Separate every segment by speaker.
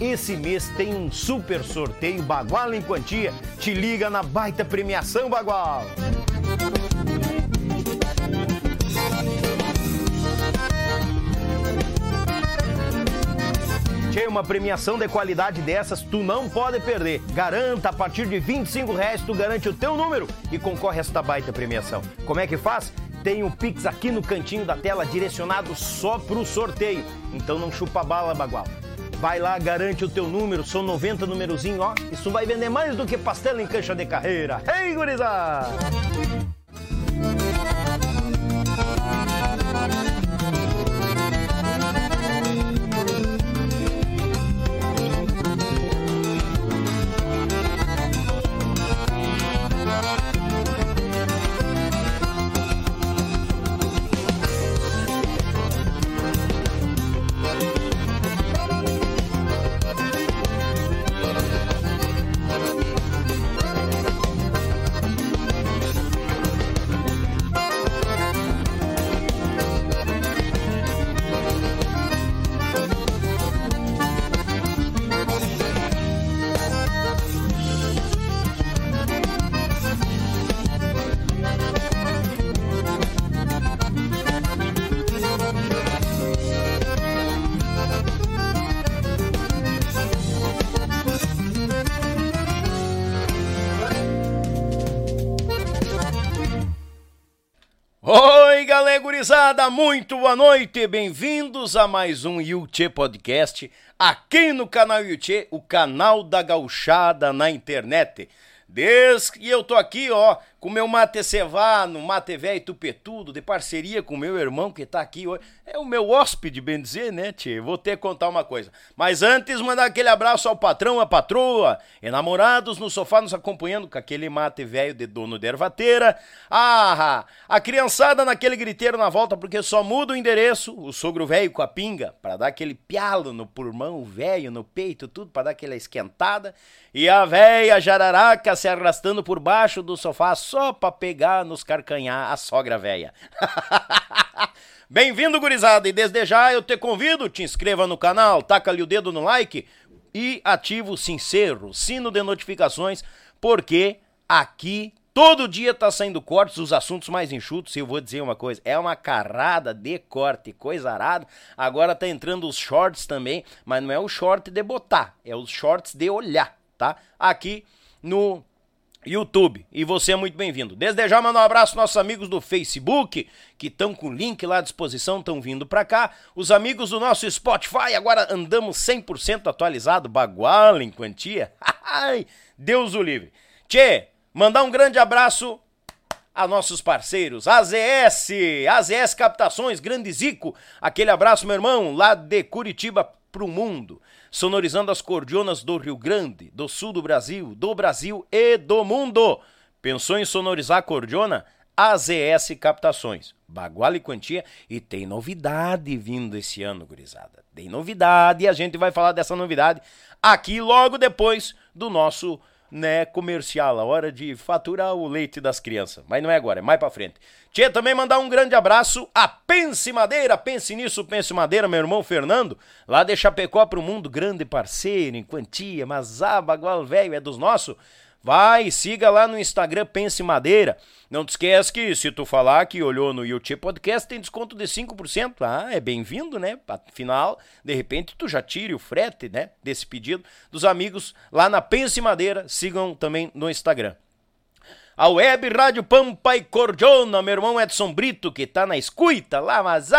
Speaker 1: Esse mês tem um super sorteio Bagual em Quantia. Te liga na baita premiação Bagual! Tchê, uma premiação de qualidade dessas tu não pode perder. Garanta, a partir de 25 reais tu garante o teu número e concorre a esta baita premiação. Como é que faz? Tem o Pix aqui no cantinho da tela direcionado só pro sorteio. Então não chupa bala, bagual. Vai lá, garante o teu número, são 90 numerozinho, ó. Isso vai vender mais do que pastel em cancha de carreira. Ei, gurizada! Gurizada, muito boa noite, bem-vindos a mais um Yuchê Podcast, aqui no canal Yuchê, o canal da gauchada na internet. Desde que eu tô aqui, ó, com meu mate cevado, mate velho tupetudo, de parceria com meu irmão que tá aqui hoje. É o meu hóspede, bem dizer, né, tchê? Vou ter que contar uma coisa. Mas antes, mandar aquele abraço ao patrão, à patroa, enamorados no sofá nos acompanhando com aquele mate velho de dono de ervateira. Ah, a criançada naquele griteiro na volta porque só muda o endereço, o sogro velho com a pinga, para dar aquele pialo no pulmão velho, no peito, tudo, para dar aquela esquentada. E a véia jararaca se arrastando por baixo do sofá só pra pegar nos carcanhar a sogra véia. Bem-vindo, gurizada, e desde já eu te convido, te inscreva no canal, taca ali o dedo no like e ativa o sincero, sino de notificações, porque aqui todo dia tá saindo cortes, os assuntos mais enxutos, e eu vou dizer uma coisa, é uma carrada de corte, coisa arada, agora tá entrando os shorts também, mas não é o short de botar, é os shorts de olhar, tá? Aqui no YouTube. E você é muito bem-vindo. Desde já, mando um abraço aos nossos amigos do Facebook, que estão com o link lá à disposição, estão vindo para cá. Os amigos do nosso Spotify, agora andamos 100% atualizado, bagual em quantia. Deus o livre. Tchê, mandar um grande abraço a nossos parceiros, AZS, AZS Captações, Grande Zico. Aquele abraço, meu irmão, lá de Curitiba pro mundo sonorizando as cordionas do Rio Grande, do sul do Brasil, do Brasil e do mundo. Pensou em sonorizar a cordiona? AZS Captações. Bagual e Quantia. E tem novidade vindo esse ano, gurizada. Tem novidade e a gente vai falar dessa novidade aqui logo depois do nosso né, comercial, a hora de faturar o leite das crianças. Mas não é agora, é mais pra frente. Tia, também mandar um grande abraço a Pense Madeira, pense nisso, Pense Madeira, meu irmão Fernando, lá de Chapecó pro mundo, grande parceiro em quantia, mas ah, bagual velho, é dos nossos. Vai, siga lá no Instagram Pense Madeira. Não te esquece que se tu falar que olhou no YouTube Podcast, tem desconto de 5%. Ah, é bem-vindo, né? Afinal, de repente tu já tire o frete, né, desse pedido dos amigos lá na Pense Madeira. Sigam também no Instagram. A Web Rádio Pampa e Cordiona, meu irmão Edson Brito, que tá na escuta lá, mas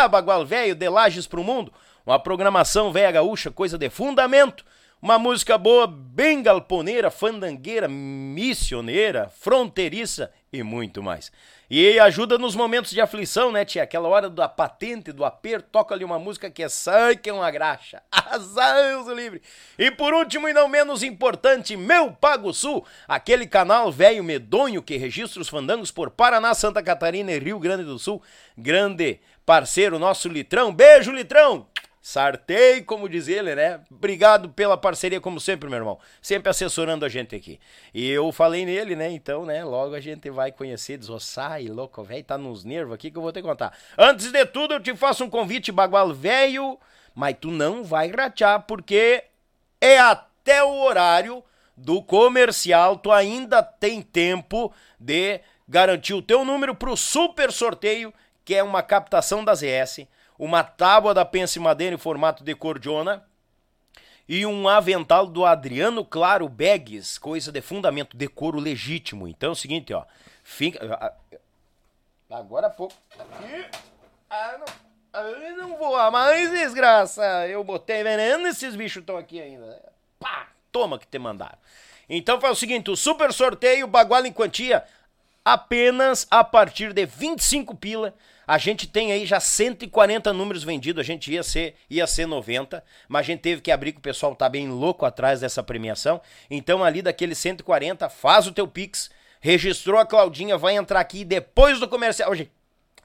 Speaker 1: velho de Lages pro mundo. Uma programação velha gaúcha, coisa de fundamento. Uma música boa, bem galponeira, fandangueira, missioneira, fronteiriça e muito mais. E ajuda nos momentos de aflição, né, tia? Aquela hora da patente, do aperto, toca ali uma música que é sai que é uma graxa. Azar, livre. E por último e não menos importante, Meu Pago Sul, aquele canal velho medonho que registra os fandangos por Paraná, Santa Catarina e Rio Grande do Sul. Grande parceiro nosso Litrão. Beijo, Litrão! Sartei, como diz ele, né? Obrigado pela parceria, como sempre, meu irmão. Sempre assessorando a gente aqui. E eu falei nele, né? Então, né? Logo a gente vai conhecer, desossar e louco, velho, tá nos nervos aqui que eu vou te contar. Antes de tudo, eu te faço um convite, bagual velho, mas tu não vai ratear, porque é até o horário do comercial, tu ainda tem tempo de garantir o teu número pro super sorteio, que é uma captação da ZS uma tábua da Pense Madeira em formato de cordiona e um avental do Adriano Claro Bags, coisa de fundamento, decoro legítimo. Então é o seguinte, ó. Fica. Agora há pouco. Ah, não. Ah, não vou mais, desgraça. Eu botei veneno e esses bichos estão aqui ainda. Pá! Toma que te mandaram. Então faz o seguinte: o super sorteio Baguala em Quantia apenas a partir de 25 pila a gente tem aí já 140 números vendidos, a gente ia ser, ia ser 90, mas a gente teve que abrir que o pessoal tá bem louco atrás dessa premiação. Então ali daqueles 140, faz o teu Pix, registrou a Claudinha, vai entrar aqui depois do comercial. Hoje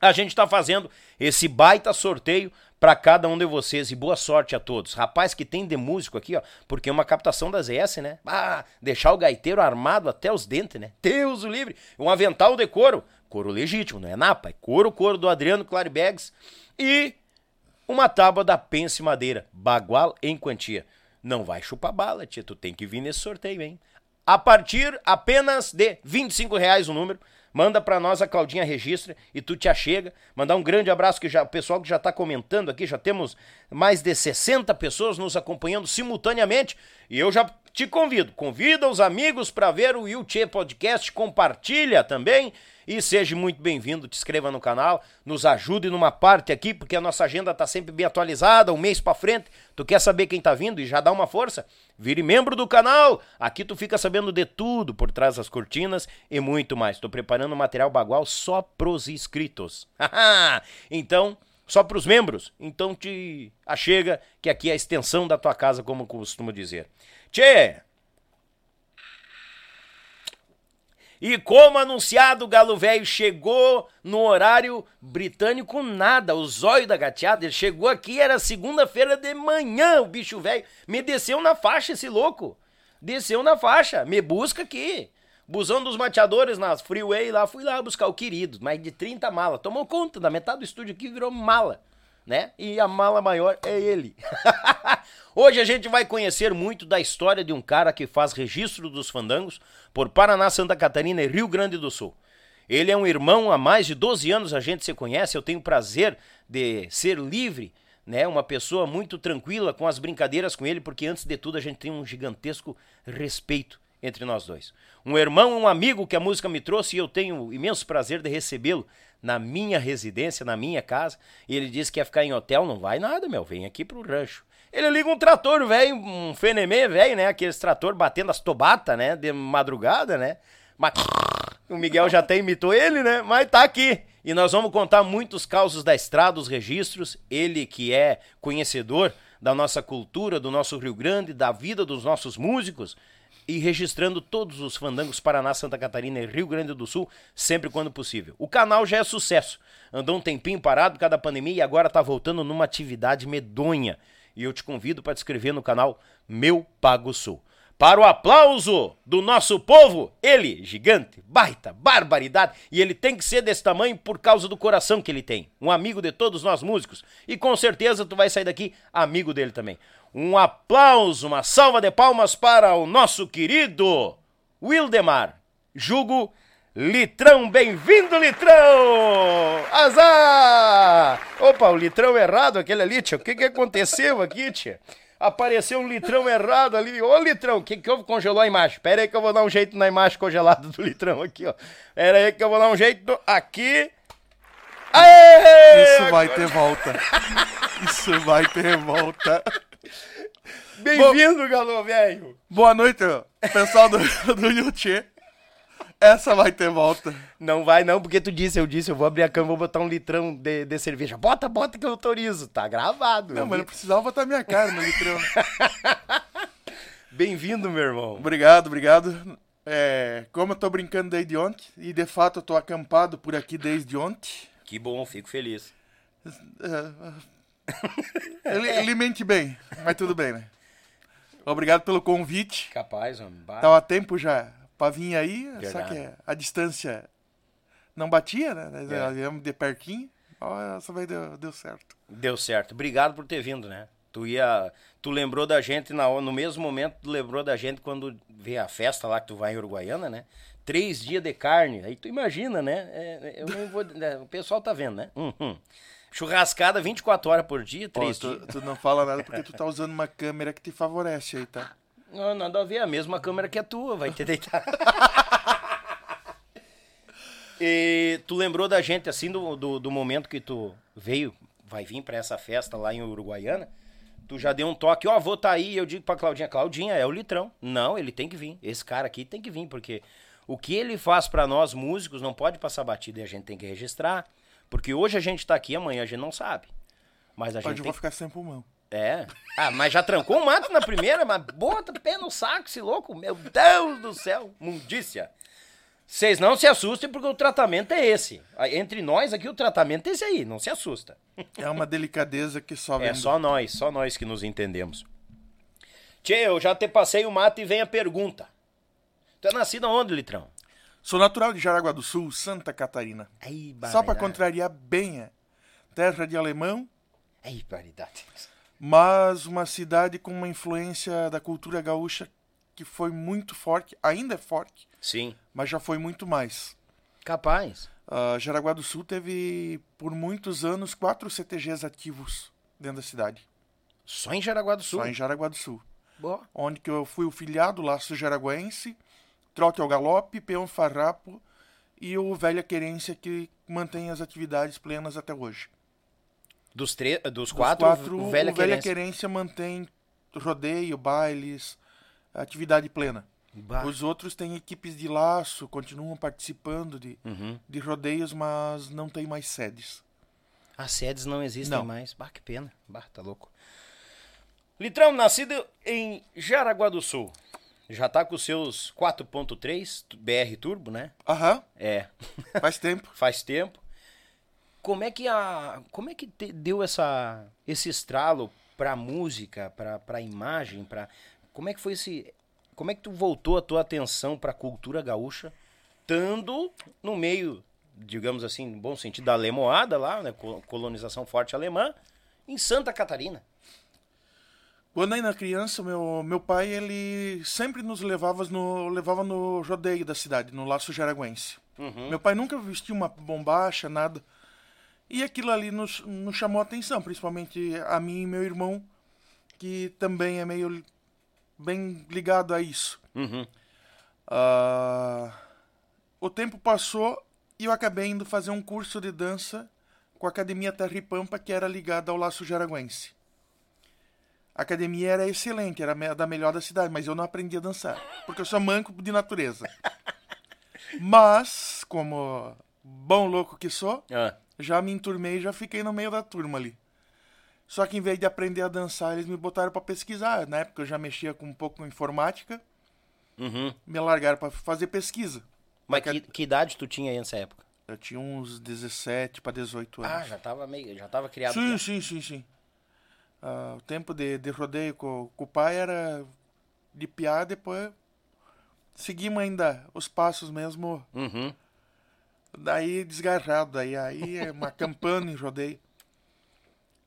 Speaker 1: a gente está fazendo esse baita sorteio para cada um de vocês e boa sorte a todos. Rapaz que tem de músico aqui, ó, porque é uma captação da ZS, né? Ah, deixar o gaiteiro armado até os dentes, né? Deus o livre. Um avental de couro couro legítimo, não é napa, é couro, couro do Adriano Claribegs e uma tábua da Pense Madeira, bagual em quantia. Não vai chupar bala, tia, tu tem que vir nesse sorteio, hein? A partir apenas de 25 reais o número, manda para nós a Claudinha registra e tu te achega. Mandar um grande abraço que já o pessoal que já está comentando aqui, já temos mais de 60 pessoas nos acompanhando simultaneamente e eu já te convido, convida os amigos para ver o YouTube Podcast, compartilha também e seja muito bem-vindo, te inscreva no canal, nos ajude numa parte aqui, porque a nossa agenda está sempre bem atualizada, um mês para frente. Tu quer saber quem está vindo e já dá uma força? Vire membro do canal. Aqui tu fica sabendo de tudo por trás das cortinas e muito mais. Estou preparando material bagual só pros inscritos. então, só para os membros. Então te achega que aqui é a extensão da tua casa, como costumo dizer. Tchê, E como anunciado, o Galo Velho chegou no horário britânico nada, o zóio da gateada, ele chegou aqui, era segunda-feira de manhã, o bicho velho me desceu na faixa esse louco. Desceu na faixa, me busca aqui. Busão dos mateadores nas freeway lá, fui lá buscar o querido, mais de 30 malas. Tomou conta da metade do estúdio aqui virou mala né? E a mala maior é ele. Hoje a gente vai conhecer muito da história de um cara que faz registro dos fandangos por Paraná, Santa Catarina e Rio Grande do Sul. Ele é um irmão, há mais de 12 anos a gente se conhece, eu tenho o prazer de ser livre, né? Uma pessoa muito tranquila com as brincadeiras com ele, porque antes de tudo a gente tem um gigantesco respeito entre nós dois. Um irmão, um amigo que a música me trouxe e eu tenho imenso prazer de recebê-lo na minha residência, na minha casa. E ele disse que ia ficar em hotel, não vai nada, meu, vem aqui pro rancho. Ele liga um trator velho, um fenemê velho, né? Aqueles trator batendo as tobatas, né? De madrugada, né? Mas o Miguel já até imitou ele, né? Mas tá aqui. E nós vamos contar muitos causos da estrada, os registros. Ele que é conhecedor da nossa cultura, do nosso Rio Grande, da vida dos nossos músicos e registrando todos os fandangos Paraná, Santa Catarina e Rio Grande do Sul, sempre quando possível. O canal já é sucesso. Andou um tempinho parado por causa da pandemia e agora tá voltando numa atividade medonha. E eu te convido para te inscrever no canal Meu Pago Sul. Para o aplauso do nosso povo, ele, gigante, baita, barbaridade, e ele tem que ser desse tamanho por causa do coração que ele tem. Um amigo de todos nós músicos. E com certeza tu vai sair daqui amigo dele também. Um aplauso, uma salva de palmas para o nosso querido Wildemar Jugo Litrão. Bem-vindo, Litrão! Azar! Opa, o Litrão errado, aquele ali, tia. O que, que aconteceu aqui, tia? Apareceu um litrão errado ali. Ô, litrão, o que que houve? Congelou a imagem. Pera aí que eu vou dar um jeito na imagem congelada do litrão aqui, ó. Pera aí que eu vou dar um jeito aqui. Aê!
Speaker 2: Isso vai ter volta. Isso vai ter volta.
Speaker 1: Bem-vindo, Galo Velho.
Speaker 2: Boa noite, pessoal do, do YouTube. Essa vai ter volta.
Speaker 1: Não vai não, porque tu disse, eu disse, eu vou abrir a cama, vou botar um litrão de, de cerveja. Bota, bota que eu autorizo. Tá gravado.
Speaker 2: Não, mas não precisava botar minha cara no litrão.
Speaker 1: Bem-vindo, meu irmão.
Speaker 2: Obrigado, obrigado. É, como eu tô brincando desde ontem, e de fato eu tô acampado por aqui desde ontem.
Speaker 1: Que bom, fico feliz.
Speaker 2: é, ele, ele mente bem, mas tudo bem, né? Obrigado pelo convite.
Speaker 1: Capaz, homem.
Speaker 2: Tava a tempo já pra vir aí, só
Speaker 1: Verdade.
Speaker 2: que a distância não batia, né? Nós
Speaker 1: É.
Speaker 2: de pertinho. Ó, essa vai deu, deu certo.
Speaker 1: Deu certo. Obrigado por ter vindo, né? Tu ia. Tu lembrou da gente na, no mesmo momento, tu lembrou da gente quando veio a festa lá que tu vai em Uruguaiana, né? Três dias de carne. Aí tu imagina, né? É, eu não vou. né, O pessoal tá vendo, né? Uhum. Churrascada 24 horas por dia, três
Speaker 2: tu,
Speaker 1: dias.
Speaker 2: tu não fala nada porque tu tá usando uma câmera que te favorece aí, tá?
Speaker 1: Não, nada a ver, a mesma câmera que a tua, vai ter deitado. e tu lembrou da gente, assim, do, do, do momento que tu veio, vai vir pra essa festa lá em Uruguaiana, tu já deu um toque, ó, vou tá aí, eu digo pra Claudinha, Claudinha, é o litrão. Não, ele tem que vir, esse cara aqui tem que vir, porque o que ele faz pra nós músicos não pode passar batido e a gente tem que registrar, porque hoje a gente tá aqui, amanhã a gente não sabe. Mas a
Speaker 2: Pode,
Speaker 1: gente
Speaker 2: eu
Speaker 1: tem
Speaker 2: vou ficar sem pulmão.
Speaker 1: É. Ah, mas já trancou o mato na primeira, mas bota o pé no saco, esse louco. Meu Deus do céu, mundícia. Vocês não se assustem porque o tratamento é esse. Ah, Entre nós aqui o tratamento é esse aí, não se assusta.
Speaker 2: É uma delicadeza que só
Speaker 1: É
Speaker 2: vendo.
Speaker 1: só nós, só nós que nos entendemos. Tchê, eu já te passei o mato e vem a pergunta. Tu é nascido onde, Litrão?
Speaker 2: Sou natural de Jaraguá do Sul, Santa Catarina.
Speaker 1: Ai,
Speaker 2: Só pra
Speaker 1: barbaridade.
Speaker 2: contrariar bem terra de alemão,
Speaker 1: Ai, paridade.
Speaker 2: Mas uma cidade com uma influência da cultura gaúcha que foi muito forte, ainda é forte,
Speaker 1: Sim,
Speaker 2: mas já foi muito mais.
Speaker 1: capaz.
Speaker 2: Ah, Jaraguá do Sul teve por muitos anos quatro CTGs ativos dentro da cidade,
Speaker 1: Só em Jaraguá do Sul.
Speaker 2: só em Jaraguá do Sul.
Speaker 1: Boa.
Speaker 2: onde que eu fui o filiado Laço Jaraguense, Trote ao Galope, Peão Farrapo e o Velha Querência que mantém as atividades plenas até hoje.
Speaker 1: Dos, tre... Dos
Speaker 2: Dos
Speaker 1: quatro,
Speaker 2: quatro,
Speaker 1: o Velha
Speaker 2: o Velha
Speaker 1: Querência.
Speaker 2: Querência mantém rodeio, bailes, atividade plena.
Speaker 1: Bah.
Speaker 2: Os outros têm equipes de laço, continuam participando de,
Speaker 1: Uhum.
Speaker 2: de rodeios, mas não tem mais sedes.
Speaker 1: As sedes não existem
Speaker 2: Não.
Speaker 1: mais. Bah, que pena. Bah, tá louco. Litrão, nascido em Jaraguá do Sul. Já tá com os seus 4.3 BR Turbo, né?
Speaker 2: Aham,
Speaker 1: É.
Speaker 2: faz tempo.
Speaker 1: Faz tempo. Como é que a como é que te- deu essa esse estralo pra música, pra pra imagem, para como é que foi esse como é que tu voltou a tua atenção pra cultura gaúcha, estando no meio, digamos assim, no bom sentido da alemoada lá, né, co- colonização forte alemã, em Santa Catarina.
Speaker 2: Quando ainda criança, meu, meu pai, ele sempre nos levava no, levava no rodeio da cidade, no Laço Jaraguense.
Speaker 1: Uhum.
Speaker 2: Meu pai nunca vestiu uma bombacha, nada. E aquilo ali nos, nos chamou a atenção, principalmente a mim e meu irmão, que também é meio bem ligado a isso.
Speaker 1: Uhum.
Speaker 2: Ah, o tempo passou e eu acabei indo fazer um curso de dança com a Academia Terra e Pampa, que era ligada ao Laço Jaraguense. A academia era excelente, era da melhor da cidade, mas eu não aprendi a dançar, porque eu sou manco de natureza. Mas, como bom louco que sou,
Speaker 1: Ah,
Speaker 2: já me enturmei já fiquei no meio da turma ali. Só que em vez de aprender a dançar, eles me botaram para pesquisar. Na época eu já mexia com um pouco com informática.
Speaker 1: Uhum.
Speaker 2: me largaram pra fazer pesquisa.
Speaker 1: Mas que, que idade tu tinha aí nessa época?
Speaker 2: Eu tinha uns 17 para 18 anos.
Speaker 1: Ah, já tava meio. Já tava criado.
Speaker 2: sim, sim, sim, sim. Ah, o tempo de, de rodeio com, com o pai era de piar, depois seguimos ainda os passos mesmo,
Speaker 1: Uhum.
Speaker 2: Daí desgarrado, daí aí é uma campana em rodeio.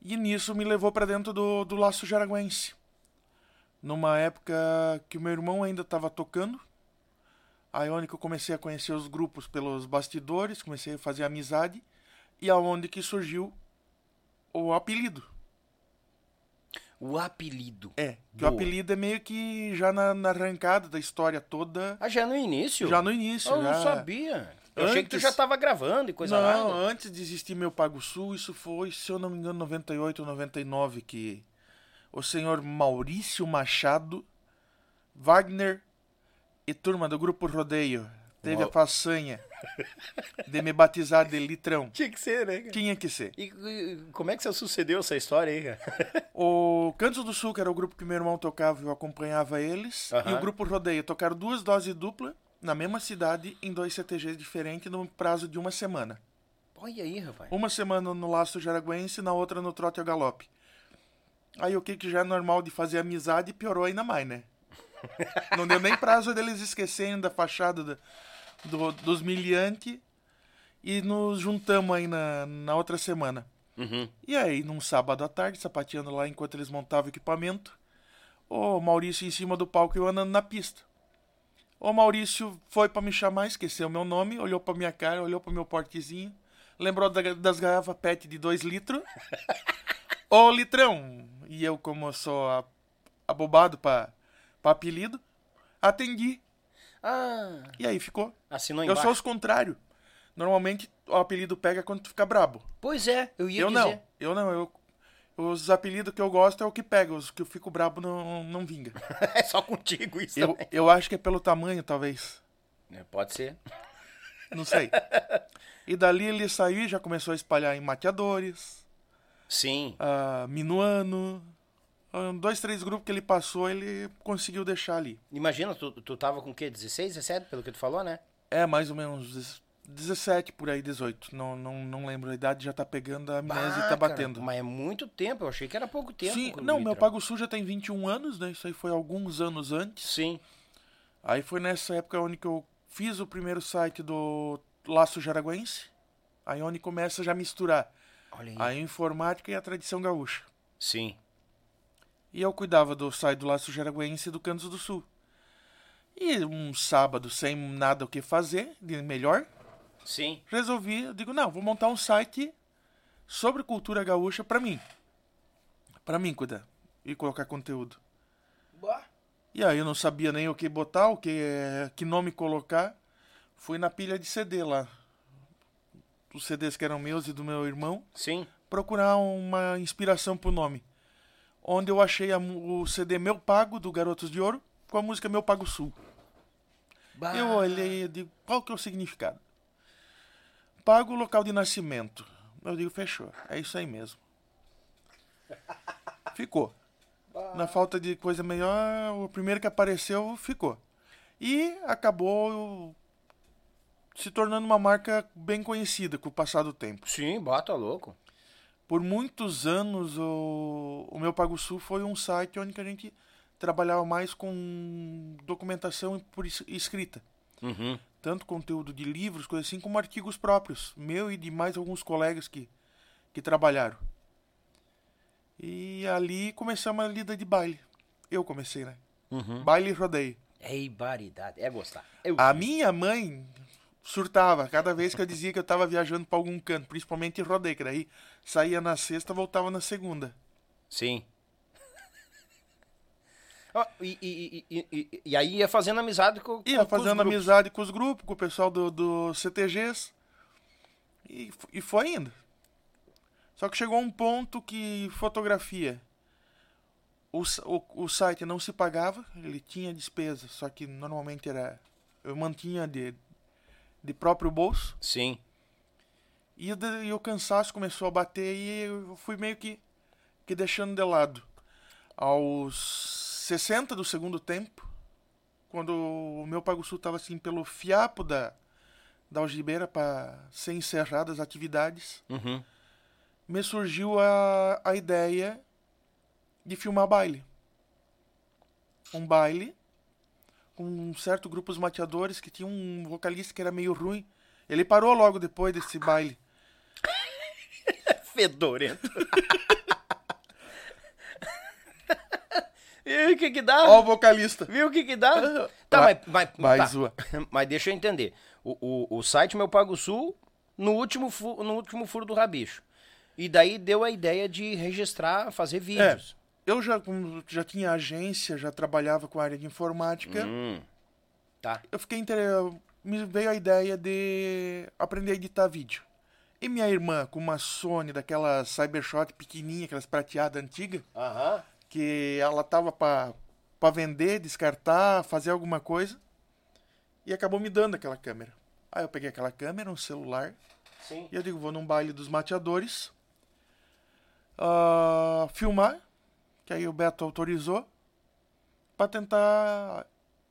Speaker 2: E nisso me levou para dentro do, do laço jaraguense. Numa época que o meu irmão ainda estava tocando, aí onde que eu comecei a conhecer os grupos pelos bastidores, comecei a fazer amizade, e aonde que surgiu o apelido.
Speaker 1: O apelido.
Speaker 2: É, que
Speaker 1: Boa.
Speaker 2: o apelido é meio que já na, na arrancada da história toda,
Speaker 1: Ah, já no início?
Speaker 2: já no início.
Speaker 1: Eu não
Speaker 2: já...
Speaker 1: sabia. Eu achei que tu
Speaker 2: Antes-
Speaker 1: já tava gravando e coisa
Speaker 2: Não,
Speaker 1: nada.
Speaker 2: antes de existir meu Pago Sul, isso foi, se eu não me engano, 98 ou 99, que o senhor Maurício Machado, Wagner e turma do Grupo Rodeio teve
Speaker 1: Uau.
Speaker 2: a façanha de me batizar de litrão.
Speaker 1: Tinha que ser, né? cara?
Speaker 2: Tinha que ser.
Speaker 1: E, e como é que você sucedeu essa história aí, cara?
Speaker 2: O Cantos do Sul, que era o grupo que meu irmão tocava e eu acompanhava eles,
Speaker 1: Aham.
Speaker 2: e o Grupo Rodeio tocaram duas doses dupla na mesma cidade em dois CTGs diferentes no prazo de uma semana.
Speaker 1: Olha aí, rapaz.
Speaker 2: Uma semana no Laço Jaraguense, na outra no Trote ao Galope. Aí o que que já é normal de fazer amizade piorou ainda mais, né? Não deu nem prazo deles esquecerem da fachada da- do- dos miliantes e nos juntamos aí na, na outra semana.
Speaker 1: Uhum.
Speaker 2: E aí, num sábado à tarde, sapateando lá enquanto eles montavam o equipamento, o Maurício em cima do palco e eu andando na pista. O Maurício foi pra me chamar, esqueceu meu nome, olhou pra minha cara, olhou pro meu portezinho, lembrou da- das garrafas PET de 2 litros. Ô, litrão! E eu, como eu sou abobado pra apelido, atendi.
Speaker 1: Ah,
Speaker 2: E aí ficou.
Speaker 1: assinou
Speaker 2: Eu
Speaker 1: embaixo.
Speaker 2: sou os contrários. Normalmente o apelido pega quando tu fica brabo.
Speaker 1: Pois é, eu ia
Speaker 2: Eu
Speaker 1: dizer.
Speaker 2: não, eu não, eu os apelidos que eu gosto é o que pega, os que eu fico brabo não, não vinga.
Speaker 1: é só contigo isso
Speaker 2: Eu,
Speaker 1: também.
Speaker 2: eu acho que é pelo tamanho, talvez.
Speaker 1: É, pode ser.
Speaker 2: Não sei. E dali ele saiu e já começou a espalhar em mateadores,
Speaker 1: Sim.
Speaker 2: ah, minuano. ah, Dois, três grupos que ele passou, ele conseguiu deixar ali.
Speaker 1: Imagina, tu, tu tava com o quê? 16, 17, pelo que tu falou, né?
Speaker 2: É, mais ou menos 17 por aí, 18. Não, não, não lembro. A idade já tá pegando, a amnésia
Speaker 1: Bah,
Speaker 2: tá
Speaker 1: cara,
Speaker 2: batendo.
Speaker 1: mas é muito tempo, eu achei que era pouco tempo.
Speaker 2: Sim, não, meu
Speaker 1: Litrão.
Speaker 2: Pago Sul já tem 21 anos, né? Isso aí foi alguns anos antes.
Speaker 1: Sim.
Speaker 2: Aí foi nessa época onde que eu fiz o primeiro site do Laço Jaraguense. Aí onde começa já a misturar
Speaker 1: aí.
Speaker 2: a informática e a tradição gaúcha.
Speaker 1: Sim.
Speaker 2: E eu cuidava do site do Laço Jaraguense e do Cantos do Sul. E um sábado, sem nada o que fazer, de melhor,
Speaker 1: Sim.
Speaker 2: resolvi, eu digo, não, vou montar um site sobre cultura gaúcha pra mim. Pra mim cuidar e colocar conteúdo. E aí eu não sabia nem o que botar, o que, que nome colocar. Fui na pilha de CD lá. Os CDs que eram meus e do meu irmão.
Speaker 1: Sim.
Speaker 2: Procurar uma inspiração pro nome. Onde eu achei a o CD Meu Pago, do Garotos de Ouro, com a música Meu Pago Sul.
Speaker 1: Bah.
Speaker 2: Eu olhei e digo, qual que é o significado? Pago local de nascimento. Eu digo, fechou. É isso aí mesmo. Ficou. Na falta de coisa melhor, o primeiro que apareceu ficou. E acabou se tornando uma marca bem conhecida com o passar do tempo.
Speaker 1: Sim, bota louco.
Speaker 2: Por muitos anos, o, o meu Pago Sul foi um site onde a gente trabalhava mais com documentação por es- escrita.
Speaker 1: Uhum.
Speaker 2: Tanto conteúdo de livros, coisas assim, como artigos próprios, meu e de mais alguns colegas que, que trabalharam. E ali começamos a lida de baile. Eu comecei, né?
Speaker 1: Uhum.
Speaker 2: Baile e rodeio.
Speaker 1: É ibaridade, é gostar. Eu...
Speaker 2: A minha mãe surtava cada vez que eu dizia que eu tava viajando para algum canto, principalmente em rodeio, que daí saía na sexta, voltava na segunda.
Speaker 1: Sim. E, e, e, e, aí ia fazendo amizade com,
Speaker 2: Ia
Speaker 1: com-
Speaker 2: fazendo
Speaker 1: grupos.
Speaker 2: amizade com os grupos, com o pessoal do, do CTGs. E, e foi indo. Só que chegou um ponto que fotografia. O, o, o site não se pagava, ele tinha despesa, só que normalmente era. Eu mantinha de, de próprio bolso.
Speaker 1: Sim.
Speaker 2: E, o de- e o cansaço começou a bater e eu fui meio que, que deixando de lado. Aos 60 do segundo tempo, quando o meu Pago Sul tava assim pelo fiapo da, da algibeira para ser encerradas as atividades,
Speaker 1: Uhum.
Speaker 2: me surgiu a, a ideia de filmar baile. Um baile com um certo grupo de mateadores que tinha um vocalista que era meio ruim. Ele parou logo depois desse baile.
Speaker 1: Fedorento. e o que que dá?
Speaker 2: Ó o vocalista.
Speaker 1: Viu o que que dá? Tá,
Speaker 2: Vai-
Speaker 1: mas, mas,
Speaker 2: vai
Speaker 1: tá. mas deixa eu entender. O, o, o site Meu Pago Sul, no último, fu- no último furo do rabicho. E daí deu a ideia de registrar, fazer vídeos.
Speaker 2: Eu já, já tinha agência, já trabalhava com a área de informática.
Speaker 1: Hum. Tá.
Speaker 2: Eu fiquei inter... Me veio a ideia de aprender a editar vídeo. E minha irmã, com uma Sony daquela Cybershot pequenininha, aquelas prateadas antigas,
Speaker 1: Aham.
Speaker 2: Que ela tava pra, pra vender, descartar, fazer alguma coisa. E acabou me dando aquela câmera. Aí eu peguei aquela câmera, um celular,
Speaker 1: Sim.
Speaker 2: e eu digo, vou num baile dos mateadores, ah, filmar, que aí o Beto autorizou, pra tentar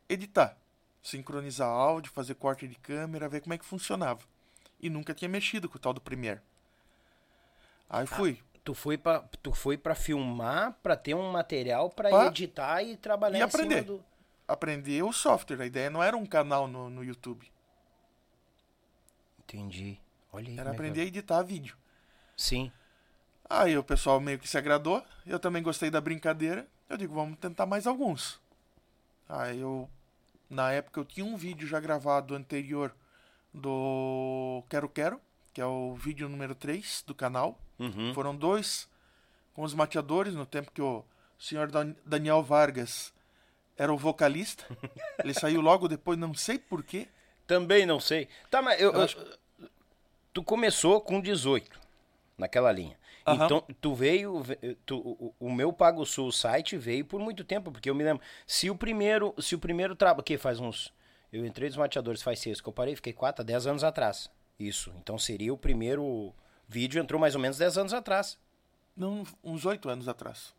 Speaker 2: editar. Sincronizar áudio, fazer corte de câmera, ver como é que funcionava. E nunca tinha mexido com o tal do Premiere. Aí fui.
Speaker 1: Tu foi pra, tu foi pra filmar, pra ter um material pra
Speaker 2: Pra-
Speaker 1: editar e trabalhar
Speaker 2: E
Speaker 1: em
Speaker 2: aprender.
Speaker 1: do...
Speaker 2: Aprender o software. A ideia não era um canal no, no YouTube.
Speaker 1: Entendi. Olha aí.
Speaker 2: Era
Speaker 1: é
Speaker 2: aprender a editar vídeo.
Speaker 1: Sim.
Speaker 2: Aí o pessoal meio que se agradou. Eu também gostei da brincadeira. Eu digo, vamos tentar mais alguns. Aí eu, na época, eu tinha um vídeo já gravado anterior do Quero Quero, que é o vídeo número 3 do canal.
Speaker 1: Uhum.
Speaker 2: Foram dois com os mateadores, no tempo que o senhor Dan- Daniel Vargas era o vocalista. Ele saiu logo depois, não sei porquê.
Speaker 1: Também não sei. Tá, mas eu,
Speaker 2: Eu acho-
Speaker 1: tu começou com 18 naquela linha.
Speaker 2: Aham.
Speaker 1: Então, tu veio, ve- tu- o, o meu Pago Sul site veio por muito tempo, porque eu me lembro, se o primeiro, se o primeiro trabalho, que faz uns, eu entrei nos mateadores faz seis, que eu parei, fiquei 4 a 10 anos atrás. Isso. Então seria o primeiro vídeo entrou mais ou menos 10 anos atrás.
Speaker 2: Não, uns oito anos atrás.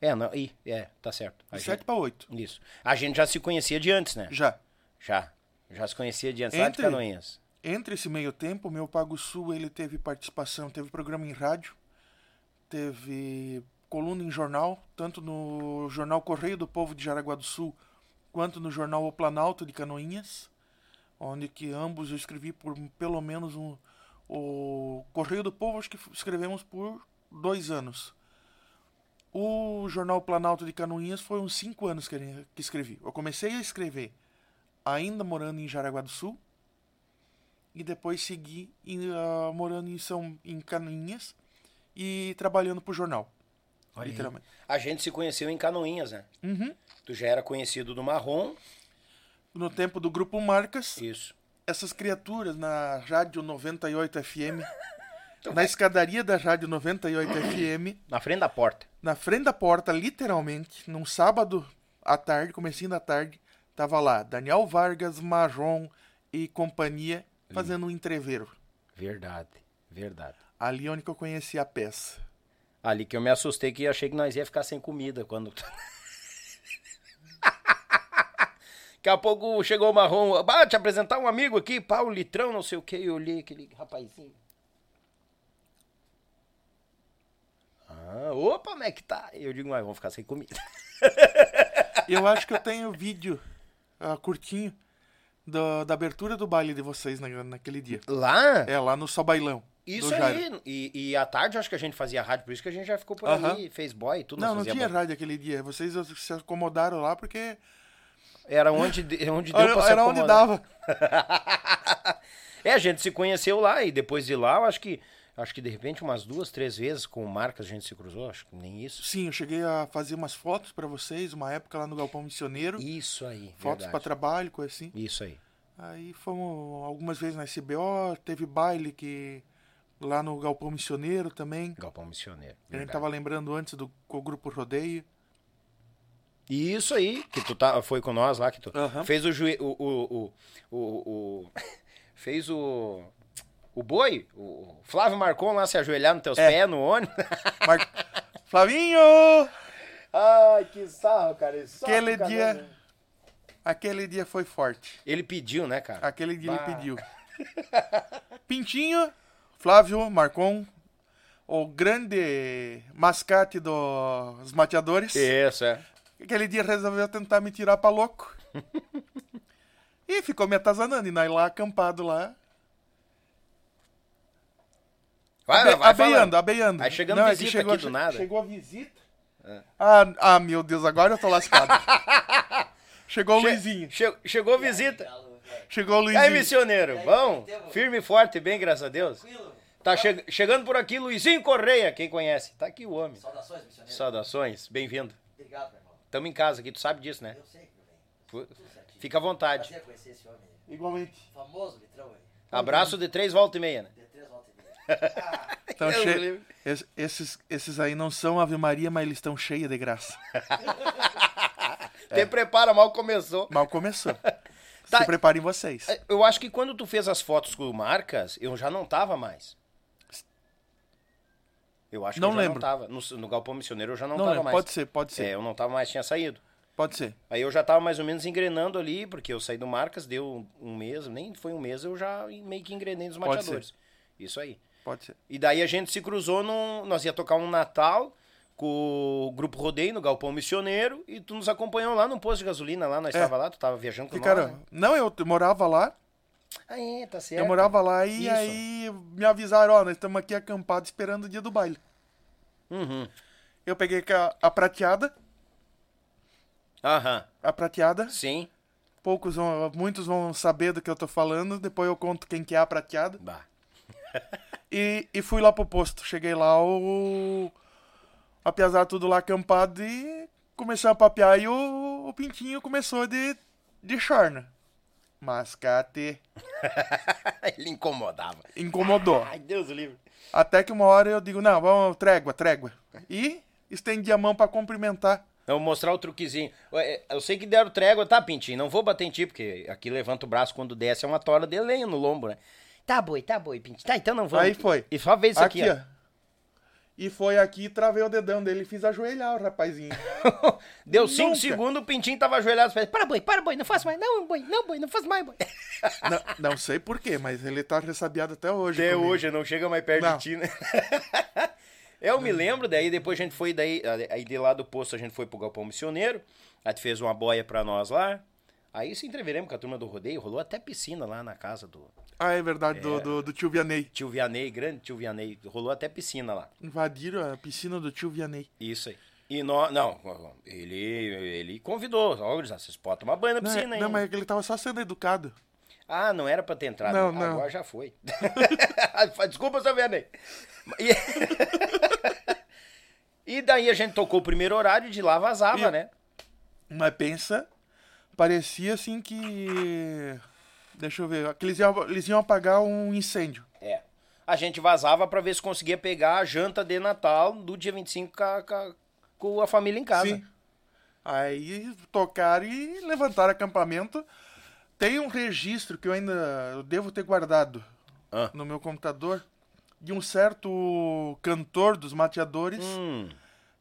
Speaker 1: É, não, e, é, tá certo.
Speaker 2: De
Speaker 1: gente-
Speaker 2: sete para oito.
Speaker 1: isso. A gente já se conhecia de antes, né?
Speaker 2: Já.
Speaker 1: Já. Já se conhecia de antes, lá de
Speaker 2: Entre-
Speaker 1: Canoinhas.
Speaker 2: Entre esse meio tempo, o meu Pago Sul ele teve participação, teve programa em rádio, teve coluna em jornal, tanto no jornal Correio do Povo de Jaraguá do Sul, quanto no jornal O Planalto de Canoinhas, onde que ambos eu escrevi por pelo menos um o Correio do Povo acho que escrevemos por dois anos. O jornal Planalto de Canoinhas foi uns cinco anos que, que escrevi. Eu comecei a escrever ainda morando em Jaraguá do Sul e depois segui em, ah, morando em São em Canoinhas e trabalhando pro jornal,
Speaker 1: Olha aí.
Speaker 2: literalmente.
Speaker 1: A gente se conheceu em Canoinhas, né?
Speaker 2: Uhum.
Speaker 1: Tu já era conhecido do Marrom.
Speaker 2: No tempo do grupo Marcas,
Speaker 1: Isso.
Speaker 2: essas criaturas na Rádio 98 FM, na escadaria da Rádio 98 FM,
Speaker 1: Na frente da porta.
Speaker 2: na frente da porta, literalmente, num sábado à tarde, comecinho da tarde, tava lá Daniel Vargas, Marrom e companhia fazendo um entreveiro.
Speaker 1: Verdade. Verdade.
Speaker 2: Ali onde que eu conheci a peça.
Speaker 1: Ali que eu me assustei que achei que nós ia ficar sem comida quando. Daqui a pouco chegou o marrom. Ah, te apresentar um amigo aqui, Paulo Litrão, não sei o que. Eu olhei aquele rapazinho. Ah, opa, como é que tá? Eu digo, mas vamos ficar sem comida.
Speaker 2: Eu acho que eu tenho vídeo ah, curtinho do- da abertura do baile de vocês na- naquele dia.
Speaker 1: Lá?
Speaker 2: É, lá no Sobailão.
Speaker 1: Isso
Speaker 2: do Jairo.
Speaker 1: aí. E, e à tarde eu acho que a gente fazia rádio, por isso que a gente já ficou por
Speaker 2: Aham.
Speaker 1: ali, fez boy e tudo.
Speaker 2: Não, não tinha
Speaker 1: boy.
Speaker 2: rádio aquele dia. Vocês se acomodaram lá porque
Speaker 1: Era onde, de- onde deu pra
Speaker 2: era,
Speaker 1: se
Speaker 2: era onde dava.
Speaker 1: É, a gente se conheceu lá e depois de lá, eu acho que acho que de repente umas duas, três vezes com marcas a gente se cruzou, acho que nem isso.
Speaker 2: Sim, eu cheguei a fazer umas fotos pra vocês, uma época lá no Galpão Missioneiro.
Speaker 1: Isso aí.
Speaker 2: fotos
Speaker 1: verdade.
Speaker 2: pra trabalho, coisa assim.
Speaker 1: Isso aí.
Speaker 2: Aí fomos algumas vezes na SBO, teve baile que lá no Galpão Missioneiro também.
Speaker 1: Galpão Missioneiro.
Speaker 2: A gente
Speaker 1: verdade.
Speaker 2: tava lembrando antes do com o grupo Rodeio.
Speaker 1: Isso aí, que tu tá, foi com nós lá, que tu
Speaker 2: Aham.
Speaker 1: fez o, jue, o, o, o, o, fez o o boi, o Flávio Marcon lá se ajoelhar nos teus
Speaker 2: É.
Speaker 1: pés no ônibus.
Speaker 2: Mar... Flavinho!
Speaker 1: Ai, que sarro, cara. Só
Speaker 2: Aquele dia. Aquele dia foi forte.
Speaker 1: Ele pediu, né, cara?
Speaker 2: Aquele dia
Speaker 1: Bah.
Speaker 2: ele pediu. Pintinho, Flávio Marcon, o grande mascate dos mateadores.
Speaker 1: Isso, é.
Speaker 2: Aquele dia resolveu tentar me tirar pra louco. e ficou me atazanando. E nós lá acampado lá.
Speaker 1: Vai,
Speaker 2: abe-
Speaker 1: vai
Speaker 2: abeiando,
Speaker 1: falando.
Speaker 2: abeiando.
Speaker 1: Aí chegando
Speaker 2: é que
Speaker 1: visita aqui do nada. É.
Speaker 2: Chegou a visita. Ah, ah, meu Deus, agora eu tô lascado. chegou o
Speaker 1: Che-
Speaker 2: Luizinho.
Speaker 1: che- chegou a visita.
Speaker 2: Chegou o
Speaker 1: E aí,
Speaker 2: Luizinho.
Speaker 1: missioneiro? Bom? Firme e forte, bem, graças a Deus. Tá che- chegando por aqui Luizinho Correia, quem conhece. Tá aqui o homem.
Speaker 3: Saudações, missioneiro.
Speaker 1: Saudações, bem-vindo.
Speaker 3: Obrigado, meu irmão.
Speaker 1: Tamo em casa aqui, tu sabe disso, né?
Speaker 3: Eu sei que certinho.
Speaker 1: Fica à vontade.
Speaker 3: Prazer conhecer esse homem.
Speaker 2: Igualmente.
Speaker 3: Famoso litrão aí.
Speaker 1: Abraço de três volta e meia, né?
Speaker 3: De três voltas e meia. Ah,
Speaker 2: Então, che- esses, esses aí não são Ave Maria, mas eles estão cheios de graça.
Speaker 1: Te prepara, mal começou.
Speaker 2: Mal começou.
Speaker 1: Tá.
Speaker 2: Se preparem vocês.
Speaker 1: Eu acho que quando tu fez as fotos com marcas, eu já não tava mais. Eu acho que
Speaker 2: Não
Speaker 1: eu já
Speaker 2: lembro.
Speaker 1: não tava. No, no Galpão Missioneiro eu já não,
Speaker 2: Não,
Speaker 1: tava
Speaker 2: lembro.
Speaker 1: mais.
Speaker 2: pode ser, pode ser.
Speaker 1: É, eu não tava mais, tinha saído.
Speaker 2: Pode ser.
Speaker 1: Aí eu já tava mais ou menos engrenando ali, porque eu saí do Marcas, deu um mês, nem foi um mês, eu já meio que engrenei nos
Speaker 2: Pode
Speaker 1: mateadores. Isso aí.
Speaker 2: Pode ser.
Speaker 1: E daí a gente se cruzou num. Nós ia tocar um Natal com o Grupo Rodeio no Galpão Missioneiro e tu nos acompanhou lá no posto de gasolina, lá, nós
Speaker 2: É.
Speaker 1: estava lá, tu tava viajando com
Speaker 2: Ficaram.
Speaker 1: nós. Né?
Speaker 2: Não, eu morava lá.
Speaker 1: Ah, é, tá certo.
Speaker 2: Eu morava lá e
Speaker 1: Isso.
Speaker 2: aí me avisaram, ó, nós estamos aqui acampados esperando o dia do baile.
Speaker 1: Uhum.
Speaker 2: Eu peguei ca- a prateada,
Speaker 1: Aham.
Speaker 2: a prateada.
Speaker 1: Sim.
Speaker 2: Poucos vão, muitos vão saber do que eu tô falando, depois eu conto quem que é a prateada.
Speaker 1: Bah.
Speaker 2: E, e fui lá pro posto. Cheguei lá, o. A piazada tudo lá acampado e começou a papear e o, o pintinho começou de, de chorna. Mascate.
Speaker 1: Ele incomodava.
Speaker 2: Incomodou.
Speaker 1: Ai, Deus o livre.
Speaker 2: Até que uma hora eu digo, não, vamos, trégua, trégua. E estendi a mão pra cumprimentar.
Speaker 1: Eu vou mostrar o truquezinho. Ué, Eu sei que deram trégua, tá, Pintinho? Não vou bater em ti, porque aqui levanta o braço quando desce, é uma tora de lenha no lombo, né? Tá boi, tá boi, Pintinho. Tá, então não vamos.
Speaker 2: Aí foi.
Speaker 1: E só vez isso aqui,
Speaker 2: aqui,
Speaker 1: ó.
Speaker 2: ó. E foi aqui, travei o dedão dele e fiz ajoelhar o rapazinho.
Speaker 1: Deu cinco
Speaker 2: Nunca.
Speaker 1: segundos, o Pintinho tava ajoelhado. Falei, para, boi, para, boi, não faça mais. Não, boi, não, boi, não faz mais, boi.
Speaker 2: não, não sei porquê, mas ele tá ressabiado até hoje.
Speaker 1: Até
Speaker 2: comigo.
Speaker 1: hoje, não chega mais perto
Speaker 2: Não.
Speaker 1: de ti, né? Eu me lembro, daí depois a gente foi, daí, aí de lá do posto a gente foi pro Galpão Missioneiro, a gente fez uma boia pra nós lá, aí se entreveremos com a turma do rodeio, rolou até piscina lá na casa do
Speaker 2: Ah, é verdade, Do, do, do tio Vianney.
Speaker 1: tio Vianney, grande tio Vianney, rolou até piscina lá,
Speaker 2: Invadiram a piscina do tio Vianney.
Speaker 1: isso aí. E nós, não, ele, ele convidou, ó, vocês podem tomar banho na
Speaker 2: Não, é-
Speaker 1: piscina aí.
Speaker 2: não, mas ele tava só sendo educado.
Speaker 1: Ah, não era pra ter entrado.
Speaker 2: Não, não.
Speaker 1: Agora já foi. Desculpa, seu Vianney. E... e daí a gente tocou o primeiro horário e de lá vazava,
Speaker 2: E-
Speaker 1: né?
Speaker 2: Mas pensa, parecia assim que. Deixa eu ver, que eles iam, eles iam apagar um incêndio.
Speaker 1: É. A gente vazava pra ver se conseguia pegar a janta de Natal do dia 25 com a, com a- com a família em casa.
Speaker 2: Sim. Aí tocaram e levantaram acampamento. Tem um registro que eu ainda eu devo ter guardado
Speaker 1: Ah.
Speaker 2: no meu computador de um certo cantor dos mateadores
Speaker 1: Hum,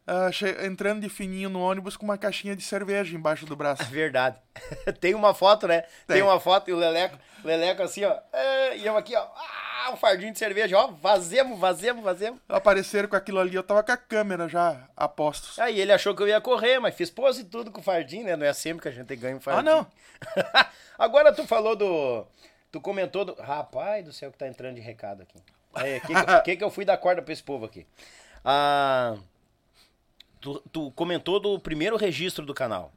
Speaker 2: ah, che- entrando de fininho no ônibus com uma caixinha de cerveja embaixo do braço.
Speaker 1: verdade. Tem uma foto, né? Tem,
Speaker 2: Tem.
Speaker 1: uma foto e o Leleco, Leleco assim, ó. é, E eu aqui, ó. Ah, um fardinho de cerveja, ó. Vazemos, vazemos, vazemos.
Speaker 2: Apareceram com aquilo ali, eu tava com a câmera já a postos.
Speaker 1: Aí ele achou que eu ia correr, mas fiz pose e tudo com o fardinho, né? Não é sempre que a gente ganha um fardinho.
Speaker 2: Ah, não.
Speaker 1: Agora tu falou do. Tu comentou do. Rapaz do céu que tá entrando de recado aqui. Que, que, que que eu fui dar corda pra esse povo aqui? Ah, tu, tu comentou do primeiro registro do canal.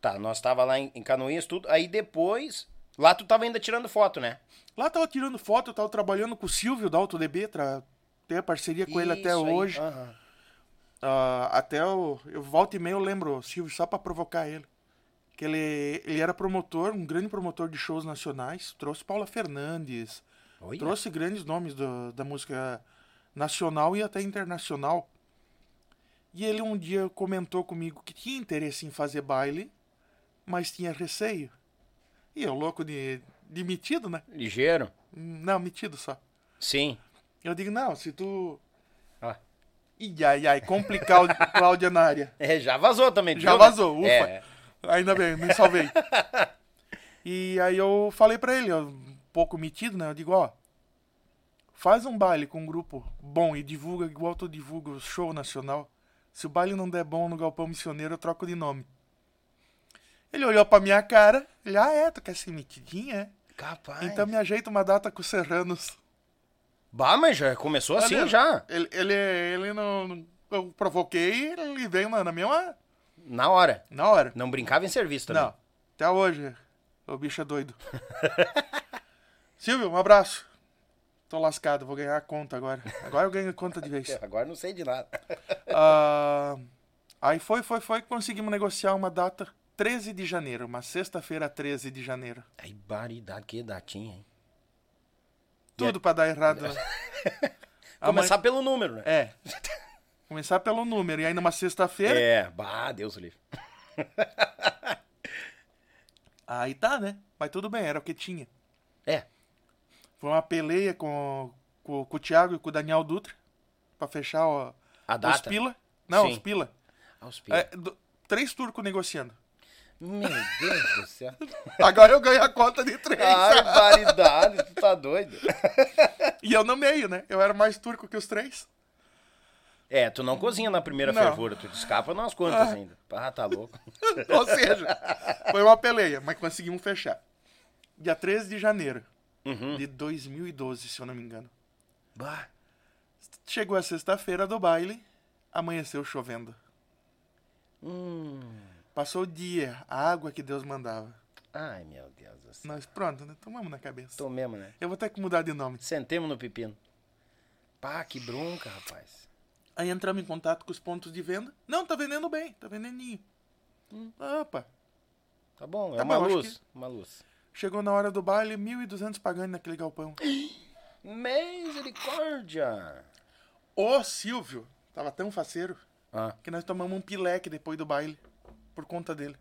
Speaker 1: Tá, nós tava lá em, em Canoinhas, tudo. Aí depois. Lá tu tava ainda tirando foto, né?
Speaker 2: Lá tava tirando foto, eu tava trabalhando com o Silvio da AutoDB, tra... tem a parceria com ele até
Speaker 1: Isso aí,
Speaker 2: hoje.
Speaker 1: aham.
Speaker 2: Ah, até o, eu volto e meio eu lembro o Silvio só pra provocar ele. Que ele, ele era promotor, um grande promotor de shows nacionais. Trouxe Paula Fernandes,
Speaker 1: Olha.
Speaker 2: trouxe grandes nomes do- da música nacional e até internacional. E ele um dia comentou comigo que tinha interesse em fazer baile, mas tinha receio. E eu, louco de, de metido, né?
Speaker 1: Ligeiro.
Speaker 2: Não, metido só.
Speaker 1: Sim.
Speaker 2: Eu digo, não, se tu.
Speaker 1: Ah.
Speaker 2: Ih, ai, ai, com Cláudia, Cláudia na área.
Speaker 1: É, já vazou também.
Speaker 2: Já
Speaker 1: viu, né?
Speaker 2: vazou, ufa.
Speaker 1: É.
Speaker 2: Ainda bem, me salvei. e aí eu falei pra ele, um pouco metido, né? Eu digo, ó, faz um baile com um grupo bom e divulga igual tu divulga o show nacional. Se o baile não der bom no Galpão Missioneiro, eu troco de nome. Ele olhou pra minha cara, ele, ah é, tu quer ser metidinha, é?
Speaker 1: Capaz.
Speaker 2: Então me ajeita uma data com os Serranos.
Speaker 1: Bah, mas já começou assim já.
Speaker 2: Ele, ele, ele não, não- Eu provoquei, ele veio na, na mesma...
Speaker 1: Na hora.
Speaker 2: Na hora.
Speaker 1: Não brincava em serviço também.
Speaker 2: Não, até hoje. O bicho é doido. Silvio, um abraço. Tô lascado, vou ganhar a conta agora. Agora eu ganho a conta de vez.
Speaker 1: Agora não sei de nada.
Speaker 2: Ah, aí foi, foi, foi. Conseguimos negociar uma data 13 de janeiro. Uma sexta-feira 13 de janeiro.
Speaker 1: Ai, baridade, que datinha, hein?
Speaker 2: Tudo pra dar errado. né?
Speaker 1: Começar pelo número, né?
Speaker 2: É. Começar pelo número. E aí numa sexta-feira.
Speaker 1: É, bah, Deus livre.
Speaker 2: Aí tá, né? Mas tudo bem, era o que tinha.
Speaker 1: É,
Speaker 2: Foi uma peleia com, com, com o Thiago e com o Daniel Dutra. Pra fechar ó,
Speaker 1: a
Speaker 2: os
Speaker 1: data.
Speaker 2: pila. Não,
Speaker 1: Sim.
Speaker 2: os pila.
Speaker 1: Aos pila.
Speaker 2: É, do- três turcos negociando.
Speaker 1: Meu Deus do céu.
Speaker 2: Agora eu ganho a conta de três.
Speaker 1: Ai, baridade, tu tá doido.
Speaker 2: E eu no meio, né? Eu era mais turco que os três.
Speaker 1: É, tu não cozinha na primeira
Speaker 2: Não.
Speaker 1: fervura, tu escapa nas quantas ainda. Ah, tá louco.
Speaker 2: Ou seja, foi uma peleia, mas conseguimos fechar. Dia 13 de janeiro
Speaker 1: Uhum.
Speaker 2: de 2012, se eu não me engano.
Speaker 1: Bah.
Speaker 2: Chegou a sexta-feira do baile, amanheceu chovendo.
Speaker 1: Hum.
Speaker 2: Passou o dia, a água que Deus mandava.
Speaker 1: Ai, meu Deus do céu.
Speaker 2: Nós, pronto, né? Tomamos na cabeça.
Speaker 1: Tô mesmo, né?
Speaker 2: Eu vou ter que mudar de nome.
Speaker 1: Sentemos no pepino. Pá, que bronca, rapaz.
Speaker 2: Aí entramos em contato com os pontos de venda. Não, tá vendendo bem, tá vendendinho. Opa,
Speaker 1: Tá bom, é
Speaker 2: Tá
Speaker 1: uma
Speaker 2: bom,
Speaker 1: luz. Uma luz.
Speaker 2: Chegou na hora do baile, 1.200 pagando naquele galpão.
Speaker 1: Misericórdia.
Speaker 2: Ô, Silvio, tava tão faceiro
Speaker 1: Ah,
Speaker 2: que nós tomamos um pileque depois do baile, por conta dele.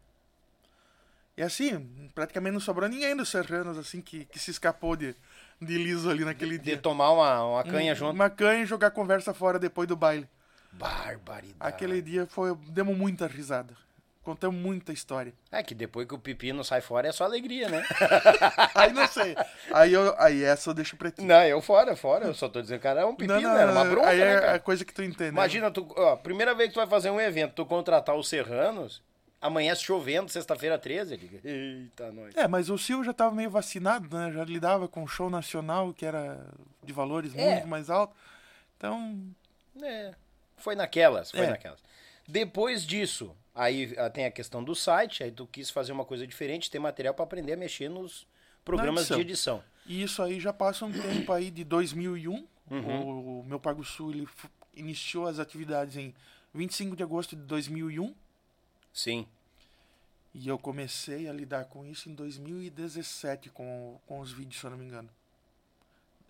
Speaker 2: E assim, praticamente não sobrou ninguém dos serranos, assim, que, que se escapou de, de liso ali naquele
Speaker 1: de
Speaker 2: dia.
Speaker 1: tomar uma, uma canha
Speaker 2: Um-
Speaker 1: junto.
Speaker 2: Uma canha e jogar conversa fora depois do baile.
Speaker 1: Barbaridade.
Speaker 2: Aquele dia foi, demos muita risada. Contamos muita história.
Speaker 1: É que depois que o pepino sai fora é só alegria, né?
Speaker 2: Aí não sei. Aí, eu, aí essa eu deixo pra ti.
Speaker 1: não, eu fora, fora. Eu só tô dizendo, cara, é um pepino, era uma bronca,
Speaker 2: aí
Speaker 1: né,
Speaker 2: é
Speaker 1: cara?
Speaker 2: a coisa que tu entende. né?
Speaker 1: Imagina, tu, ó, primeira vez que tu vai fazer um evento, tu contratar os serranos, amanhece chovendo, sexta-feira 13, eu digo, eita, nós.
Speaker 2: É, mas o Silvio já tava meio vacinado, né? Já lidava com show nacional, que era de valores
Speaker 1: É.
Speaker 2: muito mais altos. Então,
Speaker 1: É, foi naquelas, foi
Speaker 2: É.
Speaker 1: naquelas. Depois disso, aí ah, tem a questão do site, aí tu quis fazer uma coisa diferente, ter material para aprender a mexer nos programas
Speaker 2: edição.
Speaker 1: de edição.
Speaker 2: e isso aí já passa um tempo aí de 2001.
Speaker 1: Uhum.
Speaker 2: O, o meu Pago Sul ele iniciou as atividades em 25 de agosto de 2001.
Speaker 1: Sim.
Speaker 2: E eu comecei a lidar com isso em 2017 com, com os vídeos, se eu não me engano.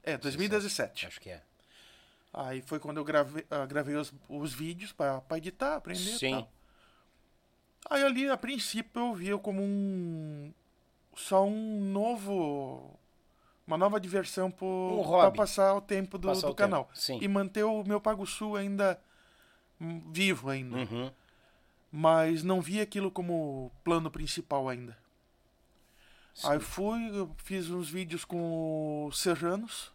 Speaker 2: É, 2017.
Speaker 1: Acho que é.
Speaker 2: Aí foi quando eu gravei, ah, gravei os, os vídeos pra editar, aprender
Speaker 1: Sim.
Speaker 2: tal. Aí ali, a princípio, eu via como um. Só um novo. Uma nova diversão pro,
Speaker 1: Um
Speaker 2: passar o tempo do, do
Speaker 1: o tempo,
Speaker 2: canal.
Speaker 1: sim.
Speaker 2: E manter o meu Pago Sul ainda hum, vivo ainda.
Speaker 1: Uhum.
Speaker 2: Mas não vi aquilo como plano principal ainda.
Speaker 1: Sim.
Speaker 2: Aí fui, fiz uns vídeos com os Serranos.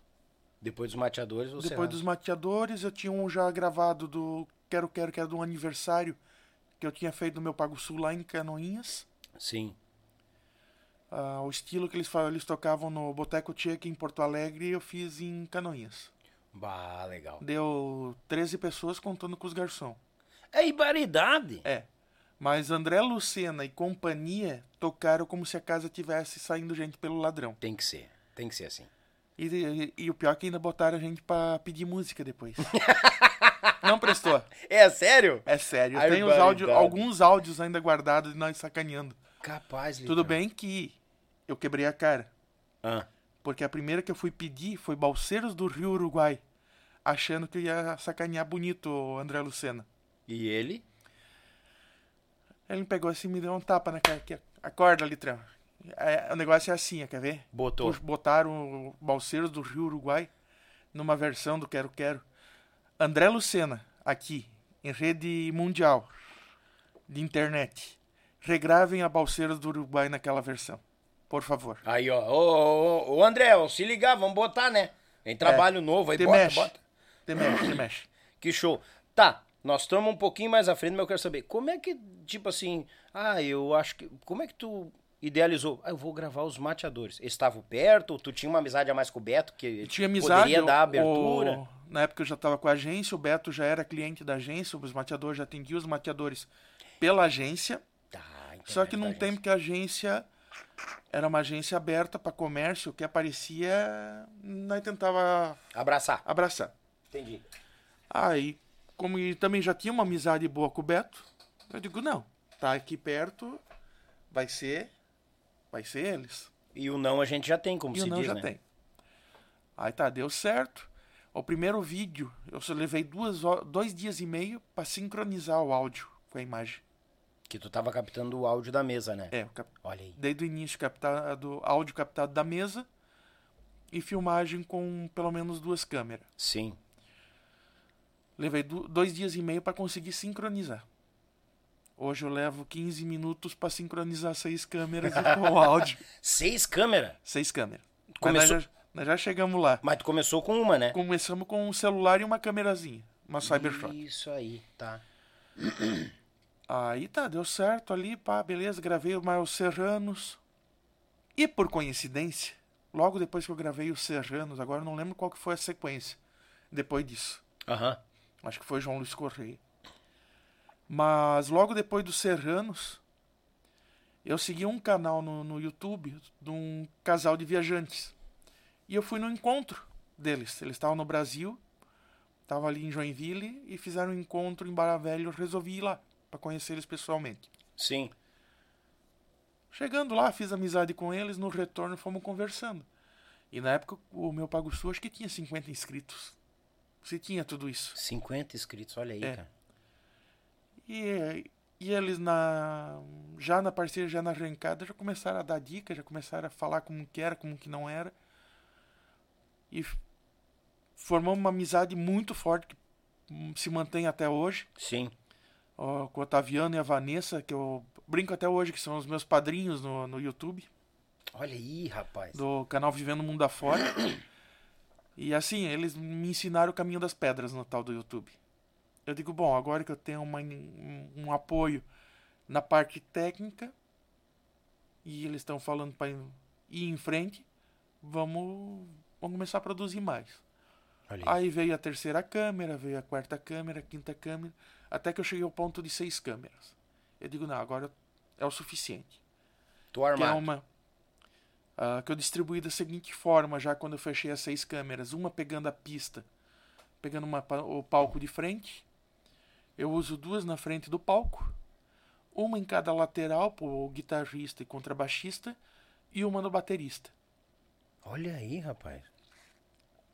Speaker 1: Depois dos mateadores, você
Speaker 2: Depois dos mateadores, eu tinha um já gravado do Quero Quero, que era do aniversário que eu tinha feito no meu Pago Sul lá em Canoinhas.
Speaker 1: Sim.
Speaker 2: Ah, o estilo que eles, eles tocavam no Boteco aqui em Porto Alegre, eu fiz em Canoinhas.
Speaker 1: Bah, legal.
Speaker 2: Deu 13 pessoas contando com os garçom.
Speaker 1: É ibaridade.
Speaker 2: É. Mas André Lucena e companhia tocaram como se a casa tivesse saindo gente pelo ladrão.
Speaker 1: Tem que ser. Tem que ser assim.
Speaker 2: E, e- e o pior é que ainda botaram a gente pra pedir música depois. Não prestou.
Speaker 1: É sério?
Speaker 2: É sério. Áudios,
Speaker 1: barbaridade.
Speaker 2: alguns áudios ainda guardados de nós sacaneando.
Speaker 1: Capaz,
Speaker 2: Tudo bem que eu quebrei a cara.
Speaker 1: Ah,
Speaker 2: Porque a primeira que eu fui pedir foi Balseiros do Rio Uruguai. Achando que eu ia sacanear bonito o André Lucena.
Speaker 1: e ele?
Speaker 2: Ele me pegou assim e me deu um tapa na cara. Aqui, acorda, Litrão. É, o negócio é assim, quer ver?
Speaker 1: Botou.
Speaker 2: Botaram Balseiros do Rio Uruguai numa versão do Quero Quero. André Lucena, aqui, em rede mundial de internet, regravem a Balseiros do Uruguai naquela versão. Por favor.
Speaker 1: Aí, ó. Ô, ô, ô, André, ó, se ligar, vamos botar, né? Em trabalho novo, aí bota,
Speaker 2: mexe.
Speaker 1: bota.
Speaker 2: Te mexe, te mexe.
Speaker 1: Que show. Tá, nós estamos um pouquinho mais à frente, mas eu quero saber, como é que, tipo assim, ah, eu acho que. Como é que tu idealizou? Ah, eu vou gravar os mateadores. Eles estavam perto, tu tinha uma amizade a mais com o Beto, que
Speaker 2: Tinha amizade.
Speaker 1: poderia dar abertura.
Speaker 2: o- na época eu já estava com a agência, o Beto já era cliente da agência, os mateadores já atendiam os mateadores pela agência.
Speaker 1: Tá,
Speaker 2: Só que num tempo que a agência era uma agência aberta para comércio, que aparecia, nós tentava
Speaker 1: Abraçar.
Speaker 2: abraçar.
Speaker 1: Entendi.
Speaker 2: Aí, como ele também já tinha uma amizade boa com o Beto, eu digo, não, tá aqui perto, vai ser, vai ser eles.
Speaker 1: E o não a gente já tem, como
Speaker 2: E
Speaker 1: se
Speaker 2: o não
Speaker 1: diz,
Speaker 2: já
Speaker 1: né?
Speaker 2: tem. Aí tá, deu certo. O primeiro vídeo, eu só levei duas, dois dias e meio para sincronizar o áudio com a imagem.
Speaker 1: Que tu tava captando o áudio da mesa, né?
Speaker 2: É, cap-
Speaker 1: Olha aí.
Speaker 2: desde o início captado, áudio captado da mesa e filmagem com pelo menos duas câmeras.
Speaker 1: Sim.
Speaker 2: Levei dois dias e meio para conseguir sincronizar. Hoje eu levo 15 minutos para sincronizar seis câmeras e com o áudio.
Speaker 1: Seis câmeras?
Speaker 2: Seis câmeras.
Speaker 1: Começou-
Speaker 2: nós, já, nós já chegamos lá.
Speaker 1: Mas tu começou com uma, né?
Speaker 2: Começamos com um celular e uma câmerazinha. Uma Cybershot.
Speaker 1: Isso aí, tá.
Speaker 2: Aí tá, deu certo ali, pá, beleza, gravei mais os Serranos. E por coincidência, logo depois que eu gravei os Serranos, agora eu não lembro qual que foi a sequência depois disso.
Speaker 1: Aham.
Speaker 2: Acho que foi João Luiz Correia. Mas logo depois dos Serranos, eu segui um canal no, no YouTube de um casal de viajantes. E eu fui no encontro deles. Eles estavam no Brasil, estavam ali em Joinville e fizeram um encontro em Barra Velha. Eu resolvi ir lá para conhecer eles pessoalmente.
Speaker 1: Sim.
Speaker 2: Chegando lá, fiz amizade com eles. No retorno, fomos conversando. E na época, o meu Pago Sul acho que tinha 50 inscritos. Se tinha tudo isso.
Speaker 1: 50 inscritos, olha aí,
Speaker 2: É.
Speaker 1: cara.
Speaker 2: E, e eles na já na parceria, já na arrancada, já começaram a dar dicas, já começaram a falar como que era, como que não era. E formamos uma amizade muito forte que hum, se mantém até hoje.
Speaker 1: Sim.
Speaker 2: Ó, com o Otaviano e a Vanessa, que eu brinco até hoje, que são os meus padrinhos no, no YouTube,
Speaker 1: Olha aí, rapaz.
Speaker 2: do canal Vivendo o Mundo Afora. E assim, eles me ensinaram o caminho das pedras no tal do YouTube. Eu digo, bom, agora que eu tenho uma, um, um apoio na parte técnica e eles estão falando para ir em frente, vamos, vamos começar a produzir mais.
Speaker 1: Olha aí.
Speaker 2: Veio a terceira câmera, veio a quarta câmera, a quinta câmera, até que eu cheguei ao ponto de seis câmeras. Eu digo, não, agora é o suficiente.
Speaker 1: Tô
Speaker 2: Que é
Speaker 1: armado.
Speaker 2: uma. ah, que eu distribuí da seguinte forma, já quando eu fechei as seis câmeras. Uma pegando a pista, pegando uma o palco de frente. Eu uso duas na frente do palco. Uma em cada lateral, pro guitarrista e contrabaixista. E uma no baterista.
Speaker 1: Olha aí, rapaz.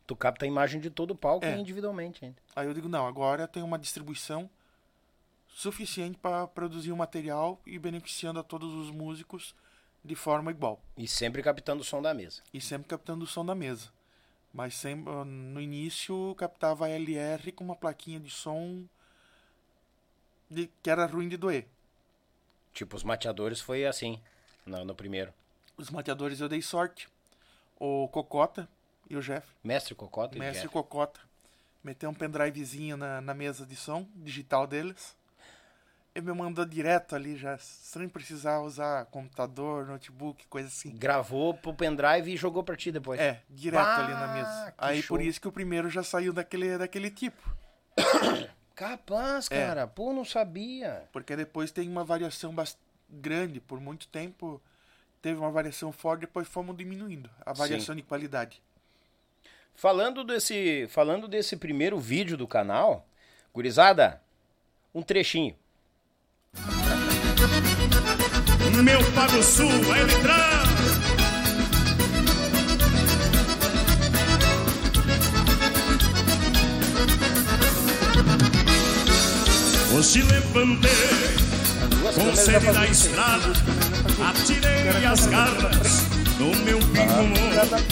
Speaker 1: Tu capta a imagem de todo o palco
Speaker 2: É.
Speaker 1: individualmente ainda.
Speaker 2: Aí eu digo, não, agora tenho uma distribuição suficiente para produzir o material e beneficiando a todos os músicos de forma igual.
Speaker 1: E sempre captando o som da mesa.
Speaker 2: E sempre captando o som da mesa. Mas sempre, ah, no início captava LR com uma plaquinha de som de, que era ruim de doer.
Speaker 1: Tipo, os mateadores foi assim. No, no primeiro.
Speaker 2: Os mateadores eu dei sorte. O Cocota e o Jeff,
Speaker 1: Mestre Cocota e
Speaker 2: mestre
Speaker 1: Jeff.
Speaker 2: Cocota, meteu um pendrivezinho na, na mesa de som digital deles. Ele me mandou direto ali já, sem precisar usar computador, notebook, coisa assim.
Speaker 1: Gravou pro pendrive e jogou pra ti depois.
Speaker 2: É, direto
Speaker 1: Bah,
Speaker 2: ali na mesa. Aí
Speaker 1: show.
Speaker 2: por isso que o primeiro já saiu daquele, daquele tipo.
Speaker 1: Capaz,
Speaker 2: É.
Speaker 1: cara. Pô, não sabia.
Speaker 2: Porque depois tem uma variação bast... grande. Por muito tempo teve uma variação forte, depois fomos diminuindo a variação de qualidade.
Speaker 1: Falando desse, falando desse primeiro vídeo do canal, gurizada, um trechinho.
Speaker 4: Meu Pago Sul vai entrar. Hoje levantei com sede da estrada, atirei as garras no meu pingo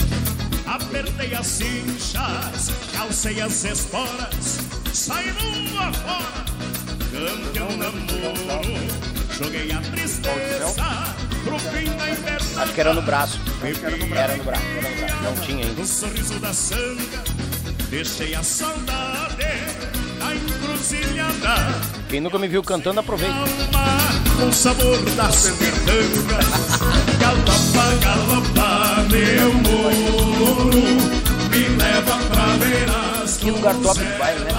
Speaker 4: Apertei as cinchas, calcei as esporas sai mundo afora. Um namoro. Joguei a tristeza pro fim da invernada.
Speaker 1: Acho que era no braço.
Speaker 4: Era no
Speaker 1: Era no braço, era no braço. Não tinha ainda.
Speaker 4: No sorriso da sanga, deixei a saudade da encruzilhada.
Speaker 1: Quem nunca me viu cantando, aproveita.
Speaker 4: Com sabor das perdangas. Galopa, galopa, meu moro, me leva pra ver as
Speaker 1: Que lugar top vai, né?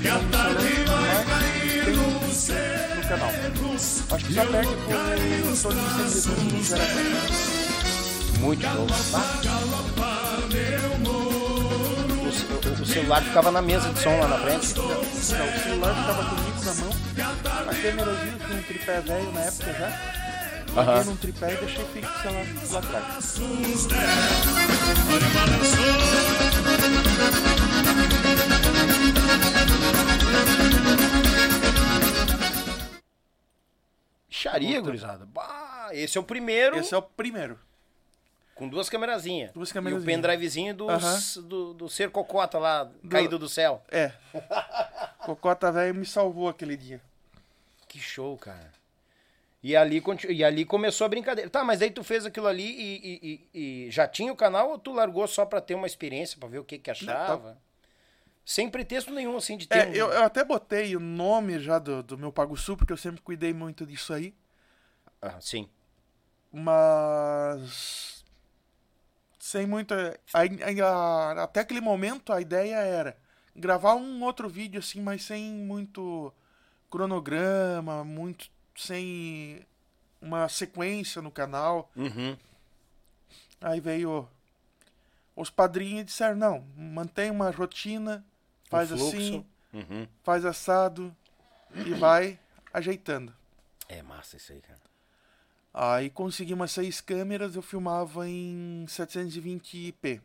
Speaker 4: que a tarde vai cair no céu.
Speaker 2: canal. Acho que só perde por Toninho Sem Medo. Era
Speaker 1: Muito show. O, o celular ficava na mesa de som lá na frente.
Speaker 2: Não, o celular ficava comigo na mão. A câmerazinha tinha um tripé velho na época já. Peguei num tripé e deixei fixo lá, lá atrás.
Speaker 1: Xaria, gurizada. Bah, esse é o primeiro
Speaker 2: Esse é o primeiro.
Speaker 1: Com duas câmerazinhas.
Speaker 2: Duas
Speaker 1: E o pendrivezinho dos, do, do ser cocota lá, caído do céu.
Speaker 2: É. Cocota velho me salvou aquele dia.
Speaker 1: Que show, cara. E ali, e ali começou a brincadeira. Tá, mas aí tu fez aquilo ali e, e- e- já tinha o canal ou tu largou só pra ter uma experiência, pra ver o que que achava? Sem pretexto nenhum, assim, de ter
Speaker 2: É,
Speaker 1: um...
Speaker 2: eu, eu até botei o nome já do, do meu Pago Sul, porque eu sempre cuidei muito disso aí.
Speaker 1: Ah, sim.
Speaker 2: Mas. Sem muita. até aquele momento a ideia era gravar um outro vídeo assim, mas sem muito cronograma, muito. sem uma sequência no canal.
Speaker 1: Uhum.
Speaker 2: Aí veio os padrinhos e disseram: não, mantém uma rotina, faz assim,
Speaker 1: Uhum.
Speaker 2: faz assado e vai ajeitando.
Speaker 1: É massa isso aí, cara.
Speaker 2: Aí consegui umas seis câmeras, eu filmava em 720p,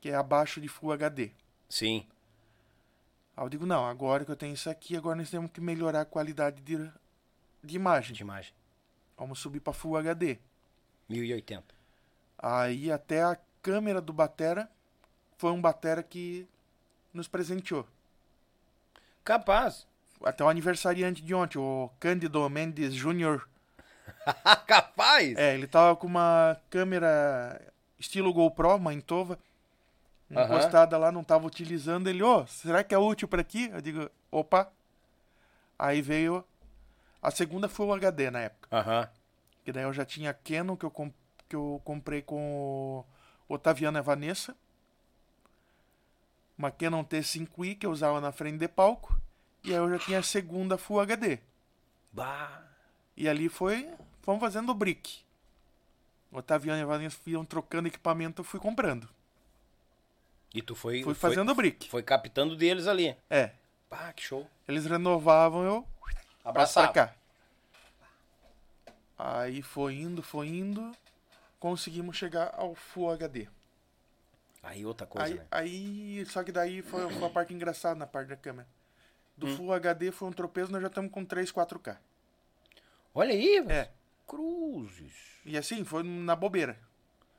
Speaker 2: que é abaixo de Full HD.
Speaker 1: Sim.
Speaker 2: Aí eu digo, não, agora que eu tenho isso aqui, agora nós temos que melhorar a qualidade de, de imagem.
Speaker 1: De imagem.
Speaker 2: Vamos subir para Full HD.
Speaker 1: 1080.
Speaker 2: Aí até a câmera do Batera foi um Batera que nos presenteou.
Speaker 1: Capaz.
Speaker 2: Até o aniversariante de ontem, o Cândido Mendes Jr.
Speaker 1: Capaz?
Speaker 2: É, ele tava com uma câmera estilo GoPro, uma encostada lá, não tava utilizando. Ele, ô, será que é útil pra ti? Eu digo, opa. Aí veio. A segunda foi o HD na época.
Speaker 1: Aham.
Speaker 2: Que daí eu já tinha a Canon que eu, com- que eu comprei com o Otaviano e a Vanessa. Uma Canon T5i que eu usava na frente de palco. E aí eu já tinha a segunda Full HD.
Speaker 1: Bah.
Speaker 2: E ali foi. Fomos fazendo o brick. O Otaviano e a Vanessa iam trocando equipamento, eu fui comprando.
Speaker 1: E tu foi...
Speaker 2: Fui
Speaker 1: foi-
Speaker 2: fazendo o brick.
Speaker 1: Foi captando deles ali.
Speaker 2: É.
Speaker 1: Pá, que show.
Speaker 2: Eles renovavam, eu.
Speaker 1: Abraçava.
Speaker 2: pra cá. Aí foi indo, foi indo. Conseguimos chegar ao Full HD.
Speaker 1: Aí outra coisa,
Speaker 2: Aí,
Speaker 1: né?
Speaker 2: aí, só que daí foi, foi a parte engraçada na parte da câmera. Do Full HD foi um tropeço, nós já estamos com 3, 4K.
Speaker 1: Olha aí, velho.
Speaker 2: É.
Speaker 1: Cruzes.
Speaker 2: E assim, foi na bobeira.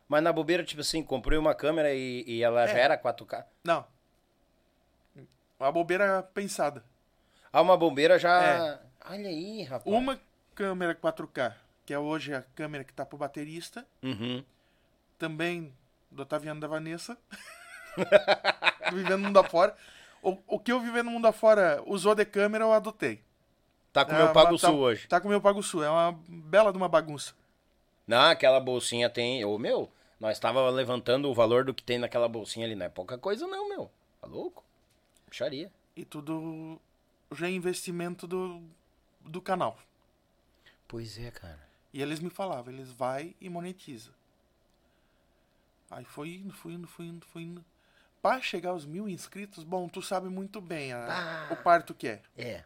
Speaker 1: Mas na bobeira, tipo assim, comprei uma câmera e, e ela já
Speaker 2: É.
Speaker 1: era 4K.
Speaker 2: Não. A bobeira pensada.
Speaker 1: Ah, uma bombeira já...
Speaker 2: É.
Speaker 1: Olha aí, rapaz.
Speaker 2: Uma câmera 4K, que é hoje a câmera que tá pro baterista.
Speaker 1: Uhum.
Speaker 2: Também do Otaviano da Vanessa. vivendo no mundo afora. O, o que eu vivendo no mundo afora usou de câmera, eu adotei.
Speaker 1: Tá com o
Speaker 2: É
Speaker 1: meu Pago
Speaker 2: tá-
Speaker 1: Sul hoje.
Speaker 2: Tá com o meu Pago Sul. É uma bela de uma bagunça.
Speaker 1: Não, aquela bolsinha tem... Ô, meu, nós tava levantando o valor do que tem naquela bolsinha ali. Não é pouca coisa não, meu. Tá louco? Puxaria.
Speaker 2: E tudo já é investimento do, do canal.
Speaker 1: Pois é, cara.
Speaker 2: E eles me falavam, eles vai e monetiza. Aí foi indo, foi indo, foi indo, foi indo. Pra chegar aos mil inscritos, bom, tu sabe muito bem a- o parto que é.
Speaker 1: É.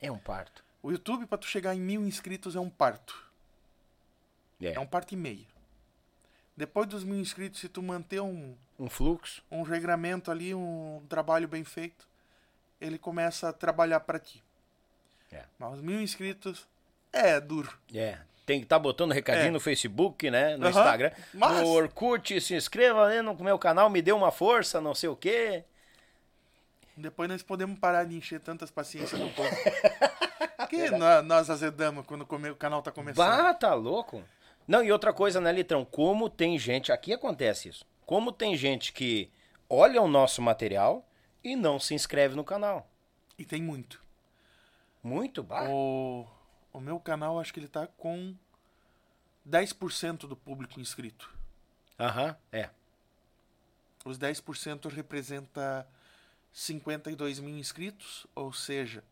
Speaker 1: É um parto.
Speaker 2: O YouTube, pra tu chegar em mil inscritos, é um parto.
Speaker 1: É.
Speaker 2: É um parto e meio. Depois dos mil inscritos, se tu manter um,
Speaker 1: Um fluxo.
Speaker 2: um regramento ali, um trabalho bem feito, ele começa a trabalhar pra ti.
Speaker 1: É.
Speaker 2: Mas os mil inscritos é duro.
Speaker 1: É. Tem que estar botando recadinho
Speaker 2: É.
Speaker 1: no Facebook, né? No
Speaker 2: Aham.
Speaker 1: Instagram.
Speaker 2: Mas-
Speaker 1: No Orkut, se inscreva né, no meu canal, me dê uma força, não sei o quê.
Speaker 2: Depois nós podemos parar de encher tantas paciências do povo. que nó- nós azedamos quando o canal tá começando.
Speaker 1: Bah, tá louco? Não, e outra coisa, né, Litrão? Como tem gente, aqui acontece isso. Como tem gente que olha o nosso material e não se inscreve no canal.
Speaker 2: E tem muito.
Speaker 1: Muito, bah.
Speaker 2: O, o meu canal, acho que ele tá com 10% do público inscrito.
Speaker 1: Aham, é.
Speaker 2: Os 10% representa 52 mil inscritos, ou seja,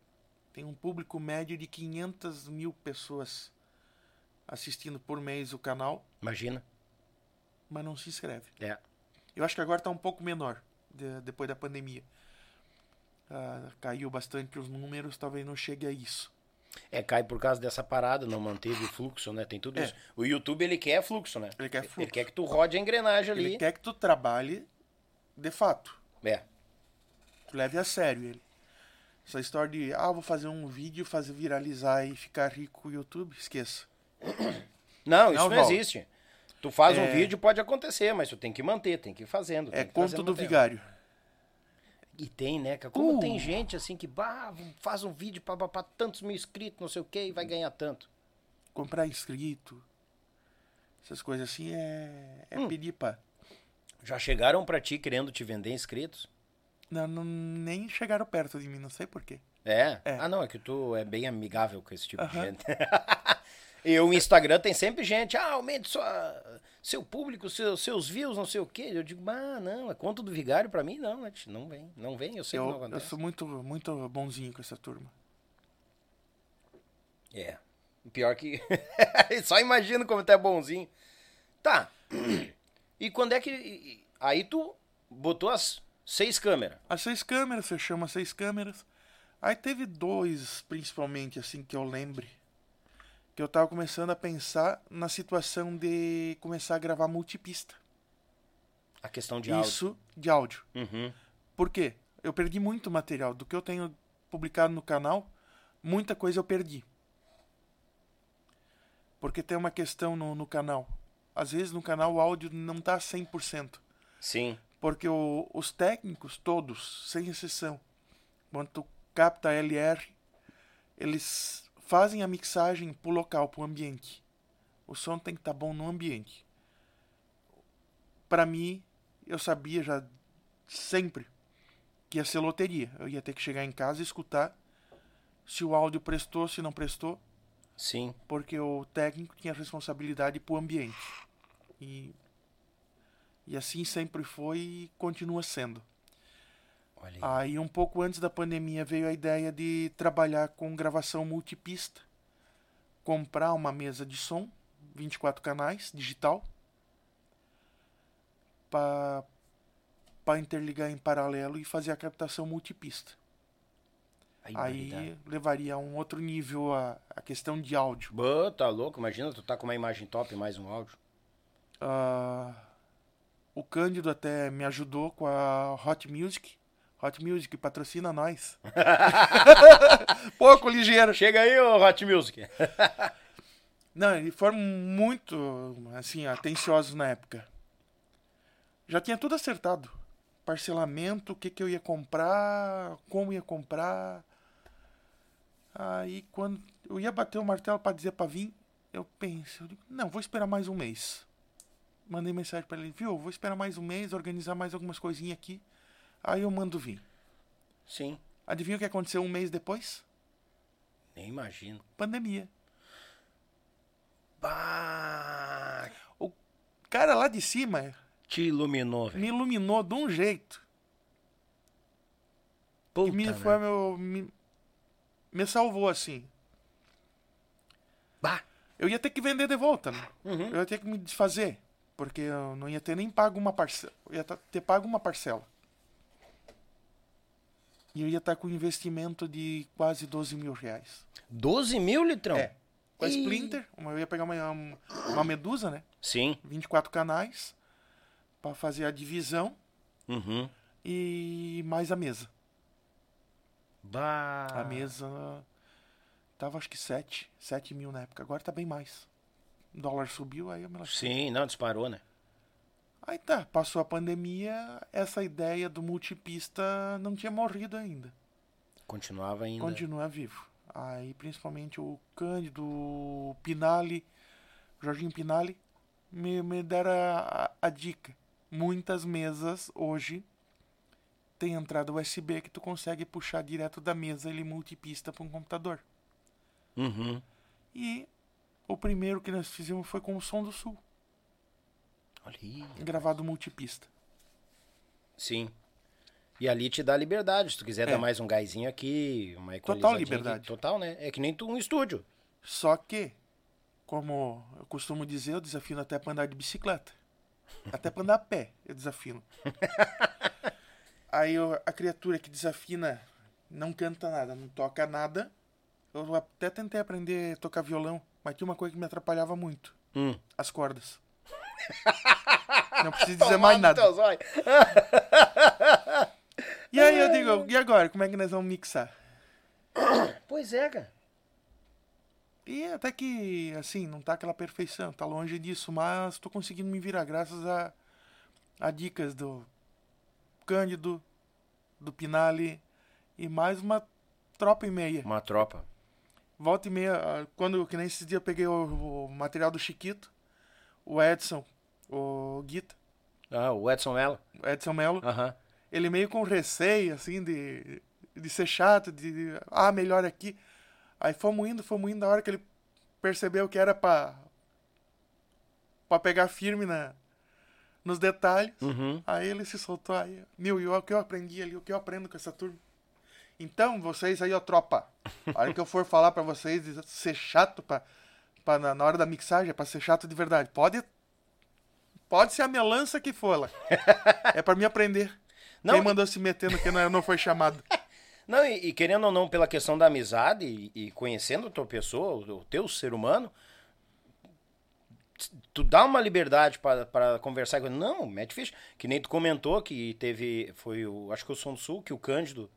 Speaker 2: tem um público médio de 500 mil pessoas assistindo por mês o canal,
Speaker 1: Imagina.
Speaker 2: mas não se inscreve.
Speaker 1: É.
Speaker 2: Eu acho que agora está um pouco menor, de- depois da pandemia. Ah, caiu bastante os números, talvez não chegue a isso.
Speaker 1: É, cai por causa dessa parada, não manteve o fluxo, né? Tem tudo
Speaker 2: É.
Speaker 1: isso. O YouTube, ele quer fluxo, né?
Speaker 2: Ele quer
Speaker 1: Ele
Speaker 2: fluxo.
Speaker 1: quer que tu rode a engrenagem ali.
Speaker 2: Ele quer que tu trabalhe de fato.
Speaker 1: É.
Speaker 2: Tu leve a sério ele. Essa história de, ah, vou fazer um vídeo, fazer viralizar e ficar rico com o YouTube, esqueça.
Speaker 1: Não, isso
Speaker 2: Não,
Speaker 1: não, existe. Tu faz um
Speaker 2: É-
Speaker 1: vídeo, pode acontecer, mas tu tem que manter, tem que ir fazendo.
Speaker 2: É conto do vigário.
Speaker 1: E tem, né? cara? Como
Speaker 2: Uh.
Speaker 1: tem gente assim que bah, faz um vídeo pra tantos mil inscritos, não sei o que, e vai ganhar tanto.
Speaker 2: Comprar inscrito. Essas coisas assim é, é
Speaker 1: Hum.
Speaker 2: pedir pra.
Speaker 1: Já chegaram pra ti querendo te vender inscritos?
Speaker 2: Não, não, nem chegaram perto de mim, não sei porquê.
Speaker 1: É?
Speaker 2: É.
Speaker 1: Ah, não, é que tu é bem amigável com esse tipo de gente. e o Instagram tem sempre gente, ah, aumente sua, seu público, seu- seus views, não sei o quê. Eu digo, ah, não, é conta do vigário pra mim? Não, né, não vem, não vem, eu sei que não
Speaker 2: Eu, eu
Speaker 1: acontece.
Speaker 2: sou muito, muito bonzinho com essa turma.
Speaker 1: É. Pior que. Só imagino como tu é bonzinho. Tá. E quando é que. Aí tu botou as seis câmeras.
Speaker 2: As seis câmeras, chama as seis câmeras. Aí teve dois, principalmente, assim, que eu lembre. Que eu tava começando a pensar na situação de começar a gravar multipista.
Speaker 1: A questão de áudio.
Speaker 2: Isso de áudio.
Speaker 1: Uhum.
Speaker 2: Por quê? Eu perdi muito material. Do que eu tenho publicado no canal, muita coisa eu perdi. Porque tem uma questão no, no canal. Às vezes no canal o áudio não tá 100%.
Speaker 1: Sim.
Speaker 2: Porque o- os técnicos, todos, sem exceção, quando tu capta LR, eles fazem a mixagem pro local, pro ambiente. O som tem que estar bom no ambiente. Pra mim, eu sabia já sempre que ia ser loteria. Eu ia ter que chegar em casa e escutar se o áudio prestou, se não prestou,
Speaker 1: Sim.
Speaker 2: porque o técnico tinha responsabilidade pro ambiente. E, e assim sempre foi e continua sendo.
Speaker 1: Olha aí.
Speaker 2: Aí um pouco antes da pandemia veio a ideia de trabalhar com gravação multipista. Comprar uma mesa de som, 24 canais, digital, para interligar em paralelo e fazer a captação multipista.
Speaker 1: Aí,
Speaker 2: Aí levaria a um outro nível a, a questão de áudio.
Speaker 1: Bah, tá louco, imagina, tu tá com uma imagem top e mais um áudio.
Speaker 2: Ah, o Cândido até me ajudou com a Hot Music. Hot Music patrocina nós. Pouco ligeiro.
Speaker 1: Chega aí, ô Hot Music.
Speaker 2: Não, eles foram muito, assim, atenciosos na época. Já tinha tudo acertado. Parcelamento, o que, que eu ia comprar, como ia comprar. Aí, quando eu ia bater o martelo para dizer para vir, eu pensei, digo, não, vou esperar mais um mês. Mandei mensagem para ele, viu, vou esperar mais um mês, organizar mais algumas coisinhas aqui. Aí eu mando vir.
Speaker 1: Sim,
Speaker 2: Adivinha o que aconteceu um mês depois?
Speaker 1: nem imagino.
Speaker 2: Pandemia.
Speaker 1: Bah,
Speaker 2: O cara lá de cima
Speaker 1: te iluminou, velho.
Speaker 2: me iluminou de um jeito.
Speaker 1: Puta,
Speaker 2: que me,
Speaker 1: né?
Speaker 2: foi meu, me, me salvou assim.
Speaker 1: Bah,
Speaker 2: Eu ia ter que vender de volta, né?
Speaker 1: Uhum.
Speaker 2: Eu ia ter que me desfazer. Porque eu não ia ter nem pago uma parcela. Eu ia ter pago uma parcela. E eu ia estar com um investimento de quase 12 mil reais.
Speaker 1: 12 mil, Litrão?
Speaker 2: É. Com a. Splinter, uma- eu ia pegar uma, uma Medusa, né?
Speaker 1: Sim.
Speaker 2: 24 canais. Pra fazer a divisão
Speaker 1: Uhum.
Speaker 2: e mais a mesa.
Speaker 1: Bah.
Speaker 2: A mesa tava acho que 7, 7 mil na época. Agora tá bem mais. O dólar subiu, aí eu me lasquei.
Speaker 1: Sim, não, disparou, né?
Speaker 2: Aí tá, passou a pandemia, essa ideia do multipista não tinha morrido ainda.
Speaker 1: Continuava ainda.
Speaker 2: Continua vivo. Aí, principalmente o Cândido, o Pinali, o Jorginho Pinali, me, me deram a, a dica. Muitas mesas hoje tem entrada USB que tu consegue puxar direto da mesa ele multipista para um computador.
Speaker 1: Uhum.
Speaker 2: E o primeiro que nós fizemos foi com o Som do Sul,
Speaker 1: Olha aí.
Speaker 2: gravado multipista.
Speaker 1: Sim. E ali te dá liberdade. Se tu quiser
Speaker 2: É.
Speaker 1: dar mais um gásinho aqui, uma
Speaker 2: Total liberdade.
Speaker 1: aqui, Total, né? É que nem tu um estúdio.
Speaker 2: Só que, como eu costumo dizer, eu desafino até pra andar de bicicleta. Até pra andar a pé, eu desafino. Aí eu- a criatura que desafina não canta nada, não toca nada. Eu até tentei aprender a tocar violão, mas tinha uma coisa que me atrapalhava muito:
Speaker 1: Hum.
Speaker 2: as cordas. Não preciso dizer mais nada. E aí eu digo, e agora? Como é que nós vamos mixar?
Speaker 1: Pois é, cara.
Speaker 2: E até que, assim, não tá aquela perfeição, tá longe disso, mas tô conseguindo me virar graças a, a dicas do Cândido, do Pinali e mais uma tropa e meia.
Speaker 1: Uma tropa.
Speaker 2: Volta e meia, ah, quando, que nem esses dias eu peguei o, o material do Chiquito, o Edson, o Guita,
Speaker 1: Ah, o Edson Mello.
Speaker 2: o Edson Melo,
Speaker 1: Aham.
Speaker 2: ele meio com receio, assim, de, de ser chato, de, ah, melhor aqui. Aí fomos indo, fomos indo, a hora que ele percebeu que era pra, pra pegar firme na, nos detalhes,
Speaker 1: Uhum.
Speaker 2: aí ele se soltou aí. Meu, e o que eu aprendi ali, o que eu aprendo com essa turma. Então, vocês aí, ó, tropa, a hora que eu for falar pra vocês ser chato pra, pra na, hora da mixagem, é pra ser chato de verdade. Pode, pode ser a melança que for lá. É pra me aprender.
Speaker 1: Não,
Speaker 2: Quem mandou se meter no que não, não foi chamado?
Speaker 1: Não, e, e querendo ou não, pela questão da amizade e, e conhecendo a tua pessoa, o, o teu ser humano, tu dá uma liberdade pra conversar com ele. Não, mete ficha. Que nem tu comentou que teve, foi o, acho que o Som Sul, que o Cândido,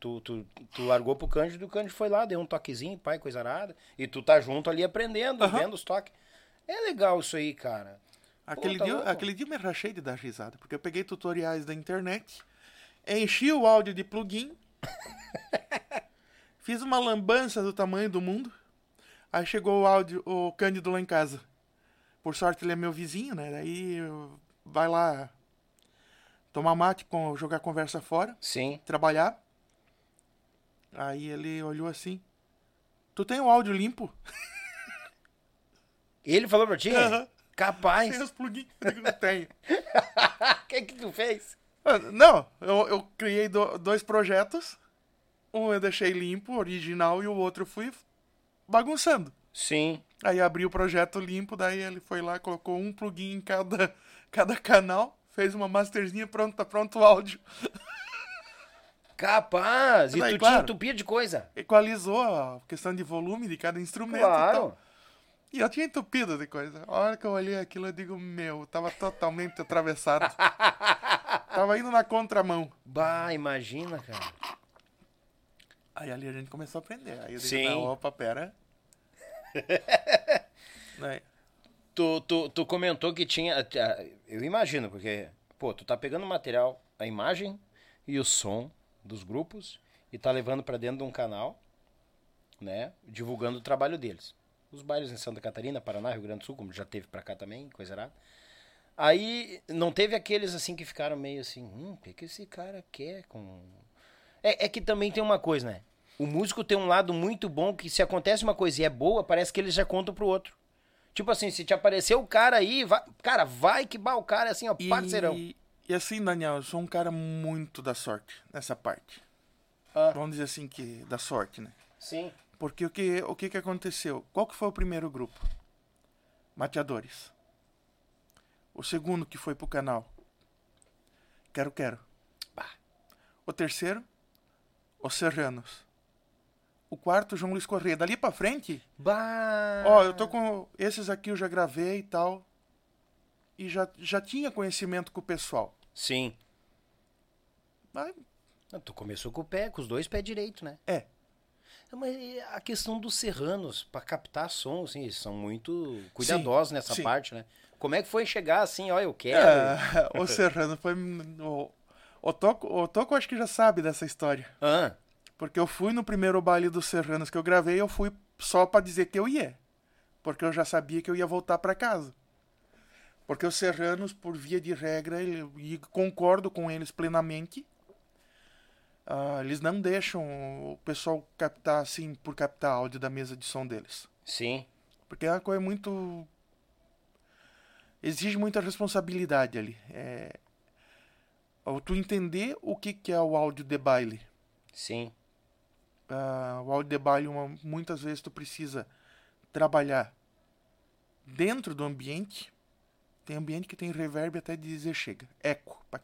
Speaker 1: tu, tu, tu largou pro Cândido e o Cândido foi lá, deu um toquezinho, pai, coisa arada. E tu tá junto ali aprendendo,
Speaker 2: Aham.
Speaker 1: vendo os toques. É legal isso aí, cara.
Speaker 2: Aquele,
Speaker 1: tá
Speaker 2: dia,
Speaker 1: louco.
Speaker 2: aquele dia eu me rachei de dar risada, porque eu peguei tutoriais da internet, enchi o áudio de plugin, fiz uma lambança do tamanho do mundo, aí chegou o áudio, o Cândido lá em casa. Por sorte ele é meu vizinho, né? Daí vai lá tomar mate, com, jogar conversa fora,
Speaker 1: Sim.
Speaker 2: trabalhar. Aí ele olhou assim, tu tem o áudio limpo?
Speaker 1: Ele falou pra ti?
Speaker 2: Aham.
Speaker 1: Capaz.
Speaker 2: Tem os plugins? Eu digo, não tenho.
Speaker 1: O que que tu fez?
Speaker 2: Ah, Não, eu, eu criei do- dois projetos. Um eu deixei limpo, original, e o outro eu fui bagunçando.
Speaker 1: Sim.
Speaker 2: Aí abri o projeto limpo, daí ele foi lá, colocou um plugin em cada, cada canal, fez uma masterzinha, pronto, tá pronto o áudio.
Speaker 1: Capaz. E
Speaker 2: Daí,
Speaker 1: tu
Speaker 2: claro.
Speaker 1: tinha entupido de coisa.
Speaker 2: Equalizou a questão de volume de cada instrumento
Speaker 1: Claro.
Speaker 2: tal. E eu tinha entupido de coisa. A hora que eu olhei aquilo, eu digo, meu, tava totalmente atravessado. tava indo na contramão.
Speaker 1: Bah, imagina, cara.
Speaker 2: Aí ali a gente começou a aprender. Aí eu digo,
Speaker 1: Sim.
Speaker 2: não, opa, pera. Aí,
Speaker 1: Tu, tu, tu comentou que tinha. ah, Eu imagino, porque, pô, tu tá pegando o material, a imagem e o som dos grupos e tá levando pra dentro de um canal, né? Divulgando o trabalho deles. Os bailes em Santa Catarina, Paraná, Rio Grande do Sul, como já teve pra cá também, coisa errada. Aí não teve aqueles assim que ficaram meio assim, hum, o que, que esse cara quer com. É, é que também tem uma coisa, né? O músico tem um lado muito bom que se acontece uma coisa e é boa, parece que eles já contam pro outro. Tipo assim, se te aparecer o cara aí, vai, cara, vai que bah, o cara é assim, ó, parceirão.
Speaker 2: E, e assim, Daniel, eu sou um cara muito da sorte nessa parte.
Speaker 1: Ah.
Speaker 2: Vamos dizer assim que da sorte, né?
Speaker 1: Sim.
Speaker 2: Porque o que, o que que aconteceu? Qual que foi o primeiro grupo? Mateadores. O segundo que foi pro canal. Quero Quero.
Speaker 1: Bah.
Speaker 2: O terceiro, Os Serranos. O quarto, João Luiz Corrêa. Dali pra frente,
Speaker 1: Bah.
Speaker 2: Ó, eu tô com. Esses aqui eu já gravei e tal. E já, já tinha conhecimento com o pessoal.
Speaker 1: Sim.
Speaker 2: Mas,
Speaker 1: Tu começou com o pé, com os dois pés direito, né?
Speaker 2: é.
Speaker 1: Não, Mas a questão dos serranos, pra captar som, assim, eles são muito cuidadosos nessa
Speaker 2: sim.
Speaker 1: parte, né? Como é que foi chegar assim, ó, eu quero?
Speaker 2: É, o Serrano foi. O, o, Toco, o Toco acho que já sabe dessa história.
Speaker 1: Ah,
Speaker 2: Porque eu fui no primeiro baile dos Serranos que eu gravei, eu fui só pra dizer que eu ia. Porque eu já sabia que eu ia voltar pra casa. Porque os Serranos, por via de regra, e concordo com eles plenamente, ah, eles não deixam o pessoal captar assim por captar áudio da mesa de som deles.
Speaker 1: sim.
Speaker 2: Porque é uma coisa muito. Exige muita responsabilidade ali. É... Tu entender o que, que é o áudio de baile.
Speaker 1: Sim.
Speaker 2: Ah, o áudio de baile, uma- muitas vezes tu precisa trabalhar dentro do ambiente. Tem ambiente que tem reverb até de dizer chega. Eco. pa-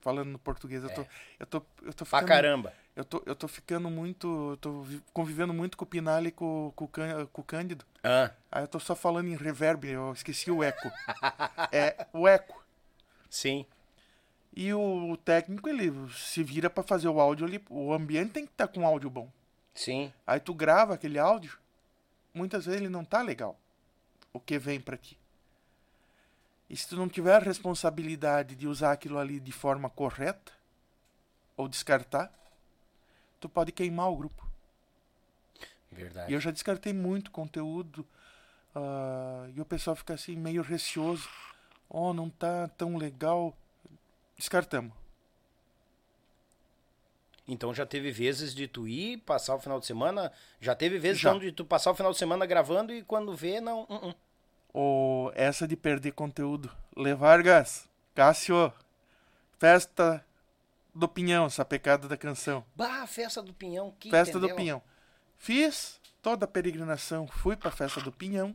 Speaker 2: Falando no português, eu tô, eu tô, eu tô
Speaker 1: É. Pra
Speaker 2: ficando,
Speaker 1: caramba.
Speaker 2: eu tô, eu tô ficando muito, eu tô vi- convivendo muito com o Pinali e com, com, com o Cândido.
Speaker 1: Ah,
Speaker 2: Aí eu tô só falando em reverb, eu esqueci o eco. é o eco.
Speaker 1: sim.
Speaker 2: E o, técnico, ele se vira pra fazer o áudio ali. O ambiente tem que estar com áudio bom.
Speaker 1: Sim.
Speaker 2: Aí tu grava aquele áudio, muitas vezes ele não tá legal. O que vem pra ti. E se tu não tiver a responsabilidade de usar aquilo ali de forma correta, ou descartar, tu pode queimar o grupo.
Speaker 1: Verdade.
Speaker 2: E eu já descartei muito conteúdo. ah, e o pessoal fica assim, meio receoso. Oh, não tá tão legal. Descartamos.
Speaker 1: Então já teve vezes de tu ir passar o final de semana. Já teve vezes
Speaker 2: Já.
Speaker 1: de tu passar o final de semana gravando e quando vê, não. uh-uh.
Speaker 2: Ou essa de perder conteúdo. Levargas, Cássio, festa do Pinhão, essa pecada da canção.
Speaker 1: Bah, festa do pinhão. Que
Speaker 2: festa do
Speaker 1: entendeu?
Speaker 2: Pinhão. Fiz toda a peregrinação, fui pra festa do Pinhão.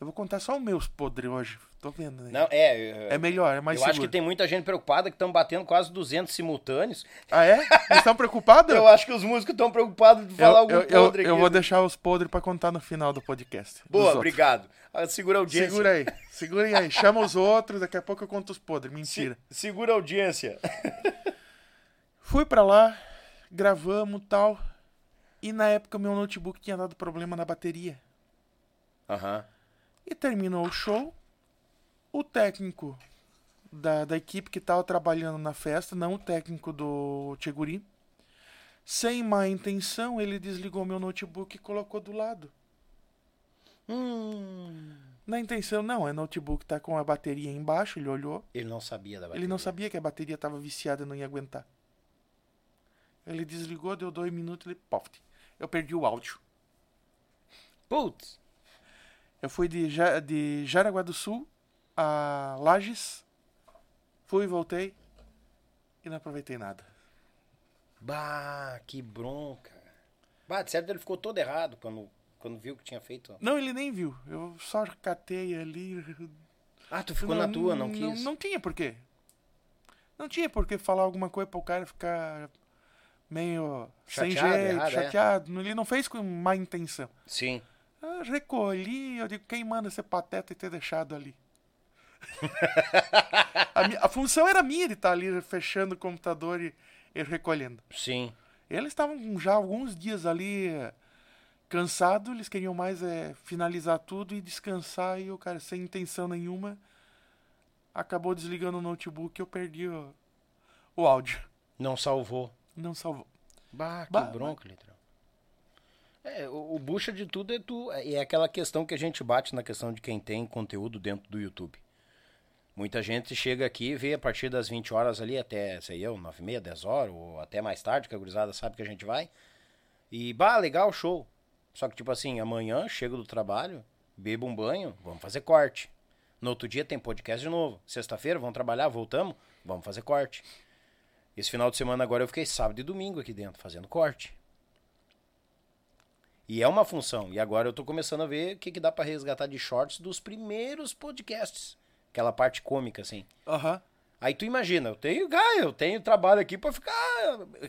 Speaker 2: Eu vou contar só os meus podres hoje. Tô vendo, né?
Speaker 1: Não, é.
Speaker 2: É melhor, é mais
Speaker 1: eu acho
Speaker 2: seguro.
Speaker 1: que tem muita gente preocupada que estão batendo quase 200 simultâneos.
Speaker 2: Ah, é? Vocês estão preocupados?
Speaker 1: Eu acho que os músicos estão preocupados de falar
Speaker 2: eu,
Speaker 1: algum
Speaker 2: eu, eu-
Speaker 1: podre aqui.
Speaker 2: eu vou deixar os podres pra contar no final do podcast.
Speaker 1: Boa, obrigado. Ah, Segura a audiência.
Speaker 2: Segura aí, segura aí. Chama os outros, daqui a pouco eu conto os podres. Mentira.
Speaker 1: Se- segura a audiência.
Speaker 2: Fui pra lá, gravamos tal. E na época meu notebook tinha dado problema na bateria.
Speaker 1: Aham.
Speaker 2: E terminou o show. O técnico da, da equipe que tava trabalhando na festa, não o técnico do Tcheguri, sem má intenção, ele desligou meu notebook e colocou do lado.
Speaker 1: Hum.
Speaker 2: Na intenção, não, é notebook tá com a bateria embaixo, ele olhou.
Speaker 1: Ele não sabia da bateria.
Speaker 2: Ele não sabia que a bateria estava viciada e não ia aguentar. Ele desligou, deu dois minutos, ele pof. Eu perdi o áudio.
Speaker 1: Putz.
Speaker 2: Eu fui de, Ja- de Jaraguá do Sul a Lages. Fui, voltei. E não aproveitei nada.
Speaker 1: Bah, que bronca. Bah, de certo ele ficou todo errado quando, quando viu que tinha feito.
Speaker 2: Não, ele nem viu. Eu só catei ali.
Speaker 1: Ah, tu ficou na tua, não quis.
Speaker 2: Não, tinha porquê. Não tinha por que falar alguma coisa para o cara ficar meio sem
Speaker 1: Chateado,
Speaker 2: jeito,
Speaker 1: errado, é.
Speaker 2: chateado. Ele não fez com má intenção.
Speaker 1: Sim.
Speaker 2: Eu recolhi, eu digo, quem manda ser pateta e ter deixado ali? a, a função era minha de estar ali fechando o computador e, e recolhendo.
Speaker 1: Sim.
Speaker 2: Eles estavam já alguns dias ali eh, cansados, eles queriam mais eh, finalizar tudo e descansar, e o cara, sem intenção nenhuma, acabou desligando o notebook e eu perdi o, o áudio.
Speaker 1: Não salvou.
Speaker 2: Não salvou.
Speaker 1: Bah, que
Speaker 2: Bah,
Speaker 1: bronca, Litrão. É, o, o bucha de tudo é tu. E é aquela questão que a gente bate na questão de quem tem conteúdo dentro do YouTube. Muita gente chega aqui e vê a partir das 20 horas ali até, sei eu, 9 e meia, 10 horas, ou até mais tarde, que a gurizada sabe que a gente vai. E, bah, legal, show. Só que, tipo assim, amanhã chego do trabalho, bebo um banho, vamos fazer corte. No outro dia tem podcast de novo. Sexta-feira, vamos trabalhar, voltamos, vamos fazer corte. Esse final de semana agora eu fiquei sábado e domingo aqui dentro, fazendo corte. E é uma função. E agora eu tô começando a ver o que, que dá pra resgatar de shorts dos primeiros podcasts. Aquela parte cômica, assim.
Speaker 2: Aham.
Speaker 1: Aí tu imagina, eu tenho, ah, eu tenho trabalho aqui pra ficar.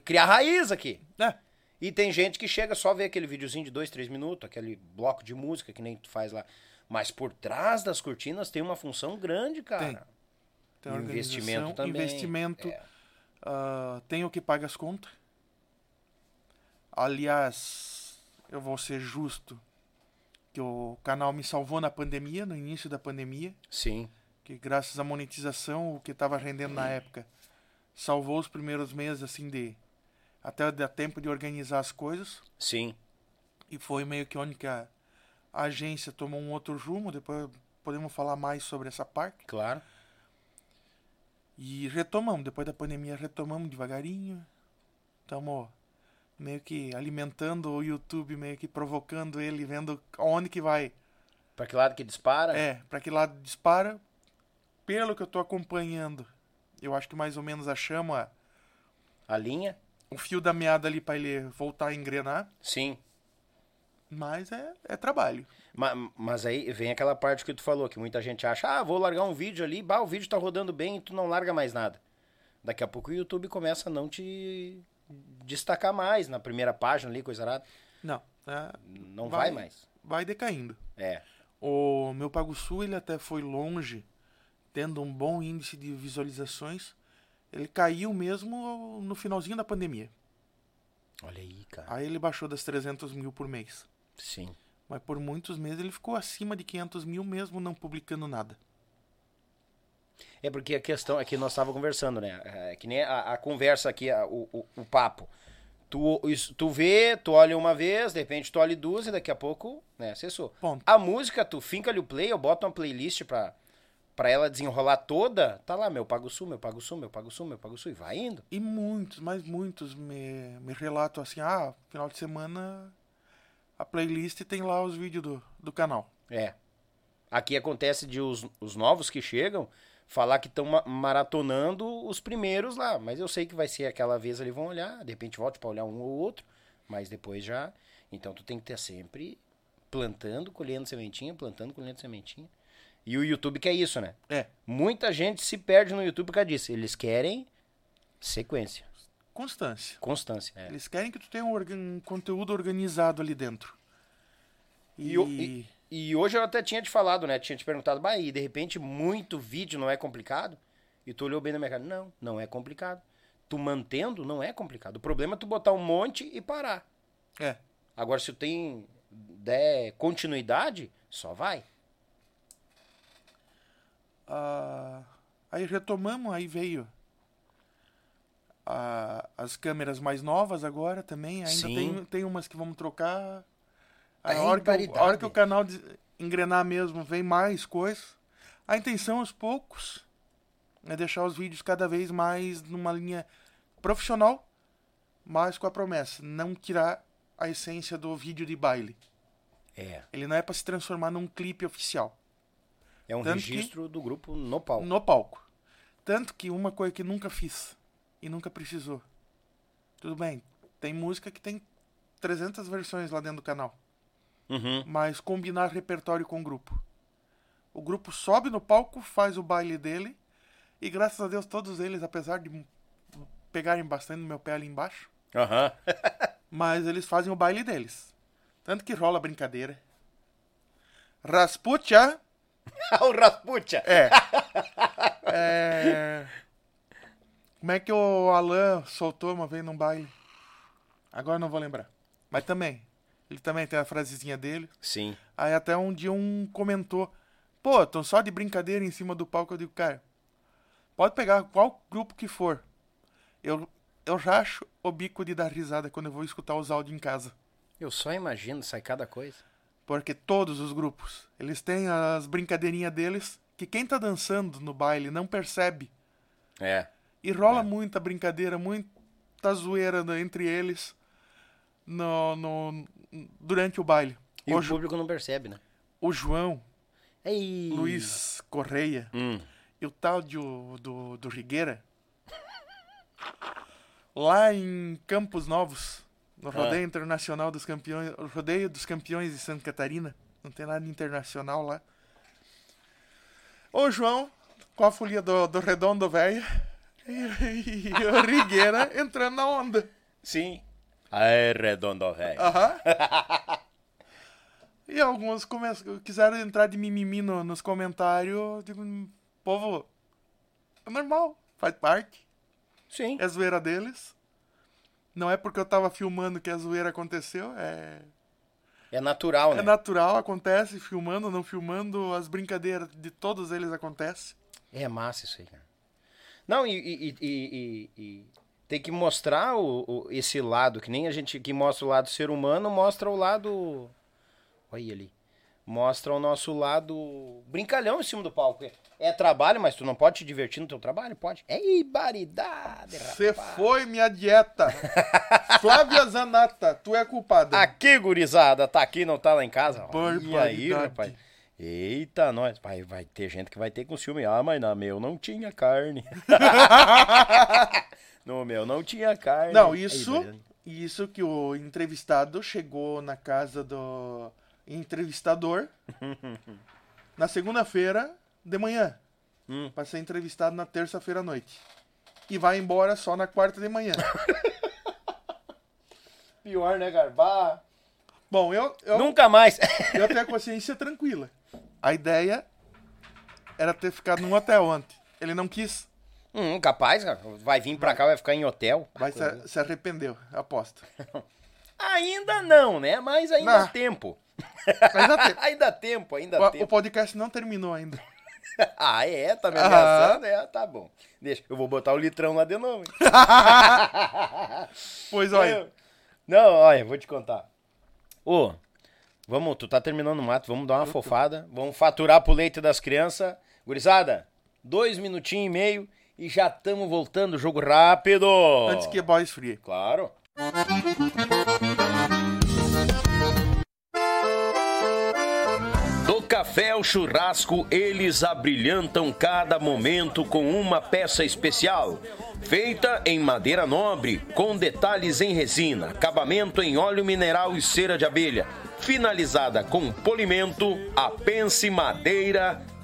Speaker 1: criar raiz aqui.
Speaker 2: É.
Speaker 1: E tem gente que chega só ver aquele videozinho de dois, três minutos, aquele bloco de música que nem tu faz lá. Mas por trás das cortinas tem uma função grande, cara.
Speaker 2: Tem. Tem
Speaker 1: investimento também.
Speaker 2: Investimento.
Speaker 1: É.
Speaker 2: ah, tem o que paga as contas. Aliás, eu vou ser justo. que o canal me salvou na pandemia, no início da pandemia,
Speaker 1: Sim.
Speaker 2: que graças à monetização, o que estava rendendo na época, salvou os primeiros meses, assim, de até dar tempo de organizar as coisas.
Speaker 1: Sim.
Speaker 2: E foi meio que onde que a, a agência tomou um outro rumo, depois podemos falar mais sobre essa parte.
Speaker 1: Claro.
Speaker 2: E retomamos, depois da pandemia retomamos devagarinho. Estamos meio que alimentando o YouTube, meio que provocando ele, vendo aonde que vai.
Speaker 1: Pra que lado que dispara?
Speaker 2: É, para que lado dispara. Pelo que eu tô acompanhando, eu acho que mais ou menos achamos a-
Speaker 1: A linha?
Speaker 2: o fio da meada ali para ele voltar a engrenar.
Speaker 1: Sim.
Speaker 2: Mas é, é trabalho.
Speaker 1: Ma- Mas aí vem aquela parte que tu falou, que muita gente acha, ah, vou largar um vídeo ali, bah, o vídeo tá rodando bem e tu não larga mais nada. Daqui a pouco o YouTube começa a não te destacar mais na primeira página ali, coisa arada.
Speaker 2: Não, é,
Speaker 1: Não vai, mais.
Speaker 2: Vai decaindo.
Speaker 1: É.
Speaker 2: O meu Pago Sul ele até foi longe, tendo um bom índice de visualizações. Ele caiu mesmo no finalzinho da pandemia.
Speaker 1: Olha aí, cara.
Speaker 2: Aí ele baixou das 300 mil por mês.
Speaker 1: Sim.
Speaker 2: Mas por muitos meses ele ficou acima de 500 mil mesmo não publicando nada.
Speaker 1: É porque a questão é que nós estávamos conversando, né? É que nem a, a conversa aqui, a- o, o, o papo. Tu, isso- tu vê, tu olha uma vez, de repente tu olha duas e daqui a pouco, né, acessou.
Speaker 2: Ponto.
Speaker 1: A música, tu finca ali o play, eu boto uma playlist pra, pra ela desenrolar toda, tá lá, meu Pago Sul, meu Pago Sul, meu Pago Sul, meu Pago Sul, e vai indo.
Speaker 2: E muitos, mas muitos me, me relatam assim, ah, final de semana a playlist tem lá os vídeos do, do canal.
Speaker 1: É. Aqui acontece de os, os novos que chegam falar que estão maratonando os primeiros lá. Mas eu sei que vai ser aquela vez ali, vão olhar, de repente volta pra olhar um ou outro, mas depois já. Então tu tem que ter sempre plantando, colhendo sementinha, plantando, colhendo sementinha. E o YouTube quer isso, né?
Speaker 2: É,
Speaker 1: Muita gente se perde no YouTube por causa disso. Eles querem sequência,
Speaker 2: constância.
Speaker 1: constância. é.
Speaker 2: Eles querem que tu tenha um, organ- um conteúdo organizado ali dentro. E,
Speaker 1: E, e- hoje eu até tinha te falado, né? Tinha te perguntado, bah, e de repente muito vídeo não é complicado? E tu olhou bem na minha cara. Não, não é complicado. Tu mantendo não é complicado. O problema é tu botar um monte e parar.
Speaker 2: é,
Speaker 1: Agora, se tu tem der continuidade, só vai.
Speaker 2: Ah, aí retomamos, aí veio a- as câmeras mais novas agora também. Ainda
Speaker 1: Sim.
Speaker 2: tem, tem umas que vamos trocar. A hora, que, o- a hora que o canal engrenar mesmo, vem mais coisas. A intenção aos poucos é deixar os vídeos cada vez mais numa linha profissional, mas com a promessa, não tirar a essência do vídeo de baile.
Speaker 1: É.
Speaker 2: Ele não é para se transformar num clipe oficial.
Speaker 1: É um
Speaker 2: Tanto que-
Speaker 1: registro do grupo no palco.
Speaker 2: No palco. Tanto que uma coisa que nunca fiz e nunca precisou. Tudo bem, tem música que tem 300 versões lá dentro do canal,
Speaker 1: Uhum.
Speaker 2: mas combinar repertório com o grupo. O grupo sobe no palco, faz o baile dele e graças a Deus todos eles, apesar de pegarem bastante no meu pé ali embaixo,
Speaker 1: Aham.
Speaker 2: mas eles fazem o baile deles. Tanto que rola brincadeira. Rasputia
Speaker 1: o Rasputia.
Speaker 2: É. É. Como é que o Alan soltou uma vez num baile? Agora não vou lembrar. Mas também. Ele também tem a frasezinha dele.
Speaker 1: Sim.
Speaker 2: Aí até um dia um comentou: Pô, tão só de brincadeira em cima do palco. Eu digo, cara, pode pegar qual grupo que for. Eu, eu racho o bico de dar risada quando eu vou escutar os áudios em casa.
Speaker 1: Eu só imagino, sai cada coisa.
Speaker 2: Porque todos os grupos, eles têm as brincadeirinhas deles que quem tá dançando no baile não percebe.
Speaker 1: É.
Speaker 2: E rola muita brincadeira, muita zoeira no- entre eles no, no- durante o baile.
Speaker 1: E
Speaker 2: o,
Speaker 1: o público não percebe, né?
Speaker 2: o João,
Speaker 1: Ei.
Speaker 2: Luiz Correia
Speaker 1: Hum.
Speaker 2: e o tal de, do, do Rigueira, lá em Campos Novos, no Rodeio Internacional dos Campeões, o Rodeio dos Campeões de Santa Catarina, não tem nada internacional lá. O João, com a folia do, do Redondo Velho, e, e o Rigueira entrando na onda.
Speaker 1: Sim. Aê, redondo, velho.
Speaker 2: Aham. e alguns começam, quiseram entrar de mimimi no- nos comentários. Eu digo, povo, é normal, faz parte.
Speaker 1: Sim.
Speaker 2: É zoeira deles. Não é porque eu tava filmando que a zoeira aconteceu, é.
Speaker 1: É natural, né?
Speaker 2: É natural, acontece, filmando, não filmando, as brincadeiras de todos eles acontecem.
Speaker 1: É massa isso aí, cara. Não, e- e- e- e tem que mostrar o, o- esse lado, que nem a gente que mostra o lado ser humano, mostra o lado. Olha ali. Mostra o nosso lado brincalhão em cima do palco. É trabalho, mas tu não pode te divertir no teu trabalho? Pode. É ibaridade,
Speaker 2: Você
Speaker 1: rapaz.
Speaker 2: foi minha dieta. Flávia Zanata, tu é culpada.
Speaker 1: Aqui, gurizada, tá aqui, não tá lá em casa. E aí, rapaz? Eita, nós. Vai, vai ter gente que vai ter com ciúme. Ah, mas na meu não tinha carne. no meu não tinha carne.
Speaker 2: Não,
Speaker 1: Aí,
Speaker 2: isso,
Speaker 1: beleza.
Speaker 2: isso que o entrevistado chegou na casa do entrevistador na segunda-feira de manhã.
Speaker 1: Hum.
Speaker 2: Pra ser entrevistado na terça-feira à noite. E vai embora só na quarta de manhã.
Speaker 1: Pior, né, Garbá?
Speaker 2: Bom, eu, eu,
Speaker 1: Nunca mais.
Speaker 2: eu tenho a consciência tranquila. A ideia era ter ficado num hotel ontem. Ele não quis,
Speaker 1: hum, capaz, cara. Vai vir pra cá, vai ficar em hotel.
Speaker 2: mas se, se arrependeu, aposto.
Speaker 1: Ainda não, né? Mas ainda
Speaker 2: Não.
Speaker 1: há tempo.
Speaker 2: Ainda tem.
Speaker 1: ainda há tempo, ainda há
Speaker 2: O, o
Speaker 1: tempo.
Speaker 2: podcast não terminou ainda.
Speaker 1: Ah, é? Tá me ameaçando? É, tá bom. Deixa, eu vou botar o litrão lá de novo.
Speaker 2: Pois olha,
Speaker 1: Eu- Não, olha, vou te contar. Ô, vamos, tu tá terminando o mato, vamos dar uma fofada, vamos faturar pro leite das crianças. Gurizada, dois minutinhos e meio e já estamos voltando, jogo rápido.
Speaker 2: antes que a boys free.
Speaker 1: Claro.
Speaker 5: Do café ao churrasco, eles abrilhantam cada momento com uma peça especial. Feita em madeira nobre, com detalhes em resina, acabamento em óleo mineral e cera de abelha. Finalizada com polimento, a Pense Madeira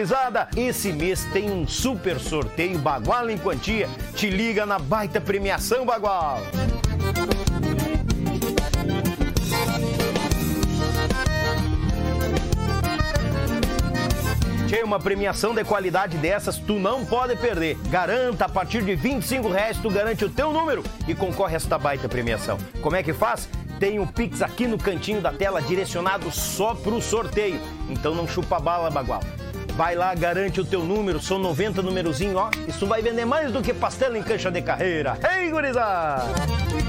Speaker 1: Gurizada! Esse mês tem um super sorteio Bagual em Quantia. Te liga na baita premiação Bagual! Tchê, uma premiação de qualidade dessas tu não pode perder. Garanta, a partir de 25 reais tu garante o teu número e concorre a esta baita premiação. Como é que faz? Tem um Pix aqui no cantinho da tela direcionado só pro sorteio. Então não chupa bala, bagual. Vai lá, garante o teu número, são 90 numerozinho, ó. Isso vai vender mais do que pastel em cancha de carreira. Ei, gurizada!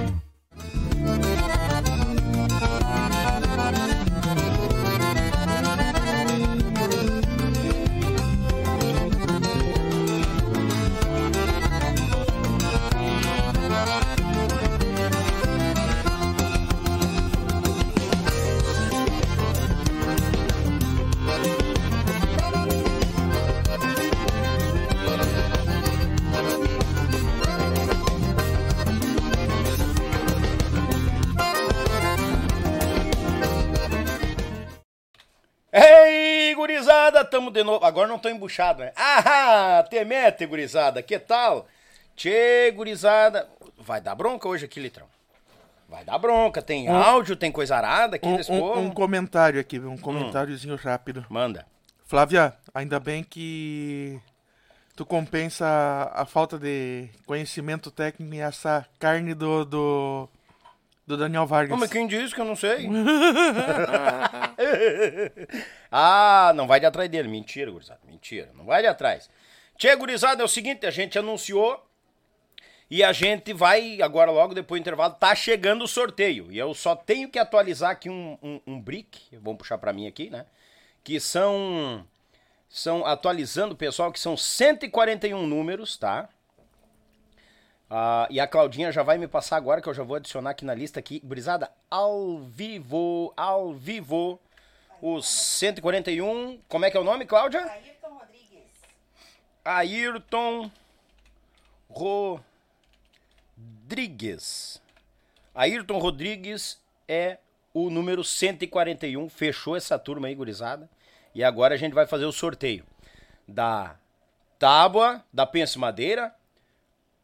Speaker 1: Gurizada, tamo de novo. Agora não tô embuchado, né? Ah, temete, gurizada, que tal? Tchê, gurizada. Vai dar bronca hoje aqui, Litrão. Vai dar bronca, tem áudio, tem coisa arada aqui
Speaker 2: Um,
Speaker 1: desse
Speaker 2: um-
Speaker 1: povo.
Speaker 2: um comentário aqui,
Speaker 1: Hum.
Speaker 2: um comentáriozinho rápido.
Speaker 1: Manda.
Speaker 2: Flávia, ainda bem que tu compensa a, a falta de conhecimento técnico e essa carne do, do, Do Daniel Vargas.
Speaker 1: Ô, mas quem disse que eu não sei? ah, não vai de atrás dele. Mentira, gurizada. Mentira. Não vai de atrás. Tchê, gurizada, é o seguinte, a gente anunciou e a gente vai, agora logo depois do intervalo, tá chegando o sorteio. E eu só tenho que atualizar aqui um, um, um brick, vamos puxar pra mim aqui, né? Que são, são, atualizando, pessoal, que são 141 números, tá? Ah, e a Claudinha já vai me passar agora, que eu já vou adicionar aqui na lista aqui. Gurizada, ao vivo, ao vivo, os 141. Como é que é o nome, Cláudia?
Speaker 6: Ayrton Rodrigues.
Speaker 1: Ayrton Rodrigues. Ayrton Rodrigues é o número 141. Fechou essa turma aí, gurizada. E agora a gente vai fazer o sorteio da tábua da Pense Madeira,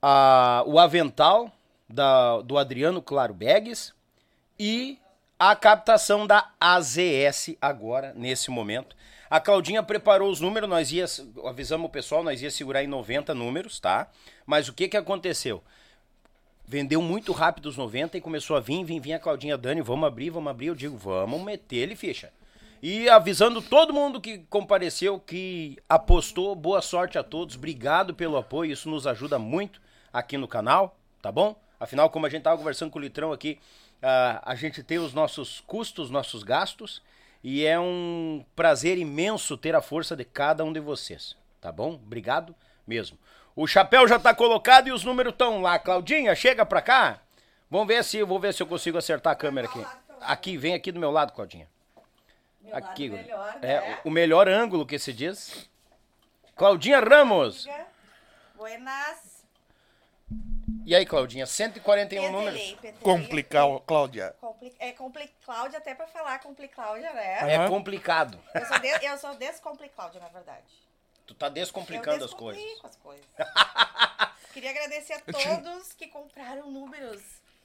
Speaker 1: a- o avental da- do Adriano Claro Begues e a captação da AZS agora, nesse momento. A Claudinha preparou os números, nós ia, avisamos o pessoal, nós ia segurar em 90 números, tá? Mas o que que aconteceu? Vendeu muito rápido os 90 e começou a vir, vir, vir a Claudinha Dani, vamos abrir, vamos abrir. Eu digo, vamos meter ele ficha. E avisando todo mundo que compareceu, que apostou, boa sorte a todos, obrigado pelo apoio, isso nos ajuda muito aqui no canal, tá bom? Afinal, como a gente tava conversando com o Litrão aqui, ah, a gente tem os nossos custos, nossos gastos, e é um prazer imenso ter a força de cada um de vocês, tá bom? Obrigado mesmo. O chapéu já tá colocado e os números estão lá. Claudinha, chega pra cá. Vamos ver se, vou ver se eu consigo acertar a câmera aqui. Aqui, vem aqui do meu lado, Claudinha.
Speaker 6: Meu
Speaker 1: Aqui,
Speaker 6: lado melhor,
Speaker 1: é
Speaker 6: né?
Speaker 1: o melhor ângulo que se diz. Claudinha Ramos.
Speaker 6: Buenas.
Speaker 1: E aí, Claudinha, 141
Speaker 6: Pentelei,
Speaker 1: números.
Speaker 6: pentelei.
Speaker 2: Complicar, Cláudia.
Speaker 6: Compli- É compli Cláudia até pra falar compli Cláudia, né?
Speaker 1: É
Speaker 2: Aham.
Speaker 1: complicado.
Speaker 6: Eu sou, de, eu sou descompli Cláudia, na verdade.
Speaker 1: Tu tá
Speaker 6: Eu
Speaker 1: descomplicando as coisas.
Speaker 6: descomplico as coisas. Queria agradecer a todos que compraram números.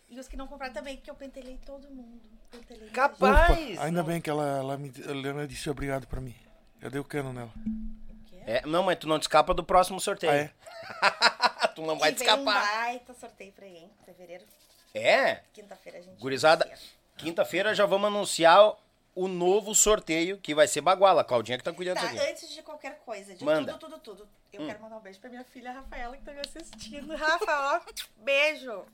Speaker 6: E os que não compraram também, porque eu pentelei todo mundo. Pentelei
Speaker 1: Capaz.
Speaker 2: Ufa, ainda bem que ela, ela me a Helena disse obrigado pra mim. Eu dei o cano nela.
Speaker 1: É, não, mas tu não te escapa do próximo sorteio.
Speaker 2: Ah, é?
Speaker 1: tu não vai
Speaker 6: e
Speaker 1: te
Speaker 6: vem um
Speaker 1: escapar.
Speaker 6: baita sorteio pra aí, hein? Fevereiro,
Speaker 1: É?
Speaker 6: quinta-feira a gente
Speaker 1: Gurizada, quinta-feira já vamos anunciar o novo sorteio, que vai ser baguala. A Claudinha que tá cuidando
Speaker 6: Tá,
Speaker 1: disso
Speaker 6: antes de qualquer coisa, de
Speaker 1: Manda. Hum.
Speaker 6: tudo, tudo, tudo. Eu quero mandar um beijo pra minha filha Rafaela, que tá me assistindo. Rafa, ó, beijo.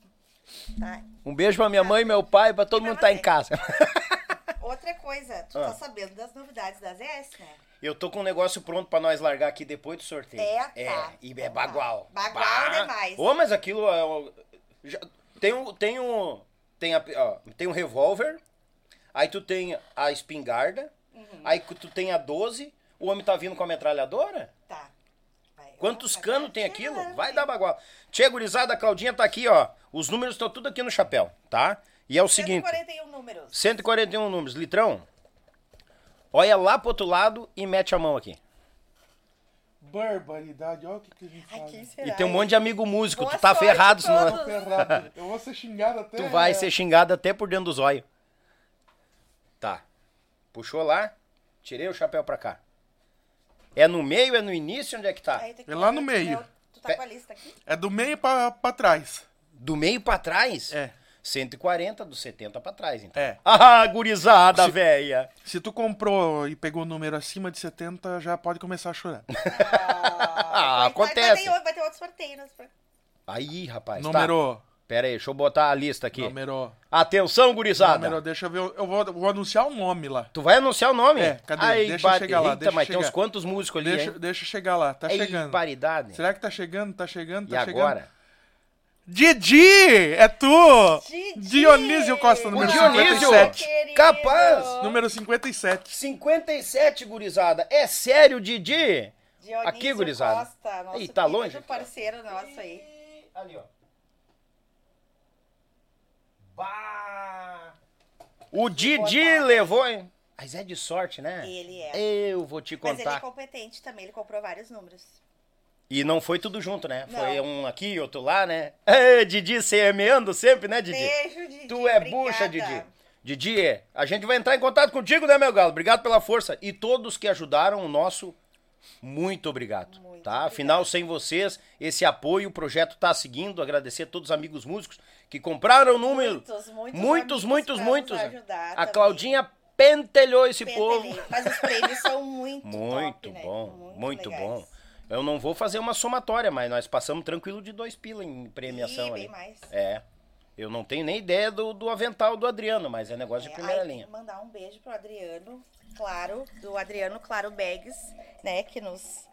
Speaker 6: Tá.
Speaker 1: Um beijo pra minha mãe, meu pai, pra todo
Speaker 6: E
Speaker 1: mundo que tá em casa.
Speaker 6: Outra coisa, tu
Speaker 1: Ah.
Speaker 6: tá sabendo das novidades da ZS, né?
Speaker 1: Eu tô com um negócio pronto pra nós largar aqui depois do sorteio.
Speaker 6: É, tá.
Speaker 1: É, e é bagual.
Speaker 6: Bagual
Speaker 1: Bah.
Speaker 6: demais.
Speaker 1: Ô, mas aquilo é... o- já- tem um... Tem um... Tem, a, ó, tem um revólver, aí tu tem a espingarda,
Speaker 6: Uhum.
Speaker 1: aí tu tem a 12, o homem tá vindo com a metralhadora?
Speaker 6: Tá. Vai,
Speaker 1: Quantos
Speaker 6: vai
Speaker 1: canos tem aquilo? Vai dar bagual. Tchê, gurizada, a Claudinha tá aqui, ó. Os números estão tudo aqui no chapéu, tá? E é o seguinte...
Speaker 6: 141 números.
Speaker 1: 141 números. Litrão, olha lá pro outro lado e mete a mão aqui.
Speaker 2: Barbaridade, olha o que, que a gente
Speaker 6: Ai,
Speaker 2: faz.
Speaker 6: quem será?
Speaker 1: E tem um monte de amigo músico.
Speaker 6: Boa
Speaker 1: tu tá ferrado.
Speaker 2: Eu vou ser xingado até.
Speaker 1: tu vai ser xingado até por dentro do zóio. Tá. Puxou lá, tirei o chapéu pra cá. É no meio, é no início, onde é que tá?
Speaker 6: Aí tem que
Speaker 2: É lá no meio.
Speaker 6: Tu tá com a lista aqui?
Speaker 2: É do meio pra, pra trás.
Speaker 1: Do meio pra trás?
Speaker 2: É.
Speaker 1: 140, do 70 pra trás, então.
Speaker 2: É.
Speaker 1: Ah, gurizada,
Speaker 2: Se-
Speaker 1: véia.
Speaker 2: Se tu comprou e pegou o número acima de 70, já pode começar a chorar.
Speaker 1: Ah, acontece.
Speaker 6: Vai, ter, vai ter outro sorteio. Né?
Speaker 1: Aí, rapaz.
Speaker 2: número.
Speaker 1: Tá. Pera aí, deixa eu botar a lista aqui.
Speaker 2: Número.
Speaker 1: Atenção, gurizada.
Speaker 2: Número, deixa eu ver. Eu vou, vou anunciar o nome lá.
Speaker 1: Tu vai anunciar o nome?
Speaker 2: É, cadê?
Speaker 1: Ai,
Speaker 2: Deixa eu chegar lá,
Speaker 1: Eita,
Speaker 2: deixa eu
Speaker 1: mas tem uns
Speaker 2: chegar.
Speaker 1: quantos músicos ali,
Speaker 2: Deixa,
Speaker 1: hein?
Speaker 2: deixa eu chegar lá. Tá
Speaker 1: Ei,
Speaker 2: chegando.
Speaker 1: paridade.
Speaker 2: Será que tá chegando? Tá chegando?
Speaker 1: E
Speaker 2: Tá chegando?
Speaker 1: agora?
Speaker 2: Didi! É tu!
Speaker 6: Didi!
Speaker 2: Dionísio Costa,
Speaker 1: O
Speaker 2: número
Speaker 1: Dionísio!
Speaker 2: 57.
Speaker 6: Querido.
Speaker 1: Capaz!
Speaker 2: Número 57.
Speaker 1: 57, gurizada. É sério, Didi?
Speaker 6: Dionísio
Speaker 1: Aqui, gurizada.
Speaker 6: Costa, nosso
Speaker 1: Ih, tá longe
Speaker 6: parceiro nosso aí.
Speaker 1: Ali, ó. Bah! O Didi
Speaker 6: botar.
Speaker 1: levou, hein? Mas é de sorte, né?
Speaker 6: Ele é.
Speaker 1: Eu vou te
Speaker 6: Mas ele é
Speaker 1: contar.
Speaker 6: competente também, ele comprou vários números.
Speaker 1: E não foi tudo junto, né?
Speaker 6: Não.
Speaker 1: Foi um aqui, outro lá, né? Ê, Didi semeando sempre, né, Didi?
Speaker 6: Beijo, Didi.
Speaker 1: Tu é
Speaker 6: obrigada.
Speaker 1: bucha, Didi. Didi, a gente vai entrar em contato contigo, né, meu galo? Obrigado pela força. E todos que ajudaram o nosso Muito obrigado.
Speaker 6: Muito
Speaker 1: tá?
Speaker 6: obrigada.
Speaker 1: Afinal, sem vocês, esse apoio, o projeto tá seguindo. Agradecer a todos os amigos músicos que compraram o número.
Speaker 6: Muitos, muitos.
Speaker 1: muitos, muitos, muitos. A
Speaker 6: também.
Speaker 1: Claudinha pentelhou esse
Speaker 6: Pentelei.
Speaker 1: povo.
Speaker 6: Mas os prêmios são muito
Speaker 1: Muito
Speaker 6: top, né?
Speaker 1: bom, muito,
Speaker 6: legais.
Speaker 1: bom. Eu não vou fazer uma somatória, mas nós passamos tranquilo de dois pila em premiação
Speaker 6: Ih,
Speaker 1: ali.
Speaker 6: bem mais.
Speaker 1: É. Eu não tenho nem ideia do, do avental do Adriano, mas é negócio de
Speaker 6: É,
Speaker 1: primeira
Speaker 6: ai,
Speaker 1: linha.
Speaker 6: Mandar um beijo pro Adriano, claro, do Adriano Claro Bags, né, que nos,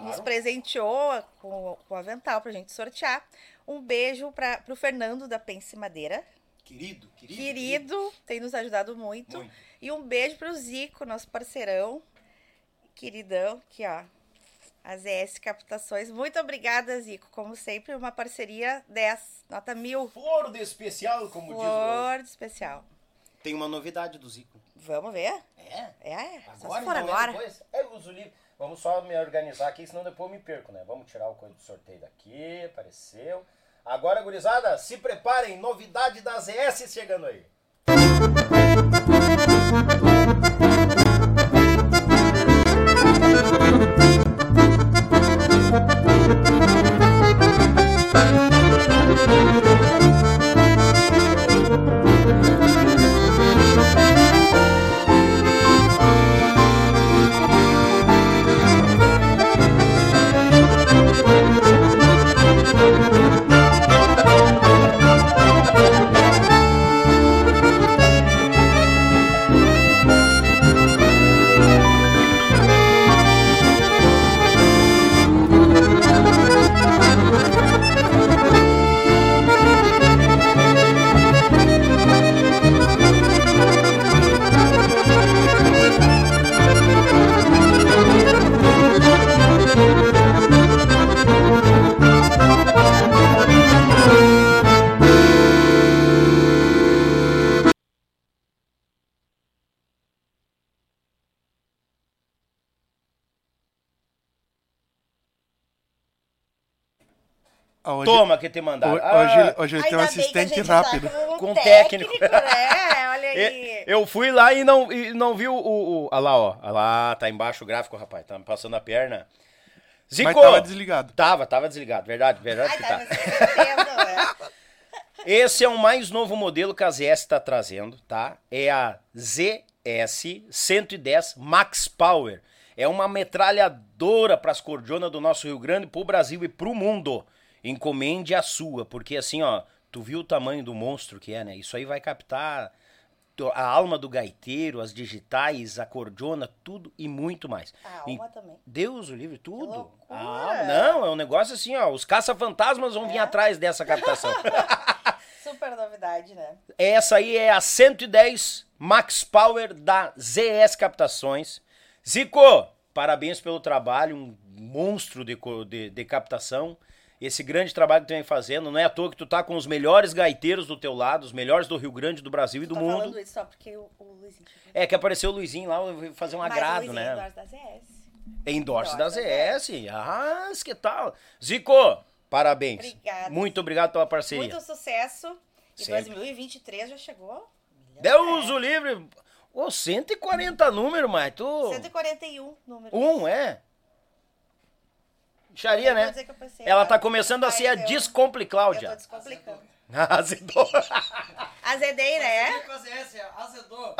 Speaker 6: nos presenteou com, com o avental pra gente sortear. Um beijo para pro Fernando da Pense Madeira,
Speaker 1: Querido, querido.
Speaker 6: querido, tem nos ajudado muito.
Speaker 1: Muito.
Speaker 6: E um beijo pro Zico, nosso parceirão, queridão, aqui ó, a ZS Captações. Muito obrigada, Zico, como sempre, uma parceria 10, nota mil.
Speaker 1: Flor de especial, como diz o...
Speaker 6: Flor especial.
Speaker 1: Tem uma novidade do Zico.
Speaker 6: Vamos ver?
Speaker 1: É?
Speaker 6: É, é. Só
Speaker 1: Agora,
Speaker 6: se for
Speaker 1: então, é
Speaker 6: agora.
Speaker 1: depois? Eu uso o livro. Vamos só me organizar aqui, senão depois eu me perco, né? Vamos tirar o coisa do sorteio daqui, apareceu. Agora, gurizada, se preparem, novidade da ZS chegando aí.
Speaker 2: Ah,
Speaker 1: que te mandaram.
Speaker 2: ho-
Speaker 1: Ah,
Speaker 2: hoje, hoje ele tem um assistente
Speaker 6: gente
Speaker 2: rápido.
Speaker 6: Tá com, um
Speaker 1: Com
Speaker 6: técnico,
Speaker 1: técnico.
Speaker 6: né? Olha aí.
Speaker 1: eu fui lá e não, e não vi o, o, o- Ah lá, ó. Ah lá, tá embaixo o gráfico, rapaz. Tá me passando a perna. Zico!
Speaker 2: Mas tava desligado.
Speaker 1: Tava, tava desligado. Verdade, verdade
Speaker 6: Ai,
Speaker 1: que
Speaker 6: tá,
Speaker 1: tá.
Speaker 6: entendo, né?
Speaker 1: Esse é o mais novo modelo que a ZS está trazendo, tá? É a ZS 110 Max Power. É uma metralhadora para as cordionas do nosso Rio Grande, pro Brasil e pro mundo. Encomende a sua, porque assim, ó, tu viu o tamanho do monstro que é, né? Isso aí vai captar a alma do gaiteiro, as digitais, a cordiona, tudo e muito mais.
Speaker 6: A
Speaker 1: E-
Speaker 6: alma também.
Speaker 1: Deus o livre, tudo. Ah, não, é um negócio assim, ó. Os caça-fantasmas vão vir atrás dessa captação.
Speaker 6: Super novidade, né?
Speaker 1: Essa aí é a 110 Max Power da ZS Captações. Zico, parabéns pelo trabalho, um monstro de, de, de captação. Esse grande trabalho que tu vem fazendo, não é à toa que tu tá com os melhores gaiteiros do teu lado, os melhores do Rio Grande, do Brasil e do
Speaker 6: Tô
Speaker 1: mundo.
Speaker 6: falando isso só porque o, o Luizinho...
Speaker 1: É que apareceu o Luizinho lá, eu vou fazer um
Speaker 6: Mas
Speaker 1: agrado,
Speaker 6: Luizinho
Speaker 1: né?
Speaker 6: endorse da ZS.
Speaker 1: Endorse da ZS. Ah, que tal? Zico, parabéns.
Speaker 6: Obrigada.
Speaker 1: Muito obrigado pela parceria.
Speaker 6: Muito sucesso. E
Speaker 1: Sempre.
Speaker 6: 2023 já chegou.
Speaker 1: Deus o livre. Ô, 140 números, mas tu.
Speaker 6: 141 números.
Speaker 1: Um, é?
Speaker 6: Vou
Speaker 1: né? Ela tá começando a ser a Descomple
Speaker 6: Eu tô
Speaker 1: Cláudia.
Speaker 6: descomplicando.
Speaker 1: Azedou.
Speaker 6: Azedei, né?
Speaker 3: Azedou.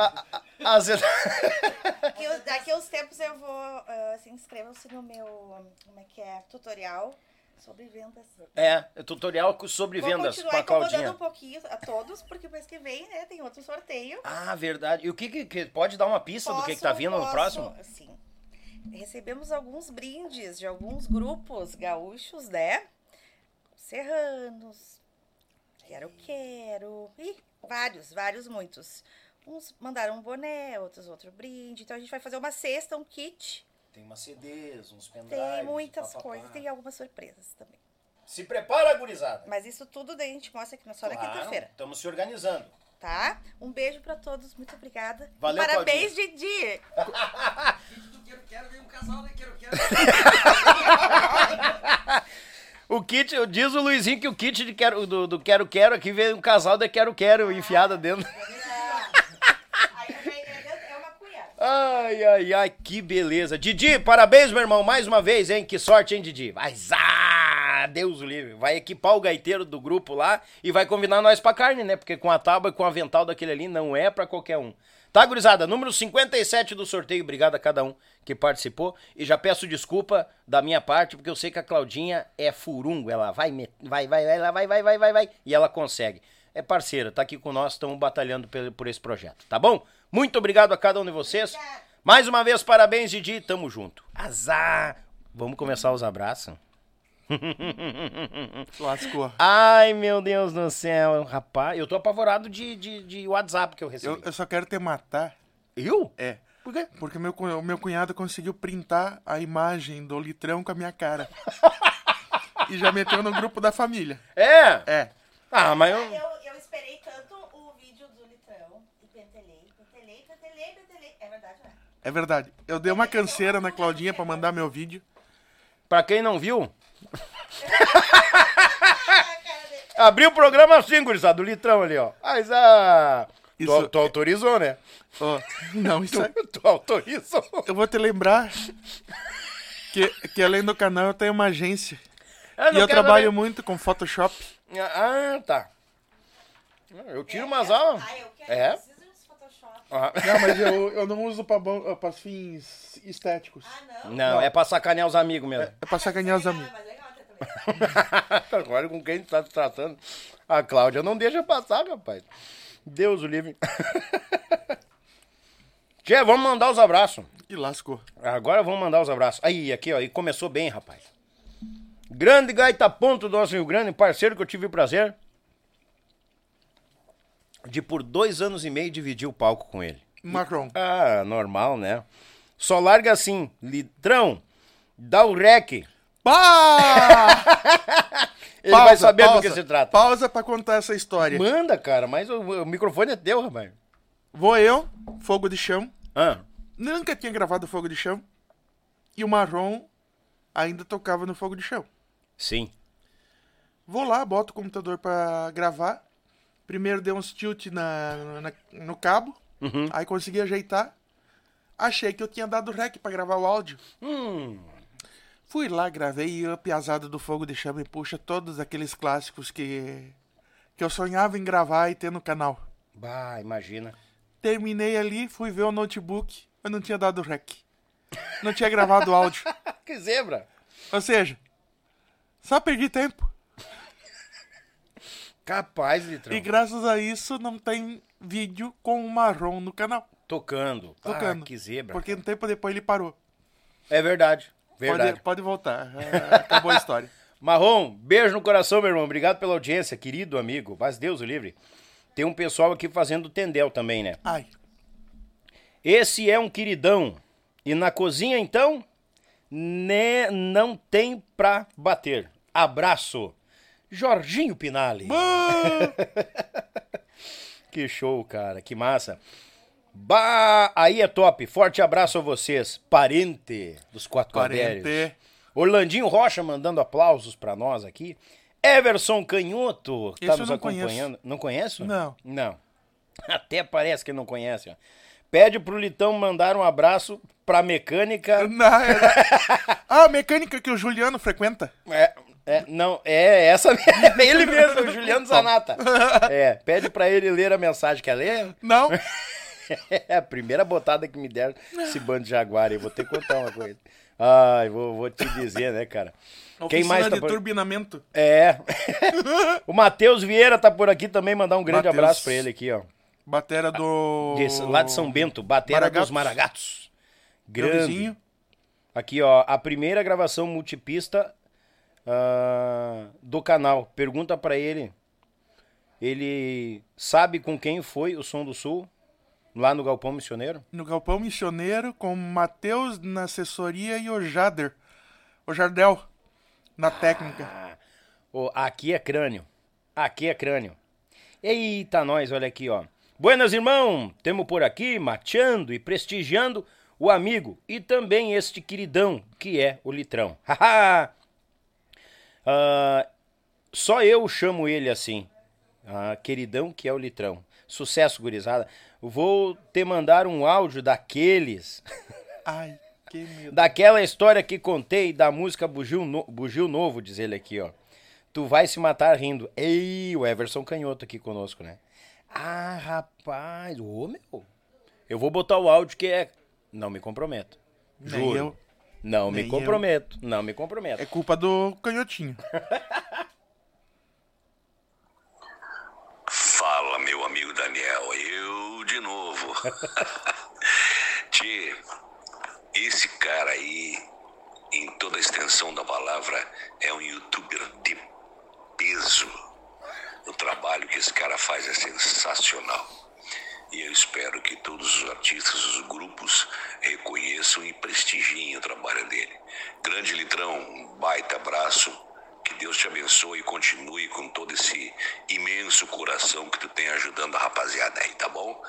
Speaker 1: Azedou.
Speaker 6: Daqui, uns- daqui uns tempos eu vou. ah, se inscrevam-se no meu. Como é que é? Tutorial sobre vendas.
Speaker 1: É, tutorial sobre
Speaker 6: Vou
Speaker 1: vendas com
Speaker 6: continuar
Speaker 1: a
Speaker 6: incomodando
Speaker 1: Claudinha.
Speaker 6: um pouquinho a todos, porque mês que vem, né, tem outro sorteio.
Speaker 1: Ah, verdade. E o que, que- que- pode dar uma pista do que, que tá
Speaker 6: Posso-
Speaker 1: vindo no
Speaker 6: posso,
Speaker 1: próximo?
Speaker 6: Sim. Recebemos alguns brindes de alguns grupos gaúchos, né? Serranos, Quero Quero, e vários, vários, muitos. Uns mandaram um boné, outros outro brinde. Então a gente vai fazer uma cesta, um kit.
Speaker 1: Tem umas CDs, uns pendrives.
Speaker 6: Tem muitas coisas, tem algumas surpresas também.
Speaker 1: Se prepara, gurizada.
Speaker 6: Mas isso tudo daí a gente mostra aqui na só na quinta-feira,
Speaker 1: Estamos se organizando.
Speaker 6: Tá? Um beijo pra todos, muito obrigada.
Speaker 1: Valeu,
Speaker 6: Parabéns, Didi!
Speaker 3: Vídeo do Quero Quero, vem um casal, né? Quero Quero.
Speaker 1: O kit, diz o Luizinho que o kit de quero, do, do Quero Quero aqui veio um casal de Quero Quero enfiada dentro.
Speaker 6: Aí é uma cuiada.
Speaker 1: Ai, Ai, ai, ai, que beleza. Didi, parabéns, meu irmão, mais uma vez, hein? Que sorte, hein, Didi? Vai, zá, Deus o livre. Vai equipar o gaiteiro do grupo lá e vai convidar nós pra carne, né? Porque com a tábua e com o avental daquele ali não é pra qualquer um. Tá, gurizada? Número 57 do sorteio. Obrigado a cada um que participou. E já peço desculpa da minha parte, porque eu sei que a Claudinha é furungo. Ela vai, vai, vai, vai, ela vai, vai, vai, vai, vai. E ela consegue. É parceira, tá aqui com nós, estamos batalhando por, por esse projeto, tá bom? Muito obrigado a cada um de vocês. Mais uma vez, parabéns, Didi. Tamo junto. Azar. Vamos começar os abraços?
Speaker 2: Lascou.
Speaker 1: Ai, meu Deus do céu, rapaz. Eu tô apavorado de, de, de WhatsApp que eu recebi.
Speaker 2: Eu, eu só quero te matar.
Speaker 1: Eu?
Speaker 2: É.
Speaker 1: Por quê?
Speaker 2: Porque meu, meu cunhado conseguiu printar a imagem do litrão com a minha cara. e já meteu no grupo da família.
Speaker 1: É?
Speaker 2: É.
Speaker 1: Ah, mas eu...
Speaker 6: Eu, eu esperei tanto o vídeo do litrão e pentelei, pentelei, pentelei, pentelei. É verdade, né?
Speaker 2: É verdade. Eu dei uma canseira na Claudinha pra mandar meu vídeo.
Speaker 1: Pra quem não viu... Abriu o programa assim, gurizada, do litrão ali, ó. Mas, ah... Tu,
Speaker 2: Isso-
Speaker 1: tu autorizou, né?
Speaker 2: Ó, não, isso é...
Speaker 1: Tu autorizou.
Speaker 2: Eu vou te lembrar que, que além do canal eu tenho uma agência.
Speaker 1: Ah,
Speaker 2: E
Speaker 1: não
Speaker 2: eu trabalho
Speaker 1: ver.
Speaker 2: muito com Photoshop.
Speaker 1: Ah, tá. Eu tiro umas aulas.
Speaker 6: Ah, eu quero,
Speaker 1: É?
Speaker 6: preciso de uns Photoshop.
Speaker 1: Ah.
Speaker 2: Não, mas eu, eu não uso pra, bom- pra fins estéticos.
Speaker 6: Ah, não?
Speaker 1: Não, é pra sacanear os amigos mesmo.
Speaker 2: É pra sacanear os
Speaker 6: Ah,
Speaker 2: amigos.
Speaker 1: Agora com quem tá se tratando. A Cláudia não deixa passar, rapaz. Deus o livre. Tchê, vamos mandar os abraços.
Speaker 2: E lascou.
Speaker 1: Agora vamos mandar os abraços. Aí, aqui, ó. E começou bem, rapaz. Grande Gaita Ponto do nosso Rio Grande, parceiro que eu tive o prazer de por dois anos e meio dividir o palco com ele.
Speaker 2: Macron.
Speaker 1: Ah, normal, né? Só larga assim, litrão, dá o rec.
Speaker 2: Pá!
Speaker 1: Ele vai saber do que se trata.
Speaker 2: Pausa pra contar essa história.
Speaker 1: Manda, cara, mas o, o microfone é teu, rapaz.
Speaker 2: Vou eu, fogo de chão.
Speaker 1: Ah,
Speaker 2: Nunca tinha gravado fogo de chão. E o Marrom ainda tocava no fogo de chão.
Speaker 1: sim.
Speaker 2: Vou lá, boto o computador pra gravar. Primeiro dei uns tilt na, na- no cabo. Aí consegui ajeitar. Achei que eu tinha dado rec pra gravar o áudio.
Speaker 1: Hum,
Speaker 2: Fui lá, gravei e a piazada do Fogo de Chama e puxa todos aqueles clássicos que, que eu sonhava em gravar e ter no canal.
Speaker 1: bah, imagina.
Speaker 2: Terminei ali, fui ver o notebook, mas não tinha dado rec. Não tinha gravado o áudio.
Speaker 1: que zebra.
Speaker 2: Ou seja, só perdi tempo.
Speaker 1: Capaz, litrão.
Speaker 2: E graças a isso não tem vídeo com o Marrom no canal.
Speaker 1: Tocando.
Speaker 2: Tocando.
Speaker 1: Ah, que zebra.
Speaker 2: Porque um tempo depois ele parou.
Speaker 1: É verdade. Verdade.
Speaker 2: Pode, pode voltar. É, acabou a história.
Speaker 1: Marrom, beijo no coração, meu irmão. Obrigado pela audiência, querido amigo. Mas Deus o livre. Tem um pessoal aqui fazendo tendel também, né?
Speaker 2: Ai,
Speaker 1: Esse é um queridão. E na cozinha, então, né, não tem pra bater. Abraço. Jorginho Pinali. que show, cara. Que massa. Bah, aí é top. Forte abraço a vocês. Parente dos quatro
Speaker 2: parente.
Speaker 1: Orlandinho Rocha mandando aplausos pra nós aqui. Everson Canhoto tá nos
Speaker 2: não
Speaker 1: acompanhando. Não conhece?
Speaker 2: Não.
Speaker 1: Não. Até parece que não conhece. ó. Pede pro Litão mandar um abraço pra mecânica.
Speaker 2: Não, é... Ah, a mecânica que o Juliano frequenta.
Speaker 1: É, é, não, é essa. É ele mesmo, o Juliano Zanata. É, pede pra ele ler a mensagem. Quer ler?
Speaker 2: Não?
Speaker 1: É a primeira botada que me deram esse bando de jaguar aí. Vou ter que contar uma coisa. Ai, vou, vou te dizer, né, cara? Quem
Speaker 2: Oficina
Speaker 1: mais tá
Speaker 2: de
Speaker 1: por...
Speaker 2: turbinamento.
Speaker 1: É. o Matheus Vieira tá por aqui também. Mandar um grande
Speaker 2: Matheus.
Speaker 1: abraço pra ele aqui, ó.
Speaker 2: Batera do...
Speaker 1: De- lá de São Bento, Batera dos
Speaker 2: Maragatos.
Speaker 1: Maragatos.
Speaker 2: Meu
Speaker 1: Grande. Aqui, ó, a primeira gravação multipista ah, do canal. Pergunta pra ele. Ele sabe com quem foi o Som do Sul? Lá no Galpão Missioneiro?
Speaker 2: No Galpão Missioneiro, com o Matheus na assessoria e o Jader. O Jardel, na técnica.
Speaker 1: Ah, ô, aqui é crânio. Aqui é crânio. Eita, nós, olha aqui, ó. Buenas, irmão. Temos por aqui, mateando e prestigiando o amigo e também este queridão, que é o Litrão. Haha! Ah, só eu chamo ele assim. Ah, queridão, que é o Litrão. Sucesso, gurizada. Vou te mandar um áudio daqueles.
Speaker 2: Ai, que medo.
Speaker 1: Daquela história que contei da música Bugio, no... Bugio Novo, diz ele aqui, ó. Tu vai se matar rindo. Ei, o Everson Canhoto aqui conosco, né? Ah, rapaz. Ô, meu. Eu vou botar o áudio que é. Não me comprometo. Juro.
Speaker 2: eu.
Speaker 1: Não me comprometo. Não me comprometo.
Speaker 2: É culpa do canhotinho.
Speaker 7: Fala, meu amigo Daniel, eu de novo. Tchê, esse cara aí, em toda a extensão da palavra, é um youtuber de peso. O trabalho que esse cara faz é sensacional. E eu espero que todos os artistas, os grupos, reconheçam e prestigiem o trabalho dele. Grande Litrão, um baita abraço. Que Deus te abençoe e continue com todo esse imenso coração que tu tem ajudando a rapaziada aí, tá bom?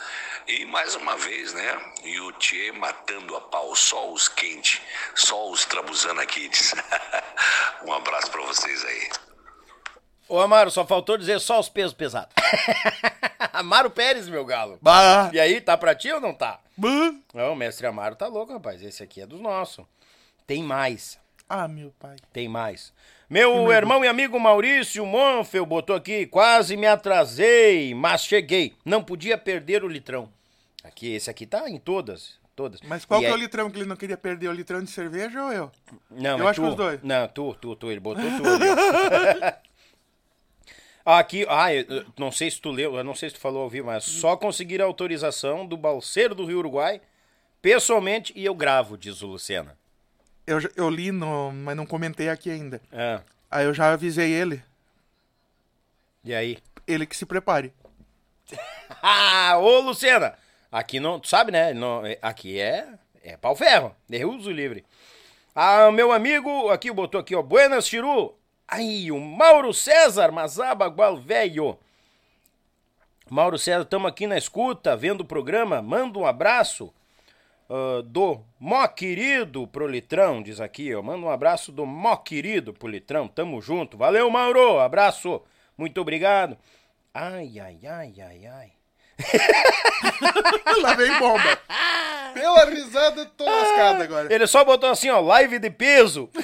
Speaker 7: E mais uma vez, né? E o Tchê matando a pau, só os quentes, só os Trabuzana Kids. um abraço pra vocês aí.
Speaker 1: Ô, Amaro, só faltou dizer só os pesos pesados. Amaro Pérez, meu galo.
Speaker 2: Bah,
Speaker 1: E aí, tá pra ti ou não tá?
Speaker 2: bah.
Speaker 1: Não, o mestre Amaro tá louco, rapaz. Esse aqui é dos nossos. Tem mais.
Speaker 2: Ah, meu pai.
Speaker 1: Tem mais. Meu irmão e amigo Maurício Monfel botou aqui, quase me atrasei, mas cheguei. Não podia perder o litrão. Aqui, esse aqui tá em todas, todas.
Speaker 2: Mas qual
Speaker 1: E
Speaker 2: que é
Speaker 1: é-
Speaker 2: o litrão que ele não queria perder? O litrão de cerveja ou eu?
Speaker 1: Não,
Speaker 2: Eu
Speaker 1: é
Speaker 2: acho
Speaker 1: tu.
Speaker 2: que os dois.
Speaker 1: Não, tu, tu, tu. Ele botou tu. Aqui, ah, eu- eu não sei se tu leu, eu não sei se tu falou ao vivo, mas só conseguir a autorização do Balseiro do Rio Uruguai, pessoalmente, e eu gravo, diz o Lucena.
Speaker 2: Eu, eu li, no, mas não comentei aqui ainda.
Speaker 1: Ah,
Speaker 2: Aí eu já avisei ele.
Speaker 1: e aí?
Speaker 2: Ele que se prepare.
Speaker 1: Ah, ô Lucena! Aqui não, tu sabe, né? Não, é- aqui é, é pau ferro, é uso livre. Ah, meu amigo, aqui botou aqui, ó, Buenas, Chiru. Aí, o Mauro César, Mazaba Gual Velho. Mauro César, estamos aqui na escuta, vendo o programa. Manda um abraço ah, do Mó Querido pro Litrão, diz aqui, ó. Manda um abraço do Mó Querido pro Litrão. Tamo junto. Valeu, Mauro. Abraço. Muito obrigado. Ai, ai, ai, ai, ai.
Speaker 2: Lá vem bomba. Pela risada, tô lascado agora.
Speaker 1: Ele só botou assim, ó, live de peso.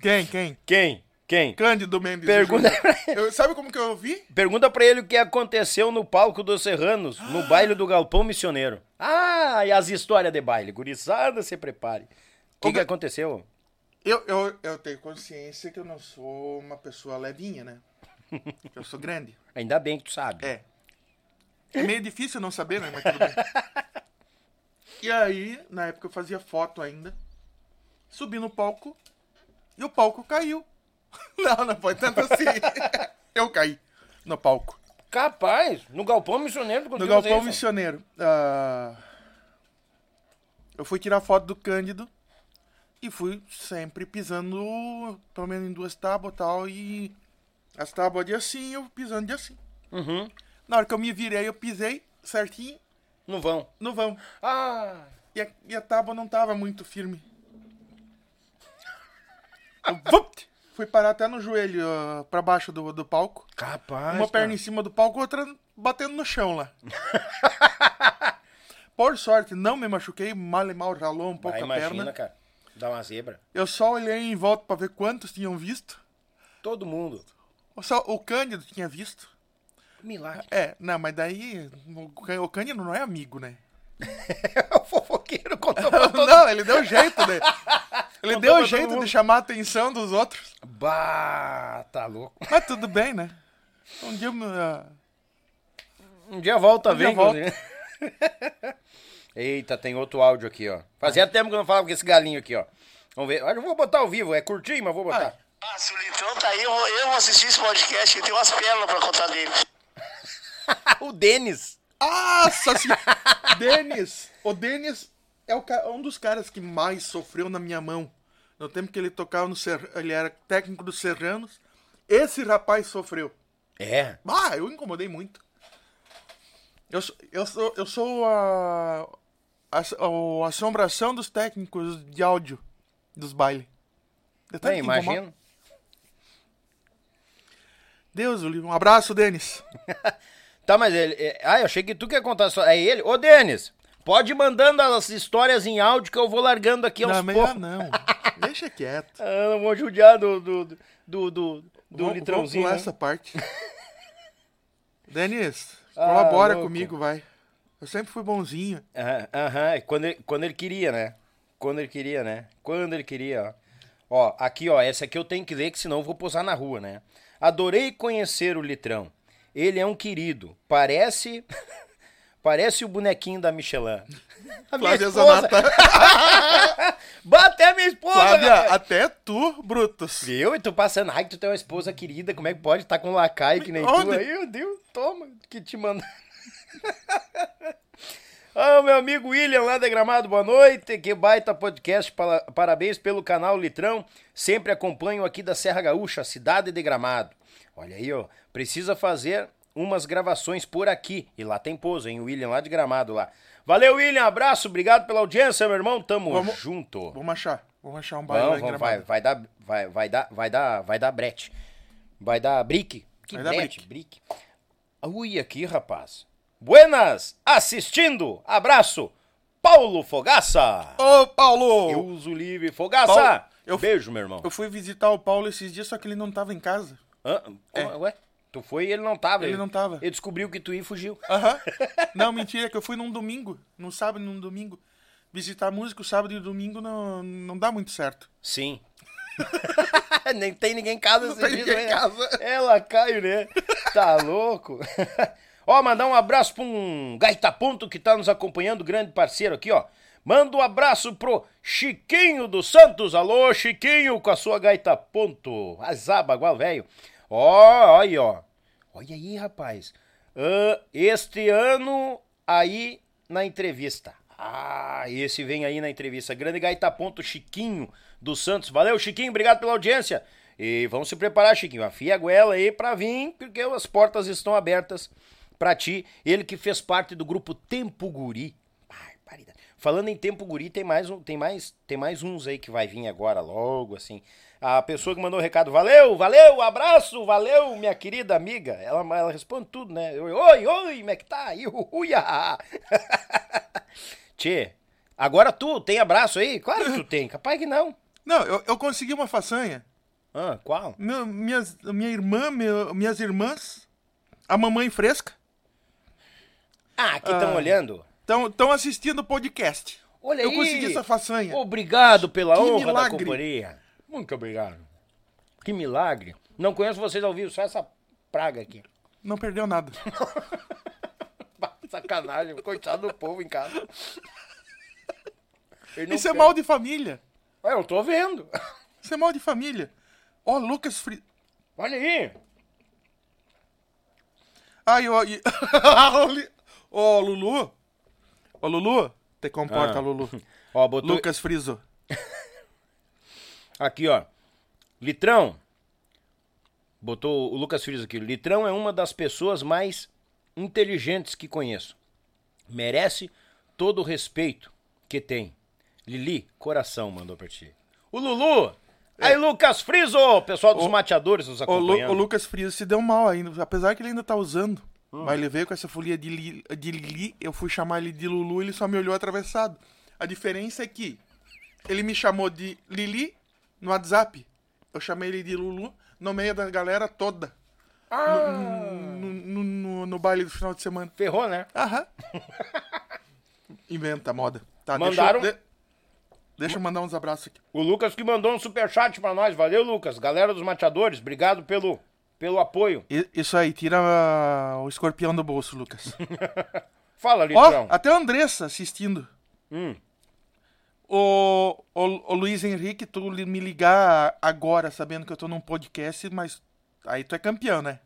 Speaker 2: Quem, quem?
Speaker 1: Quem? Quem?
Speaker 2: Cândido Mendes.
Speaker 1: Pergunta
Speaker 2: Júnior. Eu- sabe como que eu vi?
Speaker 1: Pergunta pra ele o que aconteceu no palco dos Serranos, no baile do Galpão Missioneiro. Ah, e as histórias de baile. Gurizada, se prepare. O que, que
Speaker 2: Ga-
Speaker 1: aconteceu?
Speaker 2: Eu, eu, eu tenho consciência que eu não sou uma pessoa levinha, né? Eu sou grande.
Speaker 1: Ainda bem que tu sabe.
Speaker 2: É. É meio difícil não saber, né? Mas tudo bem. E aí, na época eu fazia foto ainda. Subi no palco e o palco caiu. Não, não foi tanto assim. Eu caí no palco.
Speaker 1: Capaz, no Galpão Missioneiro
Speaker 2: No Galpão
Speaker 1: isso?
Speaker 2: Missioneiro. ah, eu fui tirar foto do Cândido e fui sempre pisando pelo menos em duas tábuas e tal. E as tábuas de assim, eu pisando de assim.
Speaker 1: Uhum.
Speaker 2: Na hora que eu me virei, eu pisei certinho
Speaker 1: No vão.
Speaker 2: no vão.
Speaker 1: Ah,
Speaker 2: E a, e a tábua não tava muito firme. Eu, fui parar até no joelho, ah, pra baixo do, do palco.
Speaker 1: capaz.
Speaker 2: Uma perna em cima do palco, outra batendo no chão lá. Por sorte, não me machuquei, mal e mal ralou um pouco
Speaker 1: Ah,
Speaker 2: a
Speaker 1: imagina,
Speaker 2: perna.
Speaker 1: cara. Dá uma zebra.
Speaker 2: Eu só olhei em volta pra ver quantos tinham visto.
Speaker 1: Todo mundo.
Speaker 2: Só o Cândido tinha visto.
Speaker 1: Milagre.
Speaker 2: É, não, mas daí o Cândido não é amigo, né?
Speaker 1: o fofoqueiro contou pra todo
Speaker 2: não, ele deu jeito, né? Ele deu jeito de chamar a atenção dos outros.
Speaker 1: Bah, tá louco.
Speaker 2: Mas tudo bem, né? Um dia. ah,
Speaker 1: Um dia volta,
Speaker 2: Um dia
Speaker 1: vem.
Speaker 2: volta.
Speaker 1: Eita, tem outro áudio aqui, ó. Fazia tempo que eu não falava com esse galinho aqui, ó. Vamos ver. Acho que eu vou botar ao vivo, é curtinho, mas vou botar.
Speaker 7: Ah, se o Litrão tá aí, eu vou, eu vou assistir esse podcast, que tem umas pérolas pra contar dele.
Speaker 1: o Denis.
Speaker 2: Nossa senhora! Denis! O Denis é o um dos caras que mais sofreu na minha mão. No tempo que ele tocava no Ser... Ele era técnico dos Serranos. Esse rapaz sofreu.
Speaker 1: É.
Speaker 2: Ah, eu incomodei muito. Eu sou, eu sou, eu sou a, a, a assombração dos técnicos de áudio dos bailes. Que incomoda.
Speaker 1: imagino.
Speaker 2: Deus. Um abraço, Denis.
Speaker 1: Tá, mas ele. é- Ah, eu achei que tu quer contar só. É ele? Ô, Denis, pode ir mandando as histórias em áudio que eu vou largando aqui aos
Speaker 2: Não,
Speaker 1: poucos.
Speaker 2: não. Deixa quieto.
Speaker 1: Ah, não vou judiar do, do, do, do, do
Speaker 2: Vamos-
Speaker 1: litrãozinho.
Speaker 2: Pular
Speaker 1: né?
Speaker 2: essa parte.
Speaker 1: Ah,
Speaker 2: Denis, colabora
Speaker 1: louco.
Speaker 2: comigo, vai. Eu sempre fui bonzinho.
Speaker 1: Aham, aham, quando ele, quando ele queria, né? Quando ele queria, né? Quando ele queria, ó. Ó, aqui, ó, essa aqui eu tenho que ler, que senão eu vou posar na rua, né? Adorei conhecer o Litrão. Ele é um querido. Parece. Parece o bonequinho da Michelin. A minha
Speaker 2: Flávia
Speaker 1: esposa.
Speaker 2: Zanata.
Speaker 1: Bate a minha esposa,
Speaker 2: Flávia, até tu, Brutus.
Speaker 1: Viu? E tu passando, ai, que tu tem uma esposa querida, como é que pode estar com um lacaio que nem tu
Speaker 2: Onde?
Speaker 1: aí? Meu Deus, toma, que te manda. Ah, meu amigo William lá da Gramado, boa noite. Que baita podcast. Parabéns pelo canal Litrão. Sempre acompanho aqui da Serra Gaúcha, cidade de Gramado. Olha aí, ó. Precisa fazer umas gravações por aqui. E lá tem pouso, hein? O William lá de Gramado lá. Valeu, William. Abraço. Obrigado pela audiência, meu irmão. Tamo
Speaker 2: Vamos-
Speaker 1: junto.
Speaker 2: Vamos achar. Vamos achar um lá
Speaker 1: Vamos, vamos, vai, vai dar, vai, vai dar, vai dar, vai dar brete. Vai dar brick. Que
Speaker 2: Vai dar
Speaker 1: brete, brick. Ui, aqui, rapaz. Buenas, assistindo. Abraço. Paulo Fogaça.
Speaker 2: Ô, Paulo!
Speaker 1: Eu uso livre. Fogaça.
Speaker 2: Paulo, eu-
Speaker 1: Beijo, meu irmão.
Speaker 2: Eu fui visitar o Paulo esses dias, só que ele não tava em casa.
Speaker 1: Como-
Speaker 2: É.
Speaker 1: Ué? Tu foi e ele não tava.
Speaker 2: Ele não tava.
Speaker 1: Ele descobriu que tu ia e fugiu.
Speaker 2: Aham. Não, mentira, que eu fui num domingo. Num sábado e num domingo. Visitar músico sábado e domingo não, não dá muito certo.
Speaker 1: Sim. Nem tem ninguém em casa
Speaker 2: Não tem ninguém em
Speaker 1: né?
Speaker 2: casa.
Speaker 1: Ela caiu, né? Tá louco? ó, mandar um abraço pra um Gaita Ponto que tá nos acompanhando, grande parceiro aqui, ó. Manda um abraço pro Chiquinho dos Santos. Alô, Chiquinho, com a sua Gaita Ponto. Azaba, igual velho. Ó, aí, ó. Olha aí, rapaz. Ah, este ano aí na entrevista. Ah, esse vem aí na entrevista. Grande Gaita Ponto, Chiquinho dos Santos. Valeu, Chiquinho, obrigado pela audiência. E vamos se preparar, Chiquinho. Afia a goela aí pra vir, porque as portas estão abertas pra ti. Ele que fez parte do grupo Tempo Guri. Barbaridade. Falando em Tempo Guri, tem mais, tem, mais, tem mais uns aí que vai vir agora, logo, assim. A pessoa que mandou o recado, valeu, valeu, abraço, valeu, minha querida amiga. Ela, ela responde tudo, né? Oi, oi, oi, como é que tá? Iuhuia. Tchê, agora tu tem abraço aí? Claro que tu tem, capaz que não.
Speaker 2: Não, eu, eu consegui uma façanha.
Speaker 1: Ah, qual?
Speaker 2: Meu- minhas, minha irmã, meu- minhas irmãs, a mamãe fresca,
Speaker 1: Ah, que estão
Speaker 2: Ah.
Speaker 1: olhando.
Speaker 2: Estão assistindo o podcast.
Speaker 1: Olha
Speaker 2: eu
Speaker 1: aí.
Speaker 2: consegui essa façanha.
Speaker 1: Obrigado pela
Speaker 2: Que
Speaker 1: honra da
Speaker 2: milagre.
Speaker 1: companhia. Muito obrigado. Que milagre. Não conheço vocês ao vivo, só essa praga aqui.
Speaker 2: Não perdeu nada.
Speaker 1: Sacanagem, coitado do povo em casa.
Speaker 2: Isso é mal de família.
Speaker 1: É, eu tô vendo.
Speaker 2: Isso é mal de família. Ó, Lucas Fri...
Speaker 1: Olha aí.
Speaker 2: Ai, ó... e- Ó, Lulu. Ó, Lulu. Te comporta,
Speaker 1: Ah.
Speaker 2: Lulu.
Speaker 1: Ó, botou
Speaker 2: Lucas Friso.
Speaker 1: aqui, ó. Litrão. Botou o Lucas Frias aqui. Litrão é uma das pessoas mais inteligentes que conheço. Merece todo o respeito que tem. Lili, coração, mandou pra ti. O Lulu! Aí, Lucas Friso! Pessoal dos
Speaker 2: É. O-
Speaker 1: mateadores nos
Speaker 2: O, Lu-
Speaker 1: acompanhando.
Speaker 2: o Lucas Friso se deu mal ainda, apesar que ele ainda tá usando.
Speaker 1: Hum.
Speaker 2: Mas ele veio com essa folia de, li, de Lili, eu fui chamar ele de Lulu, ele só me olhou atravessado. A diferença é que ele me chamou de Lili no WhatsApp. Eu chamei ele de Lulu no meio da galera toda.
Speaker 1: Ah.
Speaker 2: No, no, no- no baile do final de semana.
Speaker 1: Ferrou, né?
Speaker 2: Aham. Inventa moda. Tá,
Speaker 1: Mandaram-
Speaker 2: Deixa, eu- de- deixa eu mandar uns abraços aqui.
Speaker 1: O Lucas que mandou um superchat pra nós. Valeu, Lucas. Galera dos mateadores, obrigado pelo, pelo apoio.
Speaker 2: Isso aí, tira ah, o escorpião do bolso, Lucas.
Speaker 1: Fala, Litrão.
Speaker 2: até a Andressa assistindo.
Speaker 1: Hum.
Speaker 2: O, o, o Luiz Henrique, tu me ligar agora sabendo que eu tô num podcast, mas aí tu é campeão, né?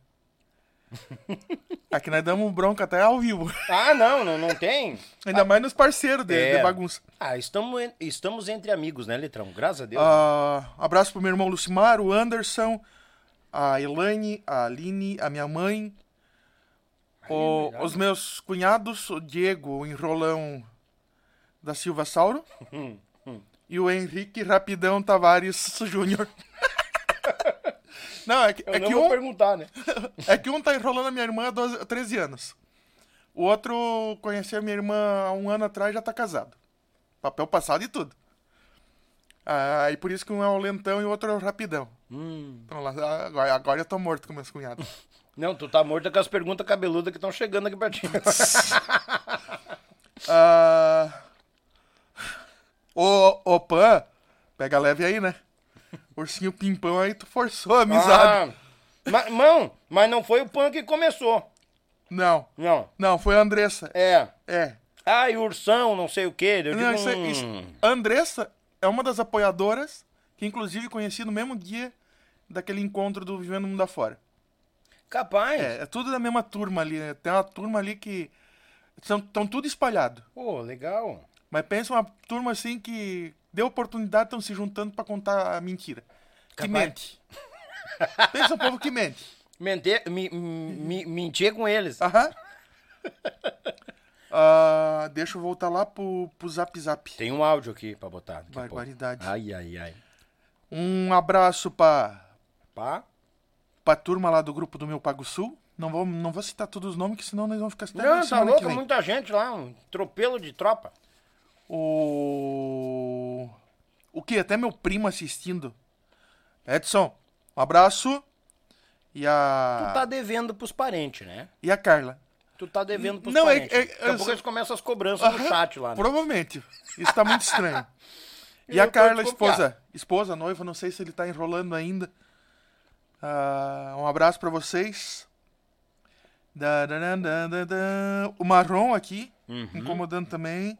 Speaker 2: Aqui nós damos bronca até ao vivo.
Speaker 1: Ah, não, não, não tem.
Speaker 2: Ainda mais nos parceiros de,
Speaker 1: É.
Speaker 2: de bagunça.
Speaker 1: Ah, estamos, estamos entre amigos, né, Litrão? Graças a Deus.
Speaker 2: Ah, abraço pro meu irmão Lucimar, o Anderson, a Elaine, a Aline, a minha mãe, o- os meus cunhados, o Diego, o Enrolão da Silva Sauro, e o Henrique Rapidão Tavares Júnior. Não, é que,
Speaker 1: Eu
Speaker 2: é
Speaker 1: não
Speaker 2: que
Speaker 1: vou
Speaker 2: um,
Speaker 1: perguntar, né?
Speaker 2: é que um tá enrolando a minha irmã há 12 13 anos. O outro conheceu a minha irmã há um ano atrás e já tá casado. Papel passado e tudo. Ah, e por isso que um é o lentão e o outro é o rapidão.
Speaker 1: Hum.
Speaker 2: Então, lá, agora, agora eu tô morto com meus cunhados.
Speaker 1: Não, tu tá morto com as perguntas cabeludas que estão chegando aqui pra ti.
Speaker 2: Ah, Ô, ô, Pan, pega leve aí, né? Ursinho pimpão aí, tu forçou a amizade.
Speaker 1: Ah, mas, não, mas não foi o Pan que começou.
Speaker 2: Não,
Speaker 1: Não.
Speaker 2: não, foi a Andressa.
Speaker 1: É.
Speaker 2: É.
Speaker 1: Ah, e ursão, não sei o quê. Eu
Speaker 2: Não,
Speaker 1: digo,
Speaker 2: isso, é- isso- Andressa é uma das apoiadoras que, inclusive, conheci no mesmo dia daquele encontro do Vivendo o Mundo Afora.
Speaker 1: Capaz.
Speaker 2: É, é tudo da mesma turma ali. né? Tem uma turma ali que. Estão tudo espalhado.
Speaker 1: Pô, legal.
Speaker 2: Mas pensa uma turma assim que deu oportunidade, estão se juntando pra contar a mentira. Que
Speaker 1: Capaz.
Speaker 2: mente. pensa um povo que mente.
Speaker 1: Mi, mi, mentir com eles.
Speaker 2: Aham. Ah, deixa eu voltar lá pro, pro Zap Zap.
Speaker 1: Tem um áudio aqui pra botar.
Speaker 2: Barbaridade.
Speaker 1: Ai, ai, ai.
Speaker 2: Um abraço pra,
Speaker 1: Pá.
Speaker 2: pra turma lá do grupo do meu Pago Sul. Não vou, não vou citar todos os nomes, que senão nós vamos ficar até
Speaker 1: Não, tá louco, muita gente lá, um tropelo de tropa.
Speaker 2: O. O que? Até meu primo assistindo. Edson, um abraço. E a.
Speaker 1: Tu tá devendo pros parentes, né?
Speaker 2: E a Carla.
Speaker 1: Tu tá devendo pros
Speaker 2: Não, é- é-
Speaker 1: Daqui a
Speaker 2: eu
Speaker 1: pouco
Speaker 2: só-
Speaker 1: eles começam as cobranças no chat lá, né?
Speaker 2: Provavelmente. Isso tá muito estranho. E
Speaker 1: Eu
Speaker 2: a Carla,
Speaker 1: desconfiado.
Speaker 2: esposa, esposa, noiva, não sei se ele tá enrolando ainda. Ah, um abraço pra vocês. Da, da, da. O Marrom aqui,
Speaker 1: Uhum.
Speaker 2: incomodando também.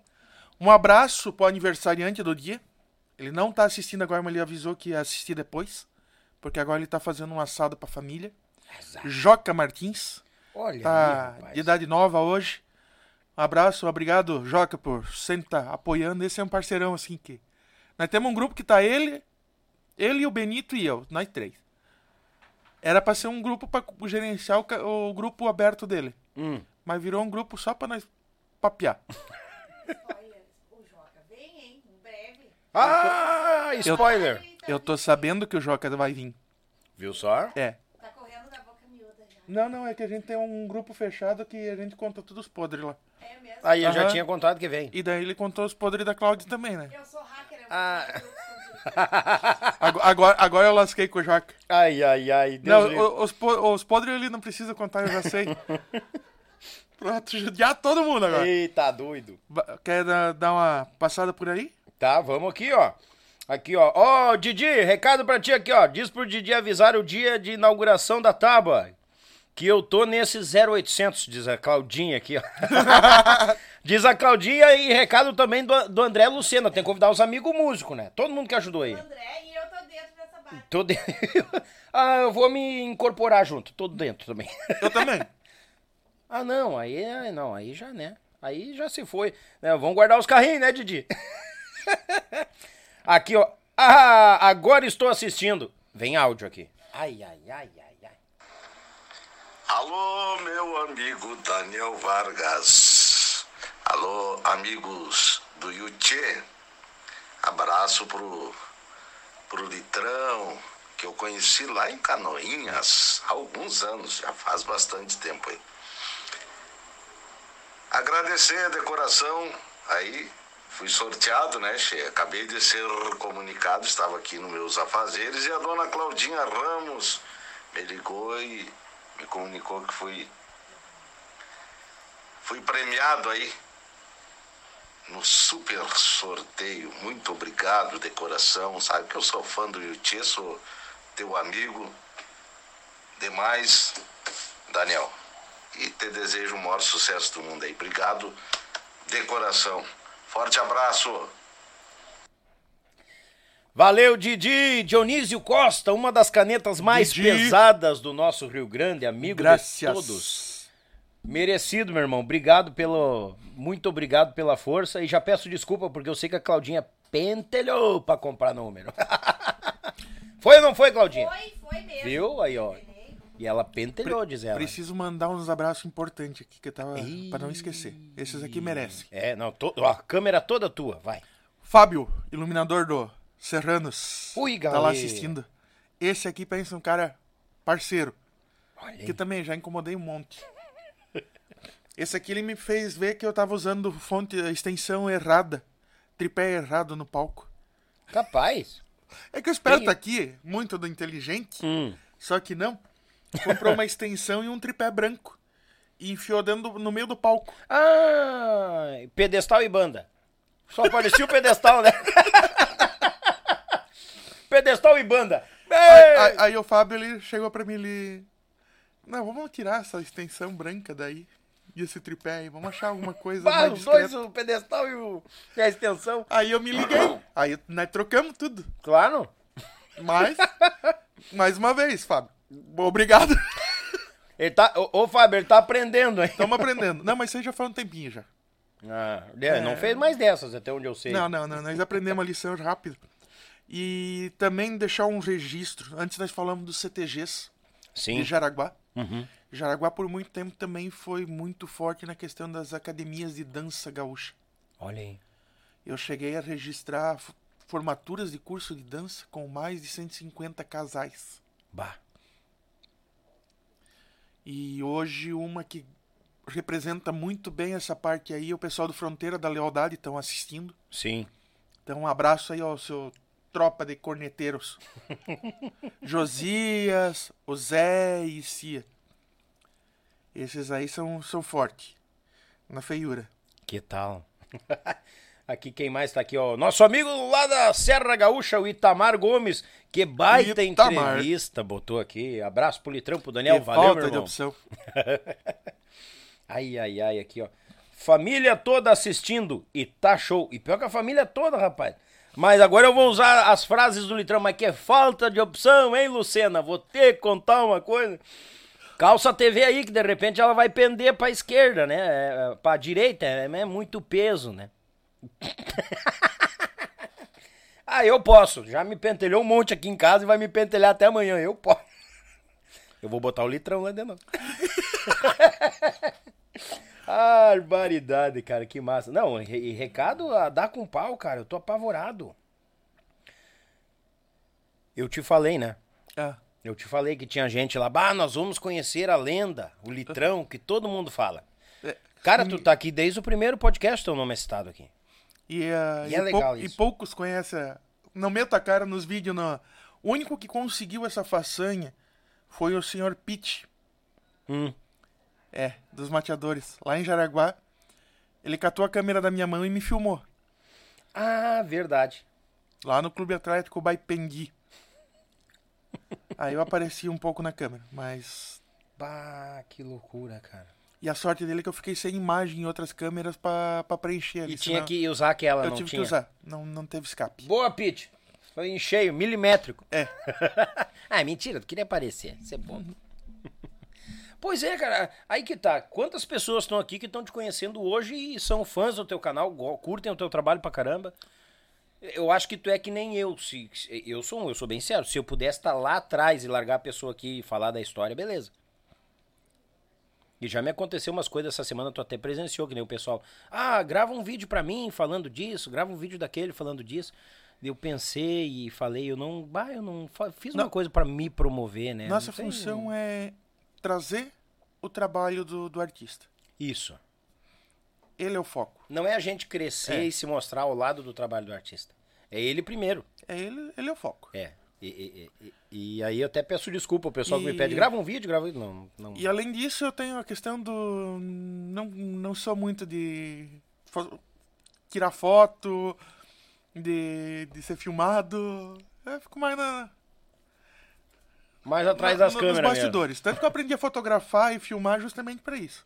Speaker 2: Um abraço pro aniversariante do dia. Ele não tá assistindo agora, mas ele avisou que ia assistir depois. Porque agora ele tá fazendo um assado pra família. Joca Martins.
Speaker 1: Olha
Speaker 2: Tá
Speaker 1: aí,
Speaker 2: de idade nova hoje. Um abraço, obrigado, Joca, por sempre estar apoiando. Esse é um parceirão, assim, que... Nós temos um grupo que tá ele, ele, o Benito e eu, nós três. Era pra ser um grupo pra gerenciar o, o grupo aberto dele.
Speaker 1: Hum.
Speaker 2: Mas virou um grupo só pra nós papear.
Speaker 6: Olha, o Joca vem, hein? Em breve.
Speaker 1: Ah, spoiler.
Speaker 2: Eu tô sabendo que o Joca vai vir.
Speaker 1: Viu só?
Speaker 2: É.
Speaker 6: Tá correndo da boca miúda já.
Speaker 2: Não, não, é que a gente tem um grupo fechado que a gente conta todos os podres lá.
Speaker 6: É mesmo?
Speaker 1: Aí eu já
Speaker 2: Aham.
Speaker 1: tinha contado que vem.
Speaker 2: E daí ele contou os podres da Cláudia também, né?
Speaker 6: Eu sou hacker, eu
Speaker 1: Ah.
Speaker 2: Agora, agora, agora eu lasquei com o Joca.
Speaker 1: Ai, ai, ai. Deus
Speaker 2: Não,
Speaker 1: livre.
Speaker 2: o- os, po- os podres ele não precisa contar, eu já sei. Pronto, judiar todo mundo agora.
Speaker 1: Eita, doido.
Speaker 2: Ba- Quer dar, dar uma passada por aí?
Speaker 1: Tá, vamos aqui, ó. Aqui, ó. Ó, Didi, recado pra ti aqui, ó. Diz pro Didi avisar o dia de inauguração da tábua. Que eu tô nesse 0800, diz a Claudinha aqui, ó. diz a Claudinha e recado também do, do André Lucena. Tem que convidar os amigos músicos, né? Todo mundo que ajudou aí.
Speaker 6: André e eu tô dentro dessa barra.
Speaker 1: Tô dentro. ah, eu vou me incorporar junto. Tô dentro também.
Speaker 2: Eu também.
Speaker 1: ah, não. Aí, aí não. Aí já, né? Aí já se foi. Né, Vamos guardar os carrinhos, né, Didi? aqui, ó. Ah, agora estou assistindo. Vem áudio aqui. Ai, ai, ai, ai, ai.
Speaker 7: Alô, meu amigo Daniel Vargas. Alô, amigos do Yuchê. Abraço pro, pro Litrão, que eu conheci lá em Canoinhas há alguns anos, já faz bastante tempo aí. Agradecer a decoração aí. Fui sorteado, né? Acabei de ser comunicado, estava aqui nos meus afazeres e a dona Claudinha Ramos me ligou e me comunicou que fui fui premiado aí no super sorteio. Muito obrigado, decoração. Sabe que eu sou fã do Yuti, sou teu amigo. Demais, Daniel. E te desejo o maior sucesso do mundo aí. Obrigado, decoração. Forte abraço.
Speaker 1: Valeu, Didi! Dionísio Costa, uma das canetas mais
Speaker 2: Didi.
Speaker 1: pesadas do nosso Rio Grande, amigo
Speaker 2: Graças.
Speaker 1: de todos. Merecido, meu irmão. Obrigado pelo. Muito obrigado pela força. E já peço desculpa porque eu sei que a Claudinha pentelhou pra comprar número. foi ou não foi, Claudinha?
Speaker 6: Foi, foi mesmo.
Speaker 1: Viu? Aí, ó. E ela pentelhou, diz ela.
Speaker 2: Preciso mandar uns abraços importantes aqui que eu tava. Pra não esquecer. Esses aqui merecem.
Speaker 1: É, não, to... ó, a câmera toda tua, vai.
Speaker 2: Fábio, iluminador do Serranos.
Speaker 1: Ui,
Speaker 2: Tá lá
Speaker 1: galera.
Speaker 2: assistindo. Esse aqui pensa um cara parceiro.
Speaker 1: Olha
Speaker 2: Que também já incomodei um monte. Esse aqui ele me fez ver que eu tava usando fonte, extensão errada. Tripé errado no palco.
Speaker 1: Capaz.
Speaker 2: É que o esperto
Speaker 1: Tem-
Speaker 2: aqui, muito do inteligente,
Speaker 1: Hum.
Speaker 2: só que não, comprou uma extensão e um tripé branco. E enfiou dentro do- no meio do palco.
Speaker 1: Ah, pedestal e banda. Só aparecia o pedestal, né? pedestal e banda.
Speaker 2: Aí, aí- aí o Fábio ele chegou pra mim ele. Não, vamos tirar essa extensão branca daí. E esse tripé aí, vamos achar alguma coisa
Speaker 1: Bah, os dois, o pedestal e, o, e a extensão.
Speaker 2: Aí eu me liguei. Aí nós trocamos tudo.
Speaker 1: Claro.
Speaker 2: Mas, mais uma vez, Fábio. Obrigado.
Speaker 1: Ele tá, ô, ô, Fábio, ele tá aprendendo, hein?
Speaker 2: Estamos aprendendo. Não, mas aí já foi um tempinho já.
Speaker 1: Ah, é, não fez mais dessas, até onde eu sei.
Speaker 2: Não, não, não. Nós aprendemos a lição rápido. E também deixar um registro. Antes nós falamos dos CTGs
Speaker 1: Sim.
Speaker 2: de Jaraguá.
Speaker 1: Uhum.
Speaker 2: Jaraguá, por muito tempo, também foi muito forte na questão das academias de dança gaúcha.
Speaker 1: Olha aí.
Speaker 2: Eu cheguei a registrar formaturas de curso de dança com mais de 150 casais.
Speaker 1: Bah.
Speaker 2: E hoje uma que representa muito bem essa parte aí, o pessoal do Fronteira da Lealdade estão assistindo.
Speaker 1: Sim.
Speaker 2: Então um abraço aí ao seu tropa de corneteiros. Josias, o Zé e Cia. Esses aí são, são fortes. Na feiura.
Speaker 1: Que tal? aqui quem mais tá aqui, ó. Nosso amigo lá da Serra Gaúcha, o Itamar Gomes. Que baita
Speaker 2: Itamar.
Speaker 1: entrevista, botou aqui. Abraço pro Litrão, pro Daniel.
Speaker 2: Que
Speaker 1: Valeu, meu
Speaker 2: falta de
Speaker 1: irmão.
Speaker 2: opção.
Speaker 1: Ai, ai, ai, aqui, ó. Família toda assistindo e tá show. E pior que a família toda, rapaz. Mas agora eu vou usar as frases do Litrão, mas que é falta de opção, hein, Lucena? Vou ter que contar uma coisa. Calça a TV aí, que de repente ela vai pender pra esquerda, né? É, é, pra direita, é, é muito peso, né? ah, eu posso. Já me pentelhou um monte aqui em casa e vai me pentelhar até amanhã. Eu posso. Eu vou botar o litrão lá dentro. Barbaridade, cara, que massa. Não, e e recado a dar com pau, cara. Eu tô apavorado. Eu te falei, né?
Speaker 2: Ah,
Speaker 1: Eu te falei que tinha gente lá, bah, nós vamos conhecer a lenda, o litrão, que todo mundo fala.
Speaker 2: É,
Speaker 1: Cara, tu tá aqui desde o primeiro podcast, teu nome é citado aqui.
Speaker 2: E, ah,
Speaker 1: E é
Speaker 2: pou-
Speaker 1: legal
Speaker 2: e
Speaker 1: isso.
Speaker 2: poucos conhecem. Não meta a cara nos vídeos, não. O único que conseguiu essa façanha foi o senhor Pitt.
Speaker 1: Hum.
Speaker 2: É, dos mateadores. Lá em Jaraguá. Ele catou a câmera da minha mão e me filmou.
Speaker 1: Ah, verdade.
Speaker 2: Lá no Clube Atlético Baipendi. Aí eu apareci um pouco na câmera, mas.
Speaker 1: Bah, que loucura, cara.
Speaker 2: E a sorte dele é que eu fiquei sem imagem em outras câmeras pra, pra preencher ali.
Speaker 1: E tinha
Speaker 2: senão
Speaker 1: que usar aquela,
Speaker 2: Eu
Speaker 1: não
Speaker 2: tive
Speaker 1: tinha?
Speaker 2: que usar. Não, não teve escape.
Speaker 1: Boa, Pete. Foi em cheio, milimétrico.
Speaker 2: É.
Speaker 1: ah, mentira, tu queria aparecer. Isso é bom. Pois é, cara. Aí que tá. Quantas pessoas estão aqui que estão te conhecendo hoje e são fãs do teu canal, curtem o teu trabalho pra caramba? Eu acho que tu é que nem eu. Se, eu sou eu sou bem sério. Se eu pudesse estar lá atrás e largar a pessoa aqui e falar da história, beleza. E já me aconteceu umas coisas essa semana, tu até presenciou, que nem o pessoal. Ah, grava um vídeo pra mim falando disso, grava um vídeo daquele falando disso. Eu pensei e falei, eu não. Bah, eu não fiz uma
Speaker 2: Não.
Speaker 1: coisa pra me promover, né?
Speaker 2: Nossa
Speaker 1: tem-
Speaker 2: função é trazer o trabalho do, do artista.
Speaker 1: Isso.
Speaker 2: Ele é o foco.
Speaker 1: Não é a gente crescer
Speaker 2: É.
Speaker 1: e se mostrar ao lado do trabalho do artista. É ele primeiro.
Speaker 2: É ele, ele é o foco.
Speaker 1: É. E, e- e- e aí eu até peço desculpa ao pessoal que me pede, grava um vídeo, grava. Não, não.
Speaker 2: E além disso, eu tenho a questão do. Não, não sou muito de. fo- tirar foto, de, de ser filmado. Eu fico mais na.
Speaker 1: Mais atrás das
Speaker 2: no-
Speaker 1: câmeras.
Speaker 2: Nos
Speaker 1: mesmo.
Speaker 2: bastidores. Tanto que eu aprendi a fotografar e filmar justamente pra isso.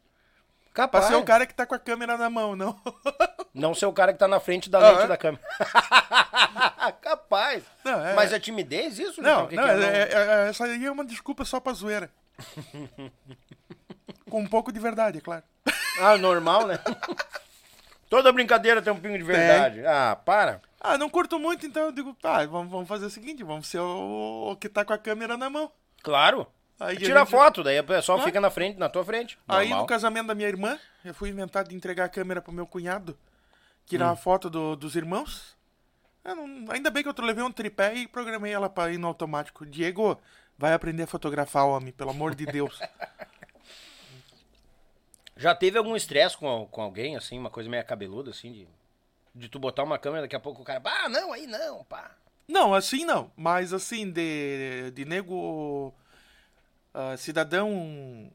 Speaker 2: Pra
Speaker 1: Capaz.
Speaker 2: ser o cara que tá com a câmera na mão, não.
Speaker 1: Não ser o cara que tá na frente da
Speaker 2: Ah,
Speaker 1: lente
Speaker 2: é?
Speaker 1: da câmera. Capaz.
Speaker 2: Não, é-
Speaker 1: Mas é timidez isso?
Speaker 2: Não,
Speaker 1: Então,
Speaker 2: não,
Speaker 1: é?
Speaker 2: é- é- é- essa aí é uma desculpa só pra zoeira. Com um pouco de verdade, é claro.
Speaker 1: Ah, normal, né? Toda brincadeira tem um pingo de verdade. Ah, para.
Speaker 2: Ah, não curto muito, então eu digo, tá, vamos, vamos fazer o seguinte, vamos ser o, o que tá com a câmera na mão.
Speaker 1: Claro.
Speaker 2: Aí a
Speaker 1: Tira
Speaker 2: gente-
Speaker 1: foto, daí o pessoal
Speaker 2: Ah.
Speaker 1: fica na frente, na tua frente.
Speaker 2: Aí
Speaker 1: Normal.
Speaker 2: no casamento da minha irmã, eu fui inventar de entregar a câmera pro meu cunhado, tirar
Speaker 1: Hum.
Speaker 2: a foto do- dos irmãos. Não- ainda bem que eu levei um tripé e programei ela pra ir no automático. Diego, Vai aprender a fotografar, homem, pelo amor de Deus.
Speaker 1: Já teve algum estresse com, com alguém, assim, uma coisa meio cabeluda, assim, de, de tu botar uma câmera, daqui a pouco o cara, ah, não, aí não, pá.
Speaker 2: Não, assim não. Mas assim, de, de nego ah, cidadão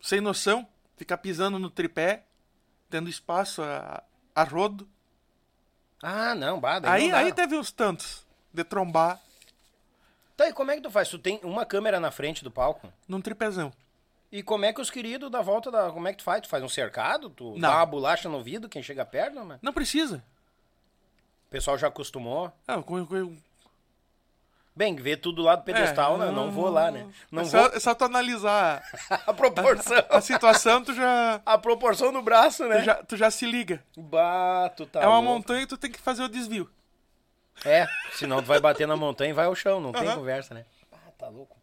Speaker 2: sem noção, ficar pisando no tripé, tendo espaço a, a rodo.
Speaker 1: Ah, não, bah, daí
Speaker 2: Aí,
Speaker 1: não
Speaker 2: aí teve uns tantos de trombar
Speaker 1: Tá, e como é que tu faz? Tu tem uma câmera na frente do palco?
Speaker 2: num tripézão.
Speaker 1: E como é que os queridos da volta da. Como é que tu faz? Tu faz um cercado? Tu
Speaker 2: Não.
Speaker 1: dá uma bolacha no ouvido, quem chega perto, não, mas...
Speaker 2: Não precisa.
Speaker 1: O pessoal já acostumou.
Speaker 2: Ah, com- com-
Speaker 1: Bem, ver tudo lá do pedestal,
Speaker 2: É,
Speaker 1: né? Não vou lá, né? Não
Speaker 2: é,
Speaker 1: vou.
Speaker 2: só, é só tu analisar
Speaker 1: A proporção.
Speaker 2: a situação, tu já,
Speaker 1: A proporção do braço, né?
Speaker 2: tu já, tu já se liga.
Speaker 1: Bah, tu tá
Speaker 2: é uma
Speaker 1: louco.
Speaker 2: montanha e tu tem que fazer o desvio.
Speaker 1: É, senão tu vai bater na montanha e vai ao chão, não tem
Speaker 2: Aham.
Speaker 1: conversa, né? Ah, tá louco.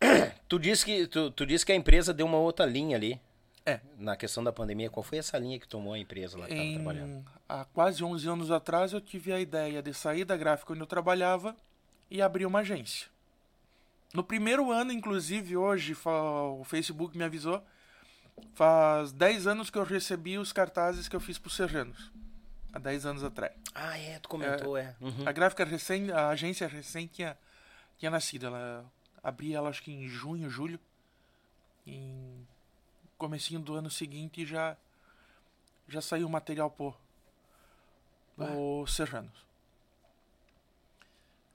Speaker 1: Tu disse que tu, tu disse que a empresa deu uma outra linha ali.
Speaker 2: É.
Speaker 1: Na questão da pandemia, qual foi essa linha que tomou a empresa lá que tava trabalhando?
Speaker 2: Há quase 11 anos atrás eu tive a ideia de sair da gráfica onde eu trabalhava e abrir uma agência. No primeiro ano, inclusive, hoje o Facebook me avisou, faz 10 anos que eu recebi os cartazes que eu fiz para os Serranos. Há 10 anos atrás.
Speaker 1: Ah, é, tu comentou, é. Uhum.
Speaker 2: A gráfica recém, a agência recém tinha, tinha nascido. Ela abri ela acho que em junho, julho. Em comecinho do ano seguinte já já saiu o material por os Serranos.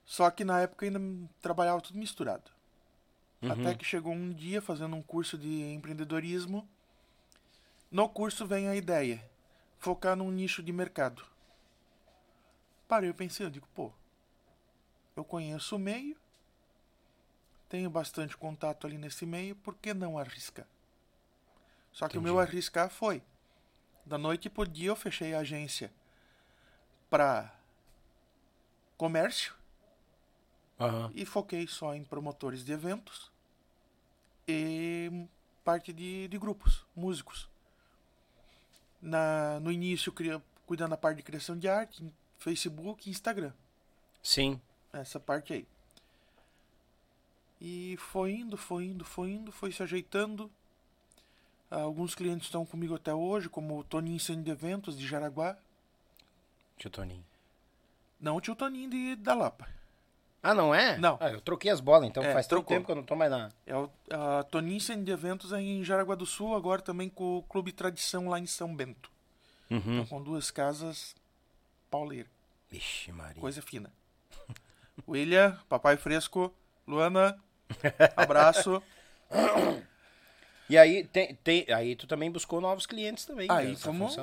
Speaker 2: Só que na época ainda trabalhava tudo misturado. Até que chegou um dia fazendo um curso de empreendedorismo. No curso vem a ideia, focar num nicho de mercado. Parei, eu pensei, eu digo, pô, eu conheço o meio, tenho bastante contato ali nesse meio, por que não arriscar? Só que o meu arriscar foi, da noite pro dia eu fechei a agência para comércio
Speaker 1: Aham.
Speaker 2: e foquei só em promotores de eventos e parte de, de grupos, músicos. Na, no início, cria, cuidando da parte de criação de arte, Facebook e Instagram.
Speaker 1: Sim.
Speaker 2: Essa parte aí. E foi indo, foi indo, foi indo, foi se ajeitando. Ah, Alguns clientes estão comigo até hoje, como o Toninho Centro de Eventos de Jaraguá.
Speaker 1: Tio Toninho.
Speaker 2: Não o tio Toninho de, da Lapa.
Speaker 1: Ah, não é?
Speaker 2: Não.
Speaker 1: Ah, eu troquei as bolas, então
Speaker 2: É,
Speaker 1: faz tanto tempo que eu não tô mais na.
Speaker 2: É o Toninho Centro de Eventos é em Jaraguá do Sul, agora também com o Clube Tradição lá em São Bento.
Speaker 1: Uhum.
Speaker 2: Então, com duas casas pauleira.
Speaker 1: Vixe, Maria.
Speaker 2: Coisa fina. William, Papai Fresco, Luana, abraço.
Speaker 1: E aí, tem, tem, aí tu também buscou novos clientes também.
Speaker 2: Aí fomos-.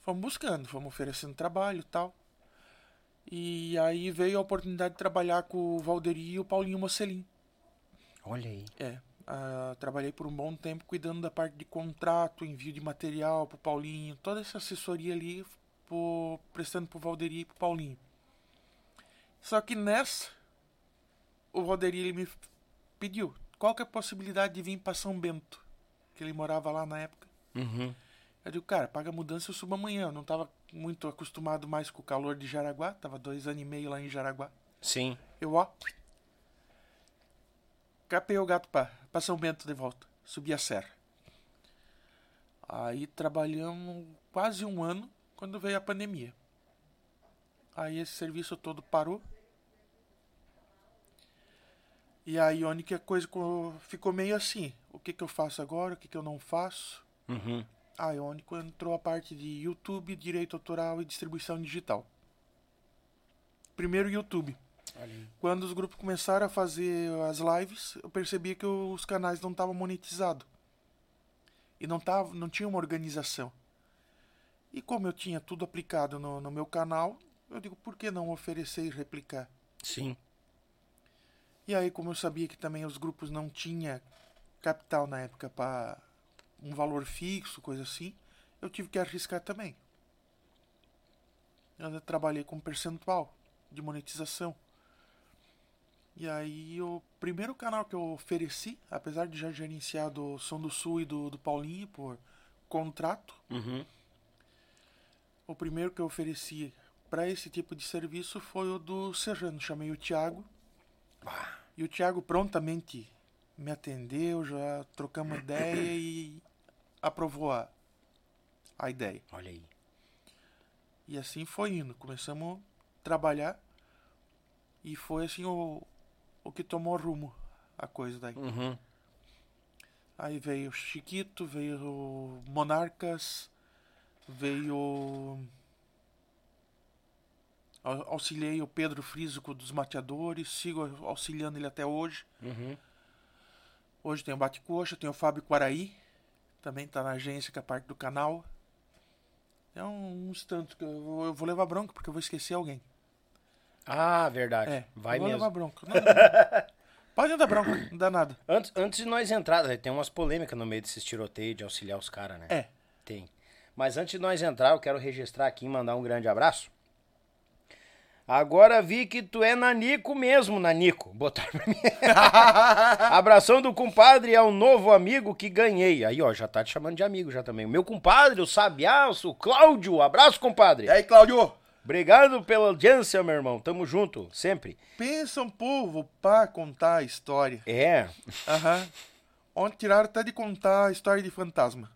Speaker 2: Fomos buscando, fomos oferecendo trabalho e tal. E aí veio a oportunidade de trabalhar com o Valderi e o Paulinho Mocelin.
Speaker 1: Olha aí.
Speaker 2: É, ah, trabalhei por um bom tempo cuidando da parte de contrato, envio de material pro Paulinho, toda essa assessoria ali, pro, prestando pro Valderi e pro Paulinho. Só que nessa, o Valderi ele me pediu qual que é a possibilidade de vir para São Bento, que ele morava lá na época.
Speaker 1: Uhum.
Speaker 2: Eu digo, cara, paga a mudança eu subo amanhã. Eu não tava muito acostumado mais com o calor de Jaraguá, tava dois anos e meio lá em Jaraguá.
Speaker 1: Sim.
Speaker 2: Eu, ó. Capei o gato pra, pra São Bento de volta. Subi a serra. Aí trabalhamos quase um ano quando veio a pandemia. Aí esse serviço todo parou. E aí a única coisa co- ficou meio assim. O que, que eu faço agora? O que, que eu não faço?
Speaker 1: Uhum.
Speaker 2: A Ionico entrou a parte de YouTube, direito autoral e distribuição digital. Primeiro YouTube. Quando os grupos começaram a fazer as lives, eu percebi que os canais não estavam monetizados. E não, tava, não tinha uma organização. E como eu tinha tudo aplicado no, no meu canal, eu digo, por que não oferecer e replicar?
Speaker 1: Sim.
Speaker 2: E aí, como eu sabia que também os grupos não tinha capital na época para um valor fixo, coisa assim, eu tive que arriscar também. Eu trabalhei com percentual de monetização. E aí, o primeiro canal que eu ofereci, apesar de já gerenciar do Som do Sul e do, do Paulinho por contrato,
Speaker 1: Uhum.
Speaker 2: o primeiro que eu ofereci para esse tipo de serviço foi o do Serrano. Chamei o Thiago, E o Thiago prontamente me atendeu, já trocamos ideia e aprovou a, a ideia.
Speaker 1: Olha aí.
Speaker 2: E assim foi indo. Começamos a trabalhar e foi assim o, o que tomou rumo a coisa daí.
Speaker 1: Uhum.
Speaker 2: Aí veio Chiquito, veio Monarcas, veio. Au- Auxiliei o Pedro Frísico dos Mateadores, sigo auxiliando ele até hoje.
Speaker 1: Uhum.
Speaker 2: Hoje tem o Bate-Coxa, tem o Fábio Quaraí, também tá na agência que é parte do canal. É um, uns tantos que eu vou, eu vou levar bronca porque eu vou esquecer alguém.
Speaker 1: Ah, verdade.
Speaker 2: É,
Speaker 1: Vai
Speaker 2: vou
Speaker 1: mesmo.
Speaker 2: levar bronca. Não, não. Pode dar bronca, não dá nada.
Speaker 1: Antes, antes de nós entrar, tem umas polêmicas no meio desses tiroteios de auxiliar os caras, né?
Speaker 2: É.
Speaker 1: Tem. Mas antes de nós entrar, eu quero registrar aqui e mandar um grande abraço. Agora vi que tu é nanico mesmo, nanico. Botaram pra mim. Abração do compadre ao novo amigo que ganhei. Aí, ó, já tá te chamando de amigo já também. O meu compadre, o Sabiaço, o Cláudio. Abraço, compadre.
Speaker 2: E aí, Claudio?
Speaker 1: Obrigado pela audiência, meu irmão. Tamo junto, sempre.
Speaker 2: Pensa um povo pra contar a história.
Speaker 1: É.
Speaker 2: Aham. Ontem tiraram até de contar a história de fantasma.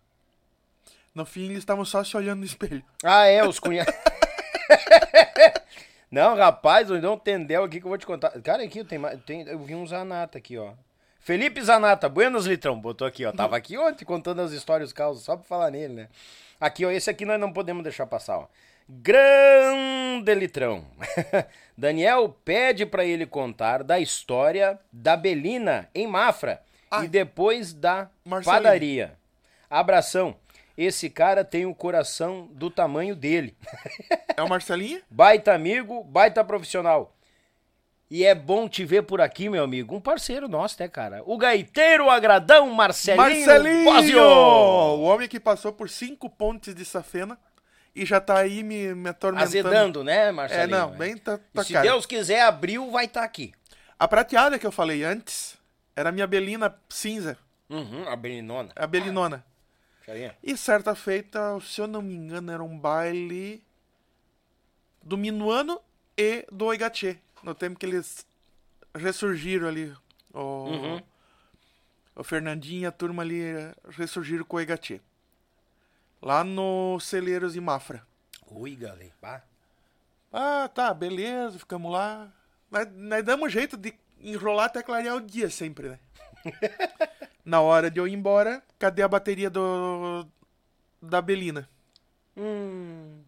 Speaker 2: No fim, eles estavam só se olhando no espelho.
Speaker 1: Ah, é, os cunhados. Não, rapaz, eu dei um tendel aqui que eu vou te contar. Cara, aqui tem, mais- tem eu vi um Zanata aqui, ó. Felipe Zanata, Buenos Litrão, botou aqui, ó. Tava aqui ontem contando as histórias causas, só pra falar nele, né? Aqui, ó, esse aqui nós não podemos deixar passar, ó. Grande Litrão. Daniel pede pra ele contar da história da Belina em Mafra
Speaker 2: Ah.
Speaker 1: e depois da padaria. Abração. Esse cara tem o coração do tamanho dele.
Speaker 2: É o Marcelinho?
Speaker 1: Baita amigo, baita profissional. E é bom te ver por aqui, meu amigo. Um parceiro nosso, né, cara? O gaiteiro agradão Marcelinho,
Speaker 2: Marcelinho! O homem que passou por cinco pontes de safena e já tá aí me, me atormentando.
Speaker 1: Azedando, né,
Speaker 2: É,
Speaker 1: Marcelinho?
Speaker 2: não, bem tá, tá
Speaker 1: se
Speaker 2: cara.
Speaker 1: Deus quiser, abril vai estar aqui.
Speaker 2: A prateada que eu falei antes era a minha belina cinza,
Speaker 1: Uhum, a Belinona.
Speaker 2: a belinona.
Speaker 1: Aí.
Speaker 2: E certa feita, se eu não me engano, era um baile do Minuano e do Oigatê. No tempo que eles ressurgiram ali. O,
Speaker 1: Uhum.
Speaker 2: o Fernandinho e a turma ali ressurgiram com o Oigatê. Lá no Celeiros e Mafra.
Speaker 1: Ui, galera.
Speaker 2: Ah, tá, beleza, ficamos lá. Nós, nós damos jeito de enrolar até clarear o dia sempre, né? Na hora de eu ir embora, cadê a bateria do da Belina?
Speaker 1: Hum.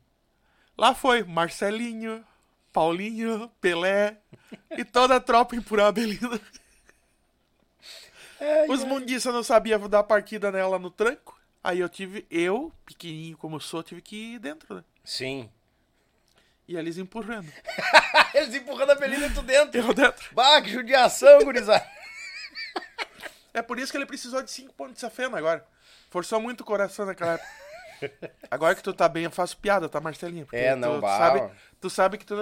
Speaker 2: Lá foi Marcelinho, Paulinho, Pelé e toda a tropa empurrar a Belina. Os mundiças não sabiam dar partida nela no tranco. Aí eu tive, eu, pequenininho como sou, tive que ir dentro, né?
Speaker 1: Sim.
Speaker 2: E eles empurrando.
Speaker 1: Eles empurrando a Belina tu dentro.
Speaker 2: Eu dentro.
Speaker 1: Bah, que judiação, gurizada.
Speaker 2: É por isso que ele precisou de 5 pontos de safena agora. Forçou muito o coração naquela época. Agora que tu tá bem, eu faço piada, tá, Marcelinho? Porque
Speaker 1: É, não,
Speaker 2: tu sabe, tu sabe que tu.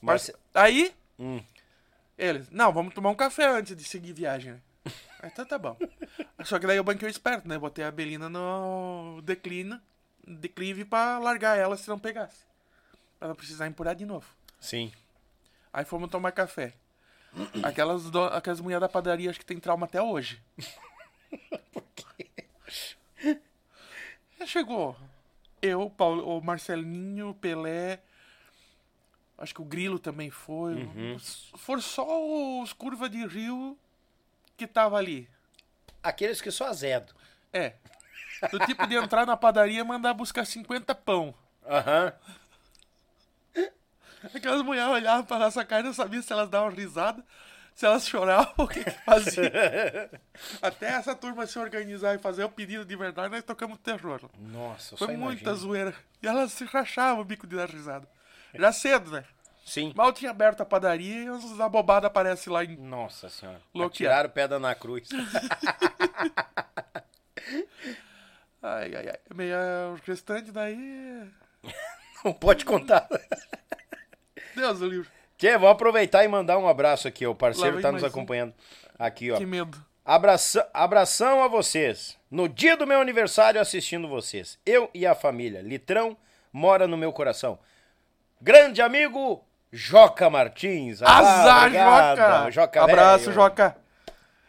Speaker 1: Marce...
Speaker 2: Aí,
Speaker 1: Hum.
Speaker 2: eles, não, vamos tomar um café antes de seguir viagem, né? Aí, Então tá bom. Só que daí eu banquei o esperto, né? Botei a Belina no declínio, declive pra largar ela se não pegasse. Pra não precisar empurrar de novo.
Speaker 1: Sim.
Speaker 2: Aí fomos tomar café. Aquelas, do... Aquelas mulheres da padaria acho que tem trauma até hoje. Aí Chegou eu, Paulo, o Marcelinho, o Pelé. Acho que o Grilo também foi. Foram só os curva de rio que tava ali.
Speaker 1: Aqueles que só azedo.
Speaker 2: É. Do tipo de entrar na padaria e mandar buscar 50 pão.
Speaker 1: Aham.
Speaker 2: Aquelas mulheres olhavam pra nossa cara e não sabiam se elas davam risada, se elas choravam, o que, que fazia. Até essa turma se organizar e fazer o pedido de verdade, nós tocamos terror.
Speaker 1: Nossa,
Speaker 2: Foi muita
Speaker 1: imagino.
Speaker 2: zoeira. E elas se rachavam o bico de dar risada. Já cedo, né?
Speaker 1: Sim.
Speaker 2: Mal tinha aberto a padaria e uns abobados aparecem lá em.
Speaker 1: Nossa senhora.
Speaker 2: Loquear.
Speaker 1: Tiraram pedra na cruz.
Speaker 2: Ai, ai, ai. Meio, o restante daí.
Speaker 1: Não pode contar.
Speaker 2: Deus.
Speaker 1: Tchê, vamos aproveitar e mandar um abraço aqui. O parceiro
Speaker 2: vem
Speaker 1: tá nos
Speaker 2: mais um.
Speaker 1: acompanhando. Aqui, ó.
Speaker 2: Que medo.
Speaker 1: Abração, abração a vocês. No dia do meu aniversário assistindo vocês. Eu e a família. Litrão mora no meu coração. Grande amigo Joca Martins. Ah,
Speaker 2: Azar,
Speaker 1: obrigado,
Speaker 2: Joca!
Speaker 1: Joca
Speaker 2: Abraço,
Speaker 1: velho.
Speaker 2: Joca.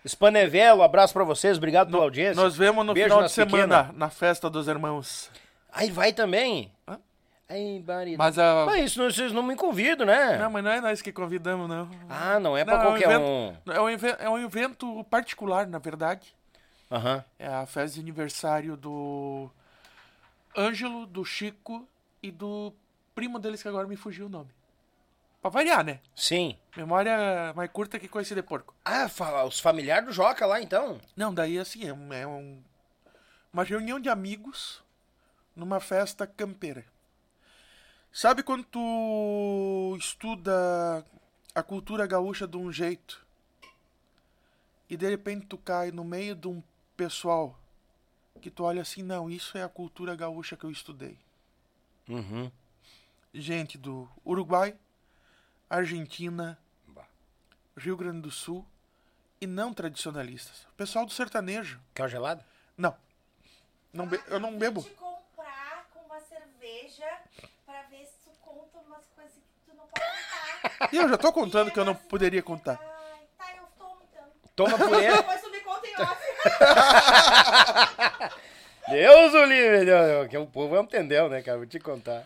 Speaker 1: Spanevelo, abraço pra vocês, obrigado pela audiência.
Speaker 2: Nós vemos no
Speaker 1: Beijo
Speaker 2: final de semana,
Speaker 1: pequenas.
Speaker 2: na festa dos irmãos.
Speaker 1: Aí vai também.
Speaker 2: Hã?
Speaker 1: Aí, barida.
Speaker 2: Mas a...
Speaker 1: Mas isso não- vocês não me convidam, né?
Speaker 2: Não, mas não é nós que convidamos, não.
Speaker 1: Ah, não é pra
Speaker 2: Não,
Speaker 1: qualquer
Speaker 2: é
Speaker 1: um.
Speaker 2: evento, é, um evento, é um evento particular, na verdade.
Speaker 1: Aham.
Speaker 2: É a festa de aniversário do Ângelo, do Chico e do primo deles que agora me fugiu o nome. Pra variar, né?
Speaker 1: Sim.
Speaker 2: Memória mais curta que coice de porco.
Speaker 1: Ah, fala, os familiares do Joca lá, então.
Speaker 2: Não, daí assim, é, um- é um- uma reunião de amigos numa festa campeira. Sabe quando tu estuda a cultura gaúcha de um jeito e de repente tu cai no meio de um pessoal que tu olha assim, não, isso é a cultura gaúcha que eu estudei.
Speaker 1: Uhum.
Speaker 2: Gente do Uruguai, Argentina. Rio Grande do Sul e não tradicionalistas. O pessoal do sertanejo.
Speaker 1: Quer uma gelada?
Speaker 2: Não. Não eu não bebo.
Speaker 6: te comprar com uma cerveja pra ver se tu conta umas coisas que tu não pode contar.
Speaker 2: E eu já tô contando que eu não poderia contar.
Speaker 6: Ai, tá, eu tomo então.
Speaker 1: Toma por ele.
Speaker 6: Depois tu me conta em off.
Speaker 1: Deus o livre, Deus, que o povo não entendeu, né, cara? Vou te contar.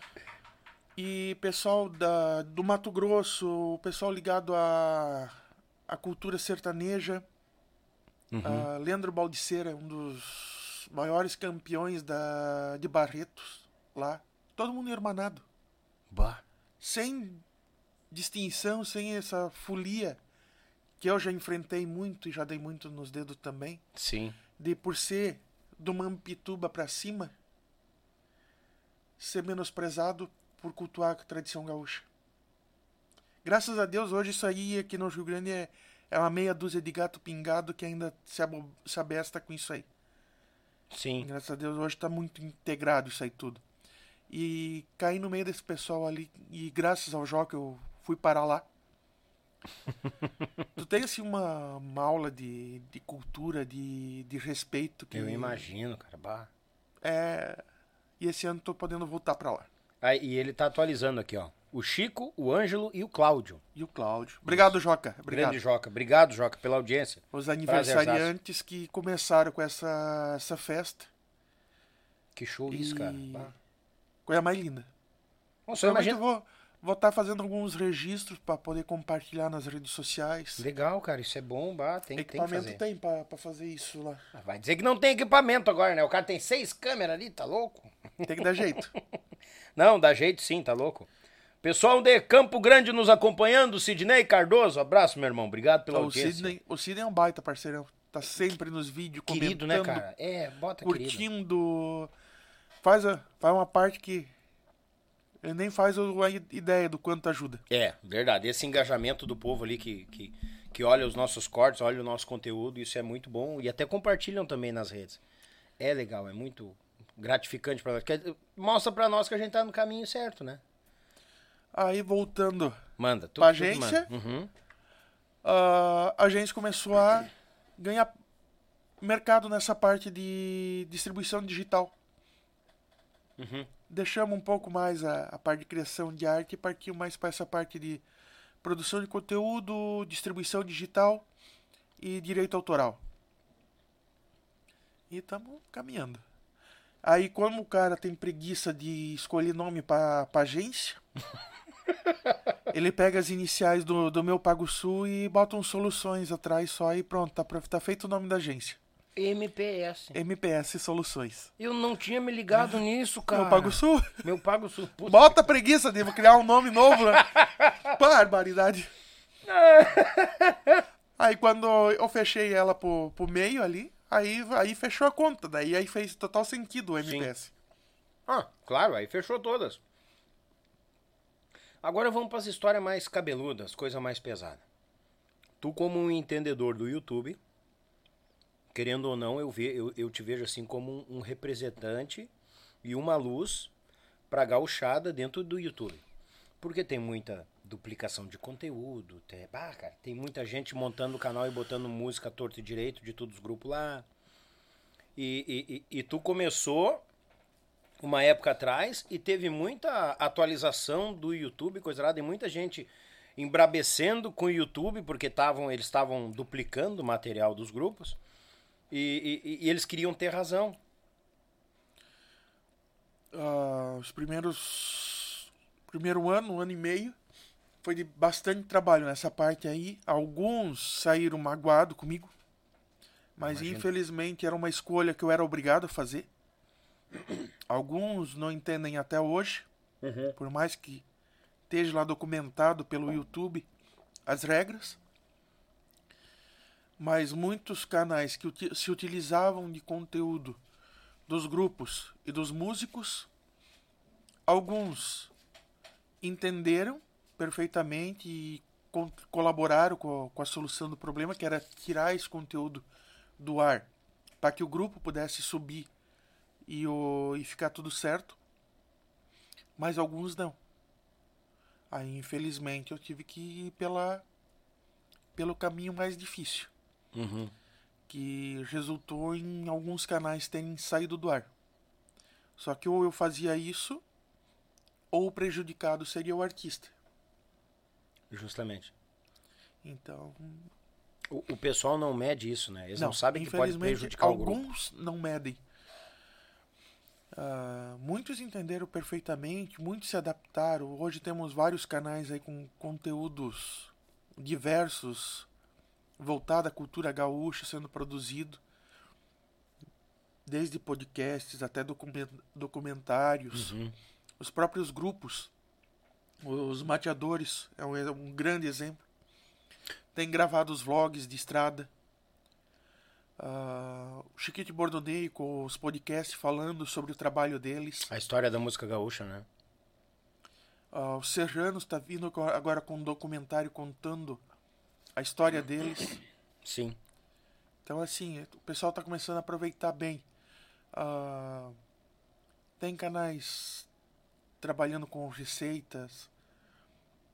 Speaker 2: E pessoal da, do Mato Grosso, o pessoal ligado à, à cultura sertaneja. Ah, Leandro Baldiceira, um dos maiores campeões da, de Barretos lá. Todo mundo irmanado.
Speaker 1: Bah.
Speaker 2: sem distinção, sem essa folia que eu já enfrentei muito e já dei muito nos dedos também,
Speaker 1: Sim.
Speaker 2: de por ser do Mampituba pra cima, ser menosprezado por cultuar a tradição gaúcha. Graças a Deus, hoje isso aí aqui no Rio Grande é, é uma meia dúzia de gato pingado que ainda se, abo- se abesta com isso aí.
Speaker 1: Sim.
Speaker 2: Graças a Deus hoje tá muito integrado isso aí tudo. E caí no meio desse pessoal ali e graças ao Jó que eu fui parar lá. tu tem assim uma, uma aula de, de cultura, de, de respeito que
Speaker 1: Eu imagino, cara. Bah.
Speaker 2: é e esse ano tô podendo voltar pra lá.
Speaker 1: Aí, e ele tá atualizando aqui, ó. O Chico, o Ângelo e o Cláudio.
Speaker 2: E o Cláudio. Obrigado, Joca. Obrigado.
Speaker 1: Grande Joca. Obrigado, Joca, pela audiência.
Speaker 2: Os
Speaker 1: Prazerzaço.
Speaker 2: aniversariantes que começaram com essa, essa festa.
Speaker 1: Que show isso, cara.
Speaker 2: E-
Speaker 1: Bah.
Speaker 2: Coisa mais linda.
Speaker 1: Nossa, eu imagino...
Speaker 2: vou vou estar fazendo alguns registros pra poder compartilhar nas redes sociais.
Speaker 1: Legal, cara. Isso é bom, bah. Tem, tem que
Speaker 2: Equipamento
Speaker 1: fazer.
Speaker 2: tem pra, pra fazer isso lá.
Speaker 1: Ah, Vai dizer que não tem equipamento agora, né? O cara tem seis câmeras ali, tá louco?
Speaker 2: Tem que dar jeito.
Speaker 1: Não, dá jeito sim, tá louco? Pessoal de Campo Grande nos acompanhando, Sidney Cardoso, abraço, meu irmão, obrigado pela
Speaker 2: o,
Speaker 1: audiência.
Speaker 2: Sidney, o Sidney é um baita parceirão. Tá sempre nos vídeos comentando,
Speaker 1: Querido, né, cara? É, bota querido.
Speaker 2: curtindo. Faz, a, faz uma parte que ele nem faz a ideia do quanto ajuda.
Speaker 1: É, verdade. Esse engajamento do povo ali que, que, que olha os nossos cortes, olha o nosso conteúdo, isso é muito bom. E até compartilham também nas redes. É legal, é muito gratificante pra nós. Mostra pra nós que a gente tá no caminho certo, né?
Speaker 2: Aí voltando,
Speaker 1: Manda. Tudo,
Speaker 2: Pra agência?
Speaker 1: Uhum.
Speaker 2: a a gente começou a ganhar mercado nessa parte de distribuição digital.
Speaker 1: Uhum.
Speaker 2: Deixamos um pouco mais a, a parte de criação de arte e partiu mais para essa parte de produção de conteúdo, distribuição digital e direito autoral. E estamos caminhando. Aí, como o cara tem preguiça de escolher nome para agência, ele pega as iniciais do, do meu Pago Sul e bota uns soluções atrás só e pronto, tá, tá feito o nome da agência.
Speaker 1: MPS.
Speaker 2: MPS Soluções.
Speaker 1: Eu não tinha me ligado nisso, cara.
Speaker 2: Meu Pago Sul?
Speaker 1: Meu Pago Sul. Puta.
Speaker 2: Bota a preguiça de criar um nome novo, né? Barbaridade. Aí quando eu fechei ela pro, pro meio ali, aí, aí fechou a conta. Daí aí fez total sentido o MPS.
Speaker 1: Ah, claro, aí fechou todas. Agora vamos para as histórias mais cabeludas, coisa mais pesada. Tu como um entendedor do YouTube, querendo ou não, eu, ve, eu, eu te vejo assim como um, um representante e uma luz pra gauchada dentro do YouTube. Porque tem muita duplicação de conteúdo, tem, bah, cara, tem muita gente montando o canal e botando música torto e direito de todos os grupos lá. E, e, e, e tu começou uma época atrás e teve muita atualização do YouTube, coisa lá, e muita gente embrabecendo com o YouTube porque tavam, eles estavam duplicando o material dos grupos e, e- e eles queriam ter razão.
Speaker 2: Ah, os primeiros. Primeiro ano, um ano e meio, foi de bastante trabalho nessa parte aí. Alguns saíram magoados comigo. Mas
Speaker 1: Imagino.
Speaker 2: infelizmente era uma escolha que eu era obrigado a fazer. Alguns não entendem até hoje. Por mais que esteja lá documentado pelo YouTube as regras. Mas muitos canais que se utilizavam de conteúdo dos grupos e dos músicos, alguns entenderam perfeitamente e colaboraram com a, com a solução do problema, que era tirar esse conteúdo do ar para que o grupo pudesse subir e, o, e ficar tudo certo. Mas alguns não. Aí, infelizmente, eu tive que ir pela, pelo caminho mais difícil
Speaker 1: Uhum.
Speaker 2: que resultou em alguns canais terem saído do ar. Só que ou eu fazia isso, ou o prejudicado seria o artista.
Speaker 1: Justamente.
Speaker 2: Então,
Speaker 1: O, o pessoal não mede isso, né? Eles não,
Speaker 2: não,
Speaker 1: sabem que pode prejudicar o grupo.
Speaker 2: alguns não medem. Ah, muitos entenderam perfeitamente, muitos se adaptaram. Hoje temos vários canais aí com conteúdos diversos voltado à cultura gaúcha sendo produzido, desde podcasts até documen- documentários,
Speaker 1: Uhum.
Speaker 2: os próprios grupos, os mateadores é um, é um grande exemplo. Tem gravado os vlogs de estrada. Ah, o Chiquite Bordonei com os podcasts falando sobre o trabalho deles.
Speaker 1: A história da música gaúcha, né?
Speaker 2: Ah, o Serrano está vindo agora com um documentário contando a história deles.
Speaker 1: Sim.
Speaker 2: Então, assim, o pessoal está começando a aproveitar bem. Ah, tem canais trabalhando com receitas,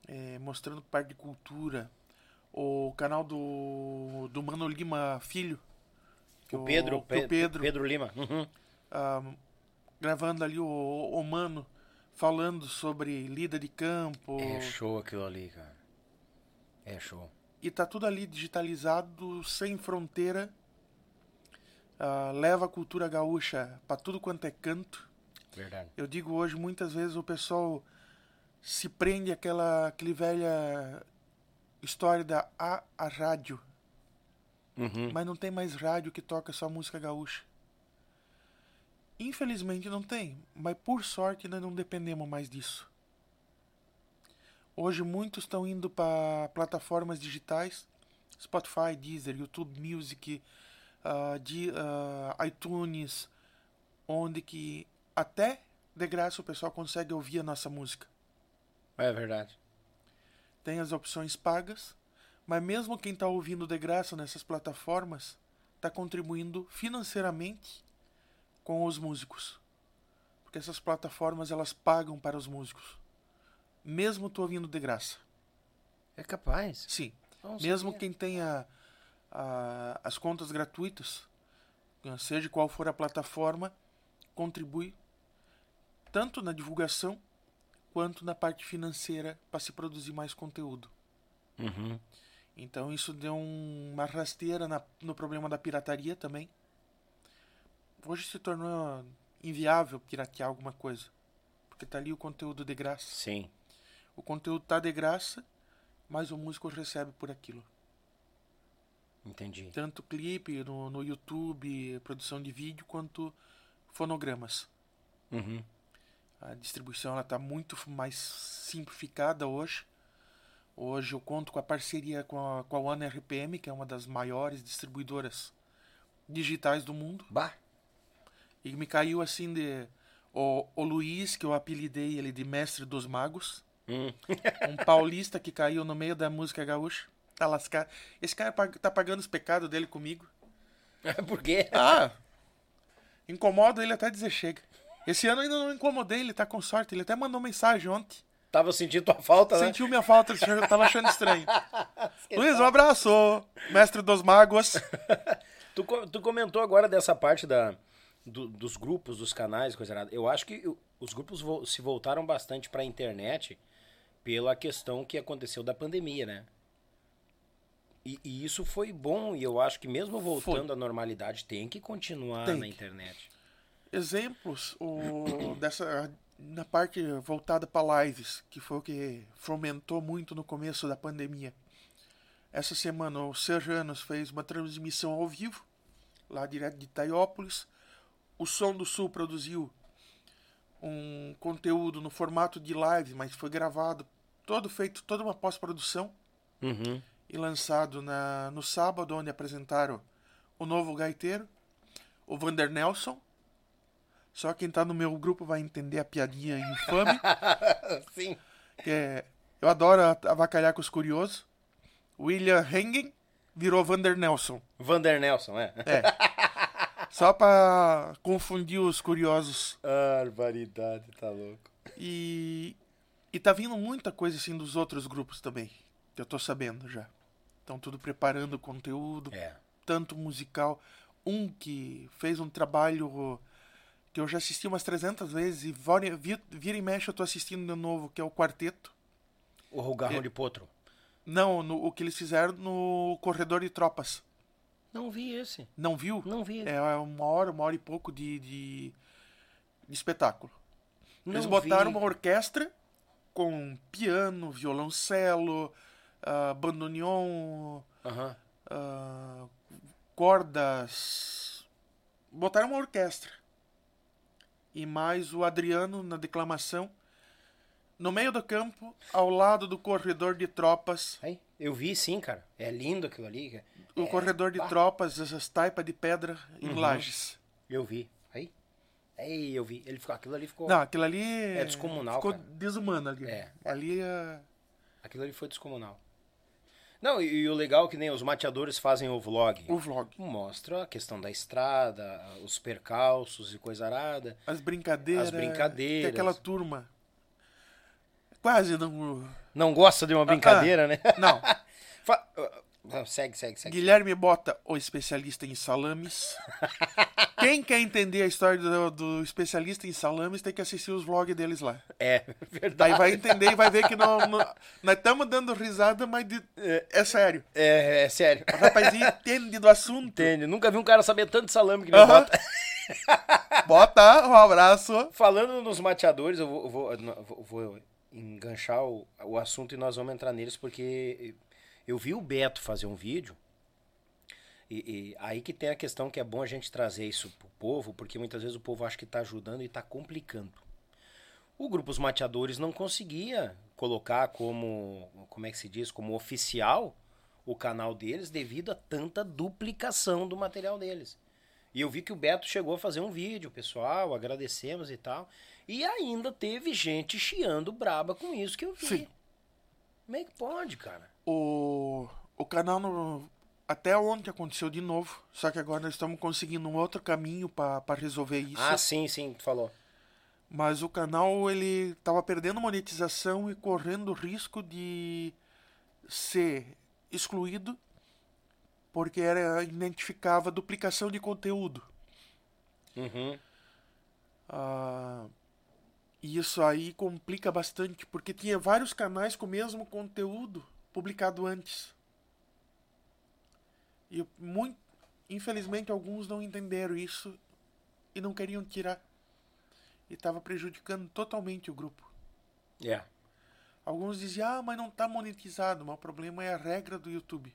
Speaker 2: eh, mostrando parte de cultura. O canal do, do Mano Lima Filho. que
Speaker 1: O Pedro,
Speaker 2: o
Speaker 1: Pe-
Speaker 2: Pedro
Speaker 1: Pedro Lima. Uhum.
Speaker 2: ah, gravando ali o, o Mano falando sobre lida de campo.
Speaker 1: É show aquilo ali, cara. É show.
Speaker 2: E tá tudo ali digitalizado, sem fronteira. Ah, leva a cultura gaúcha para tudo quanto é canto.
Speaker 1: Verdade.
Speaker 2: Eu digo hoje, muitas vezes o pessoal se prende àquela aquele velha história da a, a rádio,
Speaker 1: Uhum.
Speaker 2: mas não tem mais rádio que toca só música gaúcha. Infelizmente não tem, mas por sorte nós não dependemos mais disso. Hoje muitos estão indo para plataformas digitais, Spotify, Deezer, YouTube Music, ah, de, ah, iTunes, onde que até de graça o pessoal consegue ouvir a nossa música.
Speaker 1: É verdade.
Speaker 2: Tem as opções pagas, mas mesmo quem está ouvindo de graça nessas plataformas está contribuindo financeiramente com os músicos. Porque essas plataformas elas pagam para os músicos. Mesmo tu ouvindo de graça.
Speaker 1: É capaz.
Speaker 2: Sim.
Speaker 1: Não
Speaker 2: Mesmo
Speaker 1: sabia.
Speaker 2: quem tenha a- as contas gratuitas, seja qual for a plataforma, contribui tanto na divulgação quanto na parte financeira para se produzir mais conteúdo.
Speaker 1: Uhum.
Speaker 2: Então isso deu um- uma rasteira na- no problema da pirataria também. Hoje se tornou inviável piratear alguma coisa. Porque tá ali o conteúdo de graça.
Speaker 1: Sim.
Speaker 2: O conteúdo tá de graça, mas o músico recebe por aquilo.
Speaker 1: Entendi.
Speaker 2: Tanto clipe no, no YouTube, produção de vídeo, quanto fonogramas.
Speaker 1: Uhum.
Speaker 2: A distribuição ela está muito mais simplificada hoje. Hoje eu conto com a parceria com a, com a One RPM, que é uma das maiores distribuidoras digitais do mundo.
Speaker 1: Bah.
Speaker 2: E me caiu assim de. O, o Luiz, que eu apelidei ele de Mestre dos Magos.
Speaker 1: Hum.
Speaker 2: Um paulista que caiu no meio da música gaúcha. Tá lascado. Esse cara tá pagando os pecados dele comigo.
Speaker 1: Por quê?
Speaker 2: Ah! Incomoda ele até dizer chega. Esse ano ainda não incomodei, ele tá com sorte. Ele até mandou mensagem ontem.
Speaker 1: Tava sentindo tua falta, né?
Speaker 2: Sentiu minha falta, eu tava achando estranho. Luiz, um abraço! Mestre dos Magos.
Speaker 1: Tu, tu comentou agora dessa parte da, do- dos grupos, dos canais, coisa errada. Eu acho que os grupos vo- se voltaram bastante pra internet pela questão que aconteceu da pandemia, né? E, e isso foi bom, e eu acho que mesmo voltando à normalidade, tem que continuar
Speaker 2: Tem
Speaker 1: na
Speaker 2: que.
Speaker 1: internet.
Speaker 2: Exemplos o, dessa na parte voltada para lives, que foi o que fomentou muito no começo da pandemia. Essa semana o Serranos fez uma transmissão ao vivo, lá direto de Itaiópolis. O Som do Sul produziu um conteúdo no formato de live, mas foi gravado, todo feito, toda uma pós-produção
Speaker 1: Uhum.
Speaker 2: e lançado na, no sábado, onde apresentaram o novo gaiteiro, o Vander Nelson. Só quem tá no meu grupo vai entender a piadinha infame,
Speaker 1: Sim.
Speaker 2: que é, eu adoro avacalhar com os curiosos. William Hengen virou Vander Nelson.
Speaker 1: Vander Nelson, é.
Speaker 2: Só pra confundir os curiosos.
Speaker 1: Barbaridade, tá louco.
Speaker 2: E, e tá vindo muita coisa assim dos outros grupos também, que eu tô sabendo já. Estão tudo preparando conteúdo,
Speaker 1: É.
Speaker 2: tanto musical. Um que fez um trabalho que eu já assisti umas 300 vezes e vora- vi- vira e mexe eu tô assistindo de novo, que é o Quarteto.
Speaker 1: O Rugarrão
Speaker 2: É.
Speaker 1: de Potro.
Speaker 2: Não, no- o que eles fizeram no Corredor de Tropas.
Speaker 1: Não vi esse.
Speaker 2: Não viu?
Speaker 1: Não vi.
Speaker 2: É uma hora, uma hora e pouco de, de, de espetáculo. Eles
Speaker 1: Não
Speaker 2: botaram
Speaker 1: vi.
Speaker 2: uma orquestra com piano, violoncelo, ah, bandoneon, ah, cordas. Botaram uma orquestra. E mais o Adriano na declamação. No meio do campo, ao lado do corredor de tropas.
Speaker 1: Aí, eu vi sim, cara. É lindo aquilo ali. cara.
Speaker 2: O
Speaker 1: É,
Speaker 2: corredor de
Speaker 1: bah,
Speaker 2: tropas, essas taipas de pedra em
Speaker 1: Uhum.
Speaker 2: lajes.
Speaker 1: Eu vi. Aí eu vi. Ele ficou, aquilo ali ficou.
Speaker 2: Não, aquilo ali.
Speaker 1: É descomunal,
Speaker 2: Ficou
Speaker 1: cara.
Speaker 2: desumano ali.
Speaker 1: É.
Speaker 2: Ali é.
Speaker 1: Aquilo ali foi descomunal. Não, e, e o legal é que nem os mateadores fazem o vlog.
Speaker 2: O vlog.
Speaker 1: Mostra a questão da estrada, os percalços e coisa arada.
Speaker 2: As brincadeiras.
Speaker 1: As brincadeiras.
Speaker 2: Que aquela turma. Quase não.
Speaker 1: Não gosta de uma brincadeira, né?
Speaker 2: Não.
Speaker 1: Ah, segue, segue, segue.
Speaker 2: Guilherme Bota, o especialista em salames. Quem quer entender a história do, do especialista em salames tem que assistir os vlogs deles lá.
Speaker 1: É,
Speaker 2: Daí
Speaker 1: verdade.
Speaker 2: vai entender e vai ver que não, não- nós estamos dando risada, mas de- é sério.
Speaker 1: É, é sério.
Speaker 2: O rapazinho entende do assunto.
Speaker 1: Entende? Nunca vi um cara saber tanto de salame que me
Speaker 2: Aham.
Speaker 1: bota.
Speaker 2: Bota um abraço.
Speaker 1: Falando nos mateadores, eu vou, eu vou, eu vou enganchar o, o assunto e nós vamos entrar neles, porque eu vi o Beto fazer um vídeo. E, e aí que tem a questão que é bom a gente trazer isso pro povo, porque muitas vezes o povo acha que tá ajudando e tá complicando. O grupo Os Mateadores não conseguia colocar como, como é que se diz, como oficial o canal deles devido a tanta duplicação do material deles. E eu vi que o Beto chegou a fazer um vídeo, pessoal, agradecemos e tal. E ainda teve gente chiando braba com isso que eu vi.
Speaker 2: Sim.
Speaker 1: É que pode, cara?
Speaker 2: O, o canal no- até ontem aconteceu de novo, só que agora nós estamos conseguindo um outro caminho para resolver isso.
Speaker 1: Ah, sim, sim, tu falou.
Speaker 2: Mas o canal ele estava perdendo monetização e correndo o risco de ser excluído porque era identificava duplicação de conteúdo.
Speaker 1: Uhum.
Speaker 2: Ah, e isso aí complica bastante, porque tinha vários canais com o mesmo conteúdo publicado antes. E muito, infelizmente alguns não entenderam isso e não queriam tirar. E estava prejudicando totalmente o grupo.
Speaker 1: É.
Speaker 2: Alguns diziam, ah, mas não está monetizado, mas o problema é a regra do YouTube.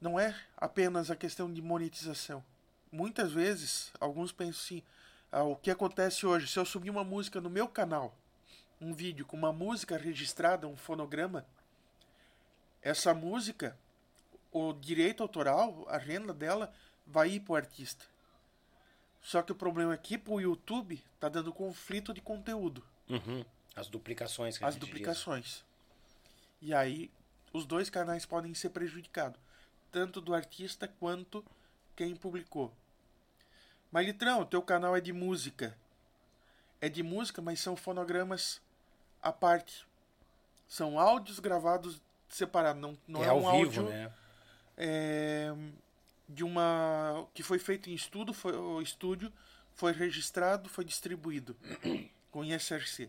Speaker 2: Não é apenas a questão de monetização. Muitas vezes, alguns pensam assim, o que acontece hoje, se eu subir uma música no meu canal, um vídeo com uma música registrada, um fonograma, essa música, o direito autoral, a renda dela, vai ir para o artista. Só que o problema aqui para o YouTube tá dando conflito de conteúdo
Speaker 1: Uhum. As duplicações que
Speaker 2: as
Speaker 1: gente diz.
Speaker 2: duplicações. E aí os dois canais podem ser prejudicados, tanto do artista quanto quem publicou. Mas Litrão, o teu canal é de música. É de música, mas são fonogramas à parte. São áudios gravados separados, não, não
Speaker 1: é
Speaker 2: é,
Speaker 1: ao
Speaker 2: um
Speaker 1: vivo,
Speaker 2: áudio
Speaker 1: né?
Speaker 2: é, de uma que foi feito em estudo, foi o estúdio foi registrado, foi distribuído com ISRC.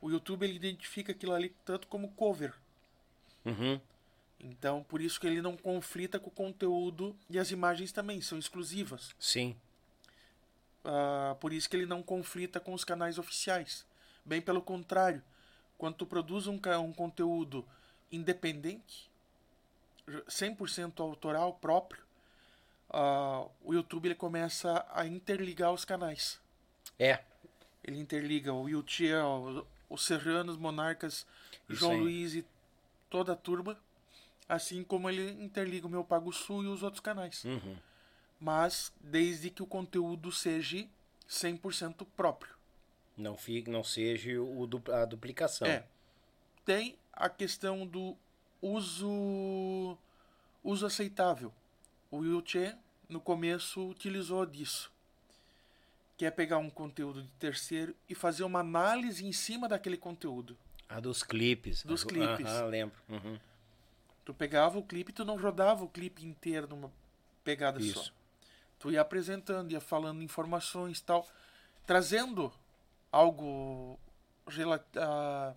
Speaker 2: O YouTube ele identifica aquilo ali tanto como cover.
Speaker 1: Uhum.
Speaker 2: Então, por isso que ele não conflita com o conteúdo e as imagens também são exclusivas.
Speaker 1: Sim.
Speaker 2: Ah, por isso que ele não conflita com os canais oficiais. Bem pelo contrário, quando tu produz um, um conteúdo independente, 100% autoral próprio, ah, o YouTube ele começa a interligar os canais.
Speaker 1: É.
Speaker 2: Ele interliga o Yuchia, o- os Serranos, Monarcas,
Speaker 1: Isso
Speaker 2: João
Speaker 1: aí.
Speaker 2: Luiz e toda a turma, assim como ele interliga o meu Pago Sul e os outros canais.
Speaker 1: Uhum.
Speaker 2: Mas desde que o conteúdo seja 100% próprio.
Speaker 1: Não fique, não seja o, a duplicação.
Speaker 2: É. Tem a questão do uso uso aceitável. O Yuchê, no começo, utilizou disso. Que é pegar um conteúdo de terceiro e fazer uma análise em cima daquele conteúdo.
Speaker 1: A dos clipes.
Speaker 2: Dos
Speaker 1: Ah,
Speaker 2: clipes.
Speaker 1: Ah, lembro. Uhum.
Speaker 2: Tu pegava o clipe e tu não rodava o clipe inteiro numa pegada só. Tu ia apresentando, ia falando informações tal, trazendo algo ah,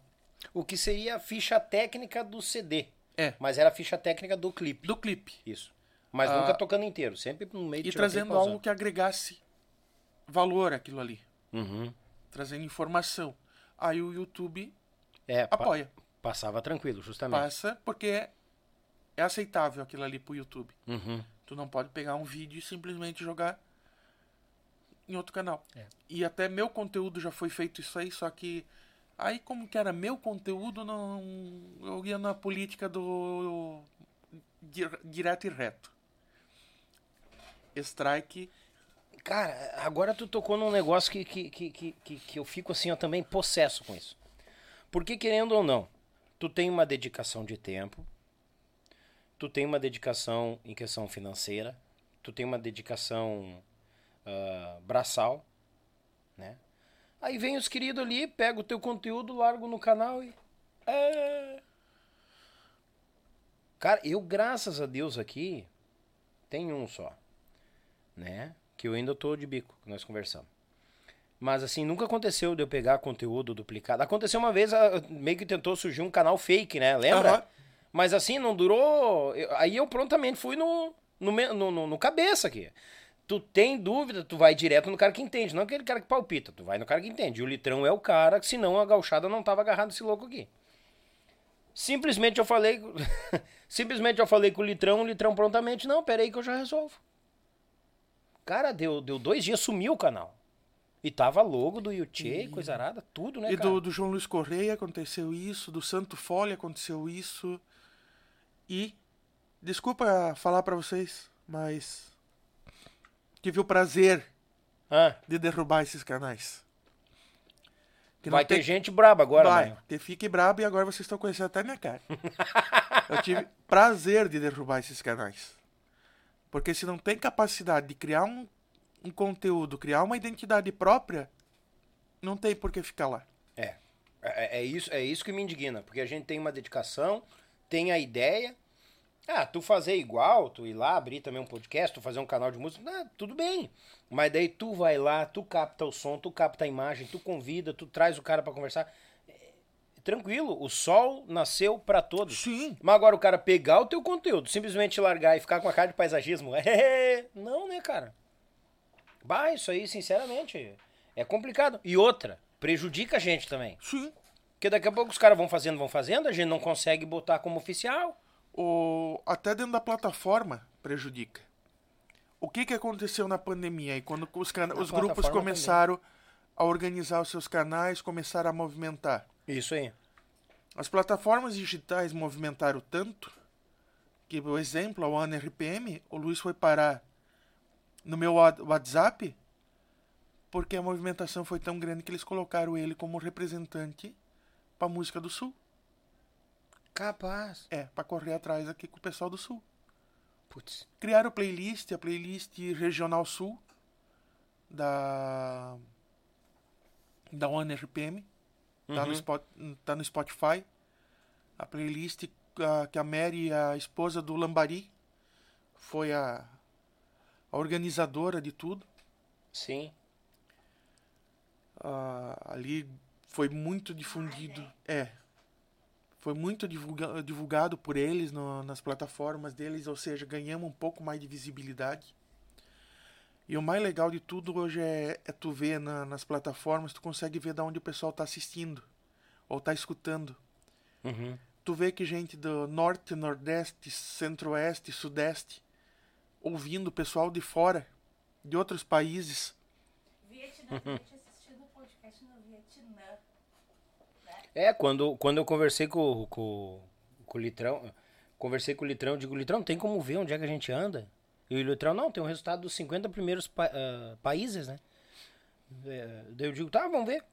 Speaker 1: O que seria a ficha técnica do CD.
Speaker 2: É.
Speaker 1: Mas era a ficha técnica do clipe.
Speaker 2: do clipe.
Speaker 1: Isso. Mas
Speaker 2: Ah.
Speaker 1: nunca tocando inteiro. Sempre no meio de
Speaker 2: E trazendo algo que agregasse valor àquilo ali.
Speaker 1: Uhum.
Speaker 2: Trazendo informação. Aí o YouTube
Speaker 1: É, pa-
Speaker 2: apoia.
Speaker 1: passava tranquilo, justamente.
Speaker 2: Passa porque é, é aceitável aquilo ali pro YouTube.
Speaker 1: Uhum.
Speaker 2: Tu não pode pegar um vídeo e simplesmente jogar em outro canal.
Speaker 1: É.
Speaker 2: E até meu conteúdo já foi feito isso aí, só que aí como que era meu conteúdo, não eu ia na política do dir- direto e reto. Strike
Speaker 1: Cara, agora tu tocou num negócio que, que, que, que, que, eu fico assim, ó, também possesso com isso. Porque, querendo ou não, tu tem uma dedicação de tempo, tu tem uma dedicação em questão financeira, tu tem uma dedicação ah, braçal, né? Aí vem os queridos ali, pega o teu conteúdo, largo no canal e. É... Cara, eu, graças a Deus aqui, tenho um só, né? Que eu ainda tô de bico, que nós conversamos. Mas assim, nunca aconteceu de eu pegar conteúdo duplicado. Aconteceu uma vez, ah, meio que tentou surgir um canal fake, né? Lembra?
Speaker 2: Aham.
Speaker 1: Mas assim, não durou. Aí eu prontamente fui no, no, no, no- cabeça aqui. Tu tem dúvida, tu vai direto no cara que entende, não aquele cara que palpita. Tu vai no cara que entende. E o litrão é o cara, senão a gauchada não tava agarrado esse louco aqui. Simplesmente eu falei. simplesmente eu falei com o litrão, o litrão prontamente, não, peraí que eu já resolvo. Cara, deu, deu dois dias, sumiu o canal. E tava logo do Yuchê, coisa arada, tudo, né,
Speaker 2: E
Speaker 1: cara?
Speaker 2: do, do João Luiz Correia aconteceu isso, do Santo Folha aconteceu isso. E, desculpa falar pra vocês, mas tive o prazer
Speaker 1: Ah,
Speaker 2: de derrubar esses canais. Que
Speaker 1: vai ter
Speaker 2: tem-
Speaker 1: gente braba agora,
Speaker 2: Vai,
Speaker 1: né?
Speaker 2: ter fique brabo e agora vocês estão conhecendo até a minha cara. Eu tive prazer de derrubar esses canais. Porque se não tem capacidade de criar um, um conteúdo, criar uma identidade própria, não tem por que ficar lá.
Speaker 1: É. É, é isso, é isso que me indigna, porque a gente tem uma dedicação, tem a ideia. Ah, tu fazer igual, tu ir lá abrir também um podcast, tu fazer um canal de música, ah, tudo bem. Mas daí tu vai lá, tu capta o som, tu capta a imagem, tu convida, tu traz o cara pra conversar. É, tranquilo, o sol nasceu pra todos.
Speaker 2: Sim.
Speaker 1: Mas agora o cara pegar o teu conteúdo, simplesmente largar e ficar com a cara de paisagismo, é, não, né, cara? Bah, isso aí, sinceramente, é complicado. E outra, prejudica a gente também.
Speaker 2: Sim.
Speaker 1: Porque daqui a pouco os caras vão fazendo, vão fazendo, a gente não consegue botar como oficial.
Speaker 2: O, até dentro da plataforma prejudica. O que, que aconteceu na pandemia aí? Quando os,
Speaker 1: Na
Speaker 2: os grupos começaram a organizar os seus canais, começaram a movimentar.
Speaker 1: Isso aí.
Speaker 2: As plataformas digitais movimentaram tanto que, por exemplo, a One RPM, o Luiz foi parar no meu WhatsApp porque a movimentação foi tão grande que eles colocaram ele como representante para música do Sul.
Speaker 1: Capaz.
Speaker 2: É, para correr atrás aqui com o pessoal do Sul.
Speaker 1: Putz.
Speaker 2: Criaram playlist, a playlist Regional Sul da da One RPM. Tá, no, Spot, tá no Spotify. A playlist ah, que a Mary, a esposa do Lambari, foi a a organizadora de tudo.
Speaker 1: Sim.
Speaker 2: Ah, ali foi muito difundido. É. Foi muito divulga- divulgado por eles no- nas plataformas deles, ou seja, ganhamos um pouco mais de visibilidade. E o mais legal de tudo hoje é, é tu ver na- nas plataformas, tu consegue ver da onde o pessoal tá assistindo ou tá escutando.
Speaker 1: Uhum.
Speaker 2: Tu vê que gente do norte, nordeste, centro-oeste, sudeste, ouvindo o pessoal de fora, de outros países.
Speaker 6: Vietnã, tinha assistido o podcast no Vietnã.
Speaker 1: É, quando, quando eu conversei com, com, com o Litrão, conversei com o Litrão, digo, Litrão, tem como ver onde é que a gente anda? E o Litrão, não, tem um resultado dos 50 primeiros pa- ah, países, né? É, daí eu digo, tá, vamos ver.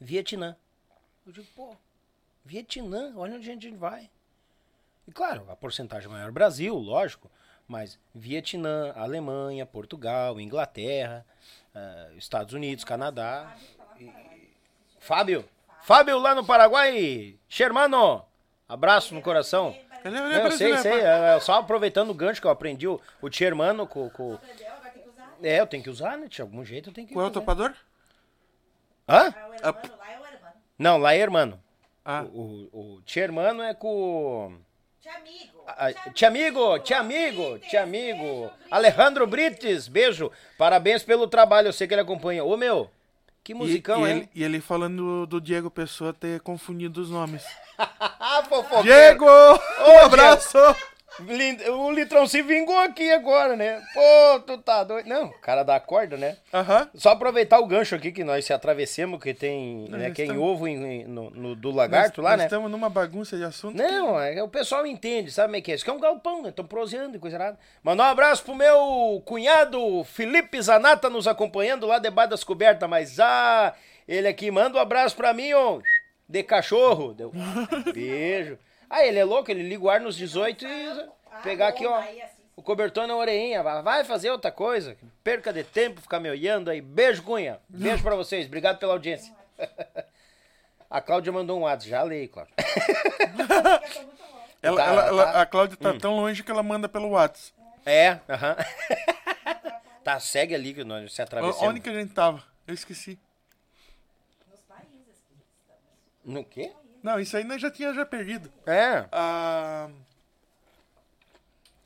Speaker 1: Vietnã. Eu digo, pô, Vietnã, olha onde a gente vai. E claro, a porcentagem maior é Brasil, lógico, mas Vietnã, Alemanha, Portugal, Inglaterra, ah, Estados Unidos, Canadá. e- Fábio, Fábio lá no Paraguai, Germano, abraço no coração.
Speaker 2: Ele, ele é
Speaker 1: Não, eu sei, sei,
Speaker 2: pá.
Speaker 1: é, só aproveitando o gancho que eu aprendi o, o Germano com, com... É, eu tenho que usar, né? De algum jeito eu tenho que
Speaker 2: Qual é o topador?
Speaker 1: Hã?
Speaker 6: Ah, o hermano lá é o hermano.
Speaker 1: Não, lá é Hermano.
Speaker 2: Ah,
Speaker 1: O, o, o Germano é com...
Speaker 6: Te amigo.
Speaker 1: Ah, Te amigo, te amigo, te amigo. Alejandro Brites, beijo. Parabéns pelo trabalho, eu sei que ele acompanha. Ô meu, que
Speaker 2: e,
Speaker 1: musicão,
Speaker 2: e
Speaker 1: hein?
Speaker 2: ele, e ele falando do Diego Pessoa ter confundido os nomes. Diego! Um abraço!
Speaker 1: Lind- O Litrão se vingou aqui agora, né? Pô, tu tá doido. Não, o cara dá corda, né?
Speaker 2: Aham.
Speaker 1: Só aproveitar o gancho aqui que nós se atravessemos, que tem,
Speaker 2: Nós
Speaker 1: né, que é
Speaker 2: estamos-
Speaker 1: ovo em- no, no- do lagarto
Speaker 2: Nós-
Speaker 1: lá,
Speaker 2: nós
Speaker 1: né?
Speaker 2: estamos numa bagunça de assunto.
Speaker 1: Não, é, o pessoal entende, sabe como é que é? Isso que é um galpão, né? Estão proseando e coisa errada. Mandar um abraço pro meu cunhado Felipe Zanata nos acompanhando lá debaixo das cobertas, mas ah, ele aqui manda um abraço pra mim, ó, de cachorro. Deu. Beijo. Ah, ele é louco, ele liga o ar nos 18 e pegar aqui, ó,
Speaker 6: Aí, assim,
Speaker 1: o cobertor na orelhinha. Vai- fazer outra coisa. Perca de tempo, ficar me olhando aí. Beijo, Cunha. Beijo pra vocês. Obrigado pela audiência. A Cláudia mandou um WhatsApp. Já leio, Cláudia.
Speaker 2: Ela,
Speaker 1: Tá,
Speaker 2: ela- ela-
Speaker 1: tá.
Speaker 2: A Cláudia tá tão longe que ela manda pelo WhatsApp.
Speaker 1: É, aham. tá, segue ali que nós se atravessamos.
Speaker 2: Onde que a gente tava? Eu esqueci.
Speaker 6: Nos países que estamos.
Speaker 1: No quê?
Speaker 2: Não, isso aí nós já tinha já perdido.
Speaker 1: É.
Speaker 2: Ah,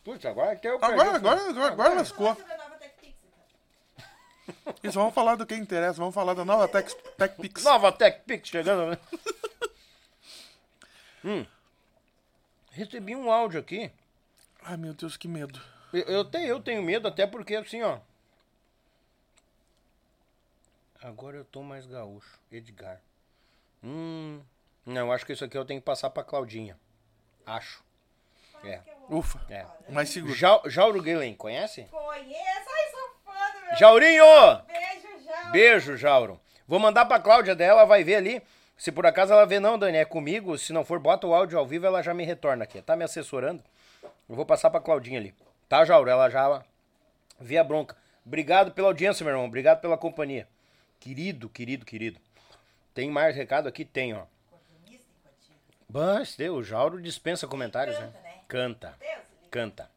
Speaker 1: Putz, agora que eu
Speaker 2: agora,
Speaker 1: perdi.
Speaker 2: agora, agora, agora lascou.
Speaker 6: Sobre a nova TechPix, então.
Speaker 2: Isso, vamos falar do que interessa. Vamos falar da nova Tech, TechPix.
Speaker 1: Nova TechPix chegando, né? hum. Recebi um áudio aqui.
Speaker 2: Ai, meu Deus, que medo.
Speaker 1: Eu, eu tenho, eu tenho medo até porque assim, ó. Agora eu tô mais gaúcho. Edgar. Hum. Não, acho que isso aqui eu tenho que passar pra Claudinha. Acho. É.
Speaker 2: Ufa.
Speaker 1: É.
Speaker 2: Mais seguro.
Speaker 1: Ja, Jauro Guilhem, conhece?
Speaker 6: Conheço, ai, sou fã do meu.
Speaker 1: Jaurinho!
Speaker 6: Beijo, já.
Speaker 1: Beijo, Jauro. Vou mandar pra Cláudia dela, vai ver ali. Se por acaso ela vê, não, Dani, é comigo. Se não for, bota o áudio ao vivo, ela já me retorna aqui. Tá me assessorando. Eu vou passar pra Claudinha ali. Tá, Jauro? Ela já vê a bronca. Obrigado pela audiência, meu irmão. Obrigado pela companhia. Querido, querido, querido. Tem mais recado aqui? Tem, ó. Mas, o Jauro dispensa comentários,
Speaker 6: Canta,
Speaker 1: né?
Speaker 6: né?
Speaker 1: Canta.
Speaker 6: Deus,
Speaker 1: Canta.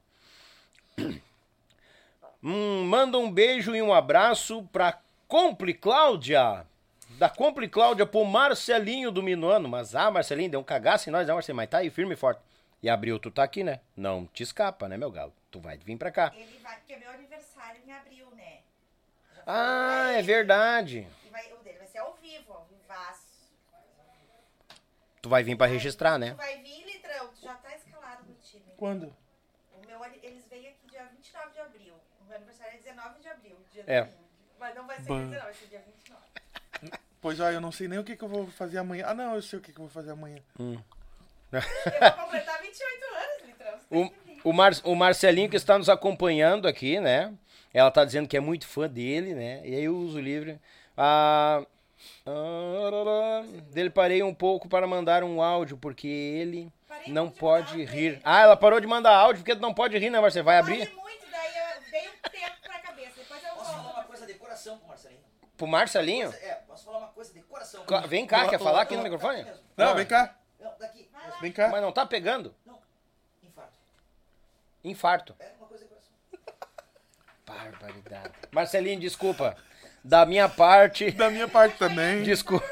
Speaker 1: Hum, manda um beijo e um abraço pra Compli Cláudia. Da Compli Cláudia pro Marcelinho do Minuano. Mas, ah, Marcelinho, deu um cagaço em nós, né, Marcelinho? Mas tá aí, firme e forte. E abril, tu tá aqui, né? Não te escapa, né, meu galo? Tu vai vir pra cá.
Speaker 6: Ele vai, porque é meu aniversário em abril, né?
Speaker 1: Ah, é verdade.
Speaker 6: E vai, o dele vai ser ao vivo, ao vivaço.
Speaker 1: Tu vai vir pra registrar, né?
Speaker 6: Tu vai vir, Litrão, tu já tá escalado no time.
Speaker 2: Quando?
Speaker 6: O meu, eles vêm aqui dia 29 de abril. O meu aniversário é 19 de abril, dia
Speaker 1: É.
Speaker 6: do domingo. Mas não vai ser
Speaker 2: Bah.
Speaker 6: dia 19, vai ser dia 29.
Speaker 2: Pois ó, eu não sei nem o que, que eu vou fazer amanhã. Ah, não, eu sei o que, que eu vou fazer amanhã.
Speaker 6: Eu vou completar 28 anos, Litrão.
Speaker 1: O, o, Mar, o Marcelinho que está nos acompanhando aqui, né? Ela tá dizendo que é muito fã dele, né? E aí eu uso o livre. Ah, dele parei um pouco para mandar um áudio, porque ele
Speaker 6: Parei
Speaker 1: não pode rir.
Speaker 6: áudio.
Speaker 1: Ah, ela parou de mandar áudio porque tu não pode rir, né, Marcelo? Vai
Speaker 6: Falei
Speaker 1: abrir?
Speaker 6: muito, daí eu dei um tempo pra cabeça. Depois eu
Speaker 3: Posso falar uma coisa de coração pro Marcelinho?
Speaker 1: Pro Marcelinho?
Speaker 3: É, posso falar uma coisa de coração.
Speaker 1: Cla- Vem cá, quer falar aqui no microfone?
Speaker 2: Não,
Speaker 1: Ah,
Speaker 2: vem cá.
Speaker 3: Não, daqui.
Speaker 2: Vem cá.
Speaker 1: Mas não tá pegando?
Speaker 3: Não, infarto.
Speaker 1: Infarto.
Speaker 3: É uma coisa de coração.
Speaker 1: Barbaridade. Marcelinho, desculpa. Da minha parte.
Speaker 2: Da minha parte também.
Speaker 1: Desculpa.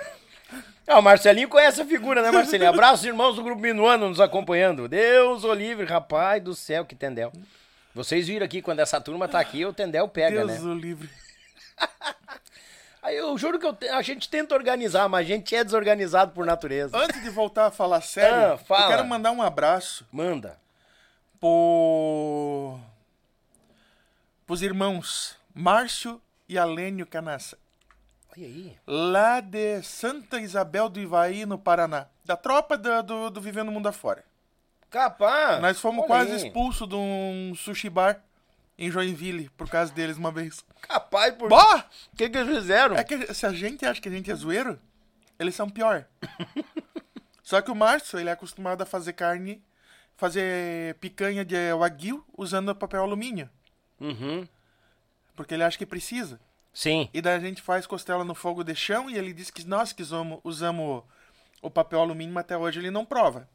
Speaker 1: Ah, o Marcelinho conhece a figura, né, Marcelinho? Abraço, irmãos do Grupo Minuano nos acompanhando. Deus o livre, rapaz do céu, que tendel. Vocês viram aqui, quando essa turma tá aqui, o tendel pega,
Speaker 2: Deus
Speaker 1: né?
Speaker 2: o livre.
Speaker 1: Aí eu juro que eu te- a gente tenta organizar, mas a gente é desorganizado por natureza.
Speaker 2: Antes de voltar a falar sério,
Speaker 1: Ah, fala.
Speaker 2: eu quero mandar um abraço
Speaker 1: Manda.
Speaker 2: pro... pros irmãos Márcio e Alênio Canassa,
Speaker 1: Olha aí.
Speaker 2: lá de Santa Isabel do Ivaí, no Paraná. Da tropa da- do, do Vivendo Mundo Afora.
Speaker 1: Capaz.
Speaker 2: Nós fomos
Speaker 1: Olha
Speaker 2: quase
Speaker 1: aí.
Speaker 2: expulsos de um sushi bar em Joinville, por causa deles uma vez.
Speaker 1: Capaz, por
Speaker 2: Bah!
Speaker 1: O que, que eles fizeram?
Speaker 2: É que se a gente acha que a gente é zoeiro, eles são pior. Só que o Márcio, ele é acostumado a fazer carne, fazer picanha de wagyu usando papel alumínio.
Speaker 1: Uhum.
Speaker 2: Porque ele acha que precisa.
Speaker 1: Sim.
Speaker 2: E daí a gente faz costela no fogo de chão e ele disse que nós que usamos, usamos o papel alumínio, mas até hoje ele não prova.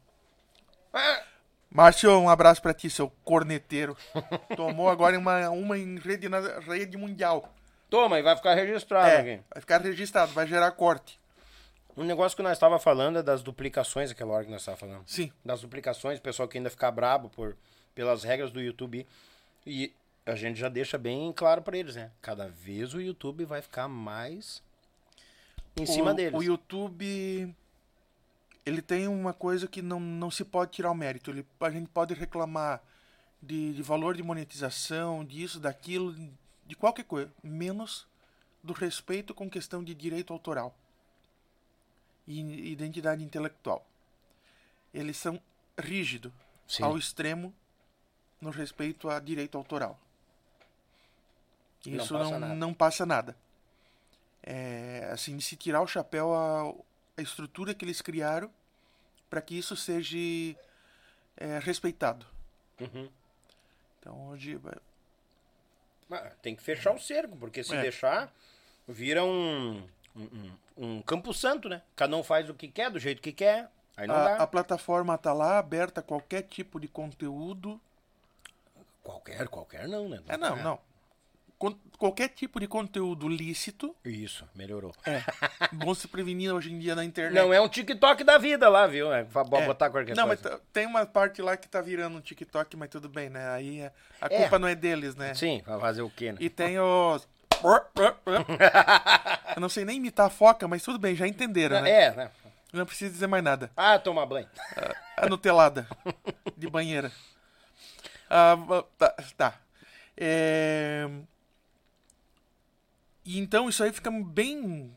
Speaker 2: Márcio, um abraço pra ti, seu corneteiro. Tomou agora uma, uma em rede, na rede mundial.
Speaker 1: Toma, e vai ficar registrado
Speaker 2: É,
Speaker 1: aqui.
Speaker 2: vai ficar registrado, vai gerar corte.
Speaker 1: Um negócio que nós estava falando é das duplicações, aquela hora que nós estava falando.
Speaker 2: Sim.
Speaker 1: Das duplicações, o pessoal que ainda fica brabo por, pelas regras do YouTube. E a gente já deixa bem claro pra eles, né? Cada vez o YouTube vai ficar mais em cima
Speaker 2: o,
Speaker 1: deles.
Speaker 2: O YouTube, ele tem uma coisa que não, não se pode tirar o mérito. Ele, a gente pode reclamar de, de valor de monetização, disso, daquilo, de qualquer coisa, menos do respeito com questão de direito autoral e identidade intelectual. Eles são rígidos ao extremo no respeito a direito autoral.
Speaker 1: Não
Speaker 2: Isso
Speaker 1: passa
Speaker 2: não,
Speaker 1: nada.
Speaker 2: não passa nada. É, assim, de se tirar o chapéu a, a estrutura que eles criaram para que isso seja é, respeitado.
Speaker 1: Uhum.
Speaker 2: Então, hoje,
Speaker 1: Mas tem que fechar o cerco, porque se
Speaker 2: É.
Speaker 1: deixar, vira um, um, um- campo santo, né? Cada um faz o que quer, do jeito que quer. Aí não
Speaker 2: a,
Speaker 1: dá.
Speaker 2: a plataforma tá lá, aberta a qualquer tipo de conteúdo.
Speaker 1: Qualquer, qualquer não, né?
Speaker 2: É, não, não. Qualquer tipo de conteúdo lícito.
Speaker 1: Isso, melhorou.
Speaker 2: É. bom se prevenir hoje em dia na internet.
Speaker 1: Não é um TikTok da vida lá, viu? É,
Speaker 2: É.
Speaker 1: botar qualquer
Speaker 2: Não, mas
Speaker 1: coisa.
Speaker 2: t- tem uma parte lá que tá virando um TikTok, mas tudo bem, né? Aí é- a
Speaker 1: É.
Speaker 2: culpa não é deles, né?
Speaker 1: Sim, pra fazer o quê, né?
Speaker 2: E tem os. Eu não sei nem imitar a foca, mas tudo bem, já entenderam, né?
Speaker 1: É, né?
Speaker 2: Não precisa dizer mais nada.
Speaker 1: Ah, tomar banho.
Speaker 2: A Nutelada de banheira. Ah, tá. tá. É, E então isso aí fica bem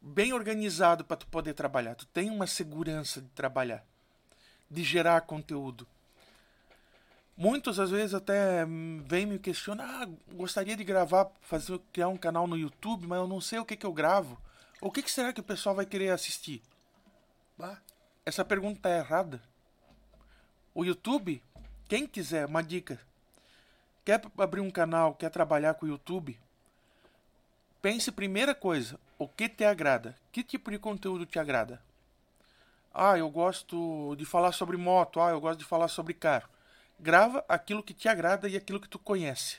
Speaker 2: bem organizado para tu poder trabalhar. Tu tem uma segurança de trabalhar, de gerar conteúdo. Muitos às vezes até vêm me questionar, ah, gostaria de gravar, fazer criar um canal no YouTube, mas eu não sei o que que eu gravo. O que que será que o pessoal vai querer assistir? Essa pergunta tá errada. O YouTube, quem quiser, uma dica, quer abrir um canal, quer trabalhar com o YouTube, pense primeira coisa, o que te agrada? Que tipo de conteúdo te agrada? Ah, eu gosto de falar sobre moto, ah, eu gosto de falar sobre carro. Grava aquilo que te agrada e aquilo que tu conhece.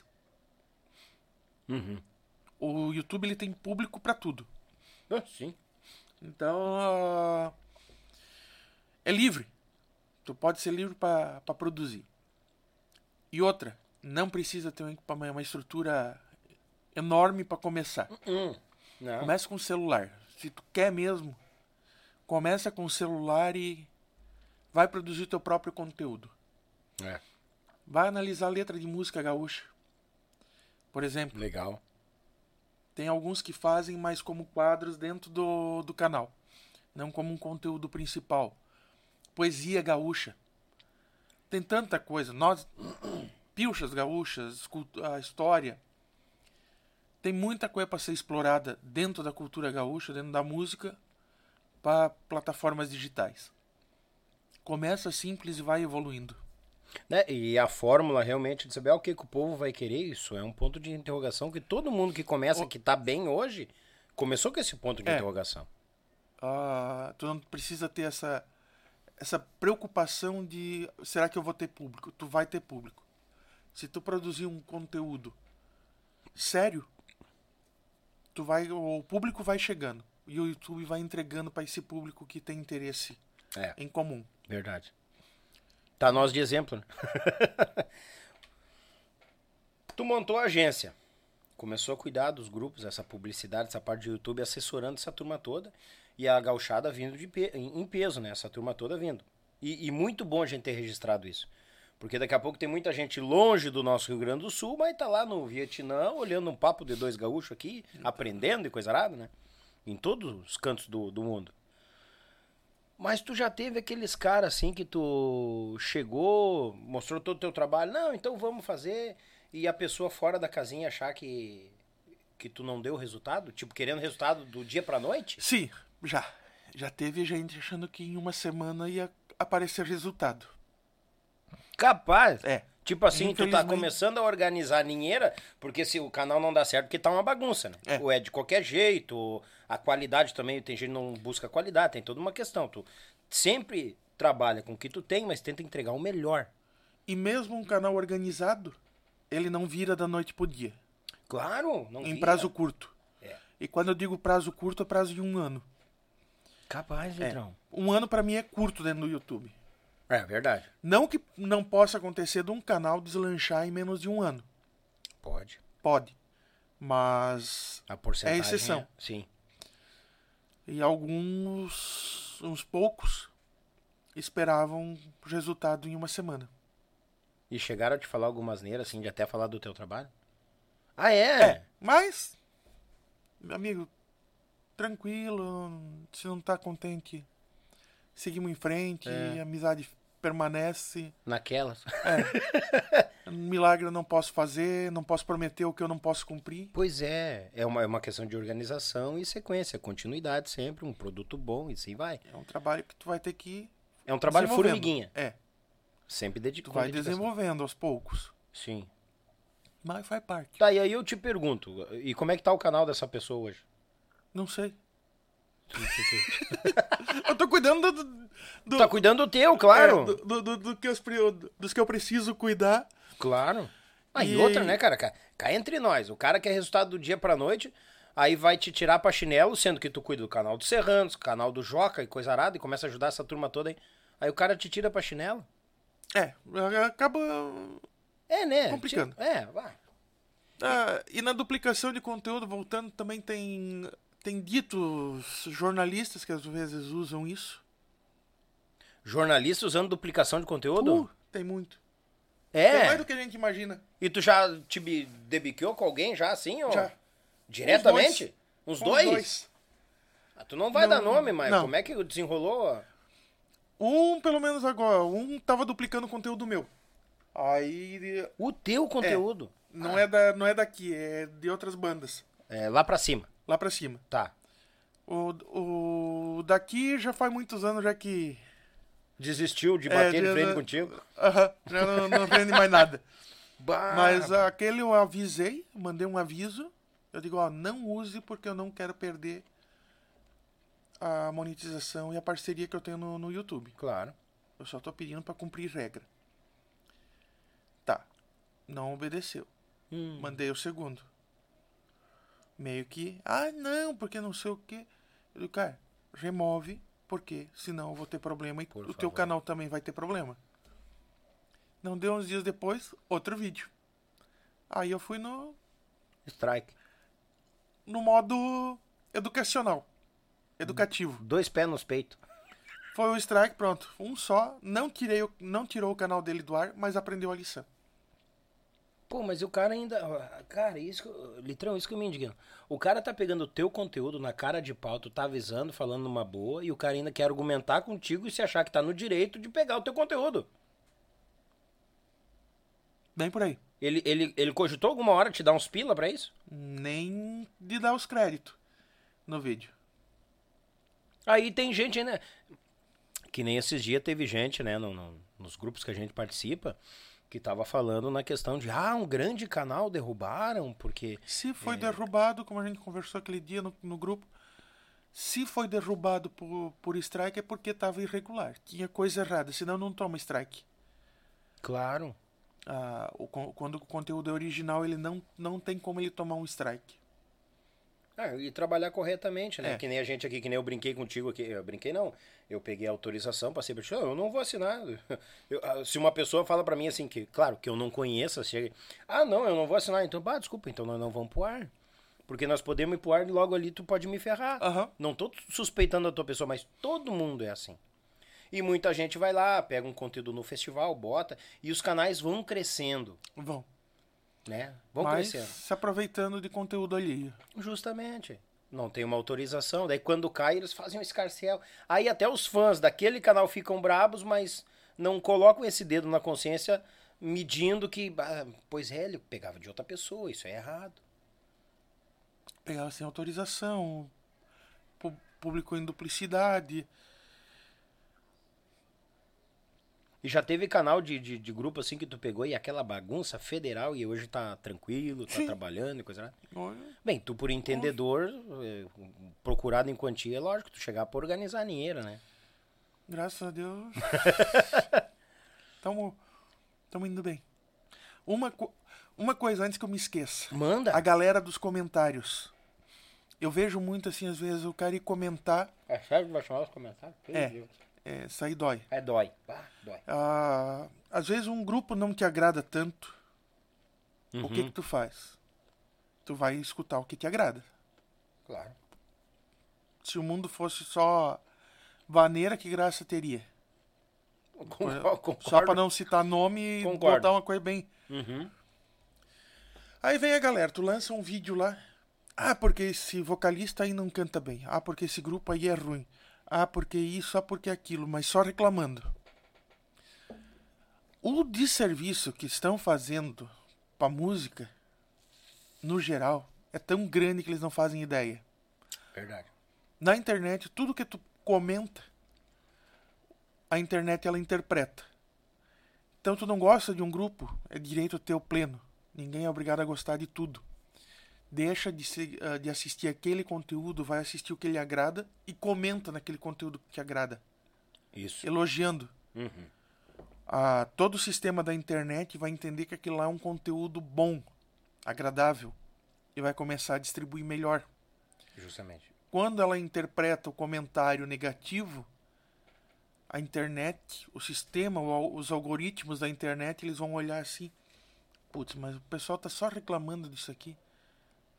Speaker 1: Uhum.
Speaker 2: O YouTube ele tem público para tudo.
Speaker 1: Ah, sim.
Speaker 2: Então, ah, é livre. Tu pode ser livre para produzir. E outra, não precisa ter um uma estrutura enorme para começar.
Speaker 1: Hum. Não.
Speaker 2: Começa com o celular. Se tu quer mesmo, começa com o celular e vai produzir teu próprio conteúdo.
Speaker 1: É,
Speaker 2: Vai analisar letra de música gaúcha. Por exemplo,
Speaker 1: legal.
Speaker 2: tem alguns que fazem mais como quadros dentro do, do canal, não como um conteúdo principal. Poesia gaúcha. Tem tanta coisa. Nós, pilchas gaúchas, a história. Tem muita coisa para ser explorada dentro da cultura gaúcha, dentro da música, para plataformas digitais. Começa simples e vai evoluindo.
Speaker 1: Né? E a fórmula realmente de saber ah, o que, que o povo vai querer, isso é um ponto de interrogação que todo mundo que começa, que tá bem hoje, começou com esse ponto de
Speaker 2: É.
Speaker 1: interrogação.
Speaker 2: Ah, tu não precisa ter essa essa preocupação de será que eu vou ter público? Tu vai ter público. Se tu produzir um conteúdo sério, tu vai, o público vai chegando e o YouTube vai entregando para esse público que tem interesse
Speaker 1: É.
Speaker 2: em comum.
Speaker 1: Verdade. Tá nós de exemplo, né? tu montou a agência. Começou a cuidar dos grupos, essa publicidade, essa parte do YouTube, assessorando essa turma toda. E a gauchada vindo de pe- em peso, né? Essa turma toda vindo. E, e muito bom a gente ter registrado isso. Porque daqui a pouco tem muita gente longe do nosso Rio Grande do Sul, mas tá lá no Vietnã, olhando um papo de dois gaúchos aqui, aprendendo e coisa arada, né? Em todos os cantos do, do mundo. Mas tu já teve aqueles caras assim que tu chegou, mostrou todo o teu trabalho, não, então vamos fazer, e a pessoa fora da casinha achar que, que tu não deu resultado? Tipo, querendo resultado do dia pra noite?
Speaker 2: Sim, já. Já teve gente achando que em uma semana ia aparecer resultado.
Speaker 1: Capaz.
Speaker 2: É.
Speaker 1: Tipo assim, tu tá começando a organizar a ninheira, porque se o canal não dá certo, porque tá uma bagunça, né?
Speaker 2: É.
Speaker 1: Ou é de qualquer jeito, a qualidade também, tem gente que não busca qualidade, tem toda uma questão. Tu sempre trabalha com o que tu tem, mas tenta entregar o melhor.
Speaker 2: E mesmo um canal organizado, ele não vira da noite pro dia.
Speaker 1: Claro, não
Speaker 2: em
Speaker 1: vira.
Speaker 2: prazo curto.
Speaker 1: É.
Speaker 2: E quando eu digo prazo curto, é prazo de um ano.
Speaker 1: Capaz, Vidrão.
Speaker 2: Um ano pra mim é curto dentro do YouTube.
Speaker 1: É. verdade.
Speaker 2: Não que não possa acontecer de um canal deslanchar em menos de um ano.
Speaker 1: Pode.
Speaker 2: Pode. Mas
Speaker 1: A porcentagem.
Speaker 2: É exceção.
Speaker 1: é- Sim.
Speaker 2: e alguns, uns poucos, esperavam o resultado em uma semana.
Speaker 1: E chegaram a te falar algumas neiras, assim, de até falar do teu trabalho? Ah, é?
Speaker 2: Mas, meu amigo, tranquilo, se não tá contente, seguimos em frente,
Speaker 1: É.
Speaker 2: a amizade permanece.
Speaker 1: Naquelas.
Speaker 2: Um milagre eu não posso fazer, não posso prometer o que eu não posso cumprir.
Speaker 1: Pois é, é uma, é uma questão de organização e sequência, continuidade sempre, um produto bom e assim vai.
Speaker 2: É um trabalho que tu vai ter que
Speaker 1: É um trabalho formiguinha,
Speaker 2: É,
Speaker 1: sempre
Speaker 2: tu
Speaker 1: dedicado.
Speaker 2: vai desenvolvendo aos poucos.
Speaker 1: Sim.
Speaker 2: Mas faz parte.
Speaker 1: Tá, e aí eu te pergunto, e como é que tá o canal dessa pessoa hoje?
Speaker 2: Não sei. Eu tô cuidando do, do,
Speaker 1: tá cuidando do teu, claro.
Speaker 2: é, do, do- do- que eu, dos que eu preciso cuidar.
Speaker 1: Claro. Aí
Speaker 2: E-
Speaker 1: outra, né, cara? Cá- Cá entre nós. O cara quer resultado do dia pra noite, aí vai te tirar pra chinelo, sendo que tu cuida do canal do Serranos, canal do Joca e coisa arada, e começa a ajudar essa turma toda aí. Aí o cara te tira pra chinelo.
Speaker 2: É, acaba.
Speaker 1: É, né?
Speaker 2: Complicando.
Speaker 1: É, vai.
Speaker 2: Ah, e na duplicação de conteúdo, voltando, também tem, tem ditos jornalistas que às vezes usam isso.
Speaker 1: Jornalista usando duplicação de conteúdo?
Speaker 2: Uh, tem muito. Tem mais
Speaker 1: é.
Speaker 2: do que a gente imagina.
Speaker 1: E tu já te bi- debiqueou com alguém já assim? Ou...
Speaker 2: Já.
Speaker 1: Diretamente? Uns
Speaker 2: Uns
Speaker 1: dois? Ah, tu não vai
Speaker 2: Não,
Speaker 1: dar nome, mas
Speaker 2: não.
Speaker 1: como é que desenrolou?
Speaker 2: Um, pelo menos agora, um tava duplicando conteúdo meu. Aí
Speaker 1: O teu conteúdo.
Speaker 2: não é, da, não é daqui, é de outras bandas.
Speaker 1: É, lá pra cima.
Speaker 2: Lá pra cima.
Speaker 1: Tá.
Speaker 2: O, o daqui já faz muitos anos já que.
Speaker 1: Desistiu de
Speaker 2: É,
Speaker 1: bater de
Speaker 2: de-
Speaker 1: frente contigo?
Speaker 2: Aham, já não, não mais nada.
Speaker 1: Bah,
Speaker 2: Mas aquele eu avisei, mandei um aviso. Eu digo, ó, não use porque eu não quero perder a monetização e a parceria que eu tenho no, no YouTube.
Speaker 1: Claro.
Speaker 2: Eu só tô pedindo pra cumprir regra. Tá. Não obedeceu.
Speaker 1: Hum.
Speaker 2: Mandei o segundo. Meio que, ah, não, porque não sei o quê. Eu digo, cara, remove, porque senão eu vou ter problema e
Speaker 1: Por
Speaker 2: o teu
Speaker 1: favor.
Speaker 2: canal também vai ter problema. Não deu uns dias depois, outro vídeo. Aí eu fui no,
Speaker 1: Strike.
Speaker 2: no modo educacional. Educativo.
Speaker 1: Dois pés nos peitos.
Speaker 2: Foi o strike, pronto. Um só. Não, tirei, não tirou o canal dele do ar, mas aprendeu a lição.
Speaker 1: Pô, mas o cara ainda. Cara, isso. Litrão, isso que eu me indigno. O cara tá pegando o teu conteúdo na cara de pau, tu tá avisando, falando numa boa, e o cara ainda quer argumentar contigo e se achar que tá no direito de pegar o teu conteúdo.
Speaker 2: Bem por aí.
Speaker 1: Ele, ele, ele cogitou alguma hora te dar uns pila pra isso?
Speaker 2: Nem de dar os créditos no vídeo.
Speaker 1: Aí tem gente ainda. Que nem esses dias teve gente, né, no- no- nos grupos que a gente participa, que tava falando na questão de, ah, um grande canal derrubaram, porque.
Speaker 2: Se foi
Speaker 1: É.
Speaker 2: derrubado, como a gente conversou aquele dia no, no grupo, se foi derrubado por, por strike é porque estava irregular. Tinha coisa errada, senão não toma strike.
Speaker 1: Claro.
Speaker 2: Ah, o quando o conteúdo é original, ele não, não tem como ele tomar um strike.
Speaker 1: Ah, e trabalhar corretamente, né?
Speaker 2: É.
Speaker 1: Que nem a gente aqui, que nem eu brinquei contigo aqui. Eu brinquei, não. Eu peguei a autorização, passei. "Não, Eu não vou assinar. Eu- ah, se uma pessoa fala pra mim assim, que, claro, que eu não conheça, chega. Ah, não, eu não vou assinar. Então, bah, desculpa, então nós não vamos pro ar. Porque nós podemos ir pro ar e logo ali tu pode me ferrar.
Speaker 2: Aham.
Speaker 1: Não tô suspeitando da tua pessoa, mas todo mundo é assim. E muita gente vai lá, pega um conteúdo no festival, bota, e os canais vão crescendo,
Speaker 2: Vão.
Speaker 1: Né?
Speaker 2: Mas
Speaker 1: crescendo.
Speaker 2: se aproveitando de conteúdo alheio.
Speaker 1: Justamente. Não tem uma autorização. Daí quando cai, eles fazem um escarcel. Aí até os fãs daquele canal ficam brabos, mas não colocam esse dedo na consciência medindo que, ah, pois é, ele pegava de outra pessoa, isso é errado.
Speaker 2: Pegava sem autorização, pu- publicou em duplicidade.
Speaker 1: E já teve canal de, de, de grupo assim que tu pegou e aquela bagunça federal e hoje tá tranquilo, tá
Speaker 2: Sim.
Speaker 1: trabalhando e coisa lá.
Speaker 2: Olha,
Speaker 1: Bem, tu por entendedor, eh, procurado em quantia, é lógico, tu chegar pra organizar dinheiro, né?
Speaker 2: Graças a Deus. Tamo, tamo indo bem. Uma, uma coisa antes que eu me esqueça.
Speaker 1: Manda.
Speaker 2: A galera dos comentários. Eu vejo muito assim, às vezes, o cara ir comentar,
Speaker 1: É sério que vai chamar os comentários? Meu
Speaker 2: É.
Speaker 1: Deus.
Speaker 2: É, sair dói.
Speaker 1: É dói. Ah, dói.
Speaker 2: Ah, às vezes um grupo não te agrada tanto. O
Speaker 1: Uhum.
Speaker 2: que que tu faz? Tu vai escutar o que te agrada.
Speaker 1: Claro.
Speaker 2: Se o mundo fosse só vaneira, que graça teria?
Speaker 1: Concordo.
Speaker 2: Só pra não citar nome e
Speaker 1: Concordo.
Speaker 2: botar uma coisa bem.
Speaker 1: Uhum.
Speaker 2: Aí vem a galera, tu lança um vídeo lá. Ah, porque esse vocalista aí não canta bem. Ah, porque esse grupo aí é ruim. Ah, porque isso, ah, porque aquilo, mas só reclamando. O desserviço que estão fazendo pra música, no geral, é tão grande que eles não fazem ideia.
Speaker 1: Verdade.
Speaker 2: Na internet, tudo que tu comenta, a internet ela interpreta. Então tu não gosta de um grupo, é direito teu pleno. Ninguém é obrigado a gostar de tudo. Deixa de, se- ah, de assistir aquele conteúdo, vai assistir o que lhe agrada e comenta naquele conteúdo que agrada,
Speaker 1: Isso.
Speaker 2: elogiando.
Speaker 1: Uhum.
Speaker 2: Ah, todo o sistema da internet vai entender que aquilo lá é um conteúdo bom, agradável, e vai começar a distribuir melhor
Speaker 1: Justamente.
Speaker 2: quando ela interpreta o comentário negativo, a internet, o sistema, os algoritmos da internet, eles vão olhar assim: putz, mas o pessoal tá só reclamando disso aqui,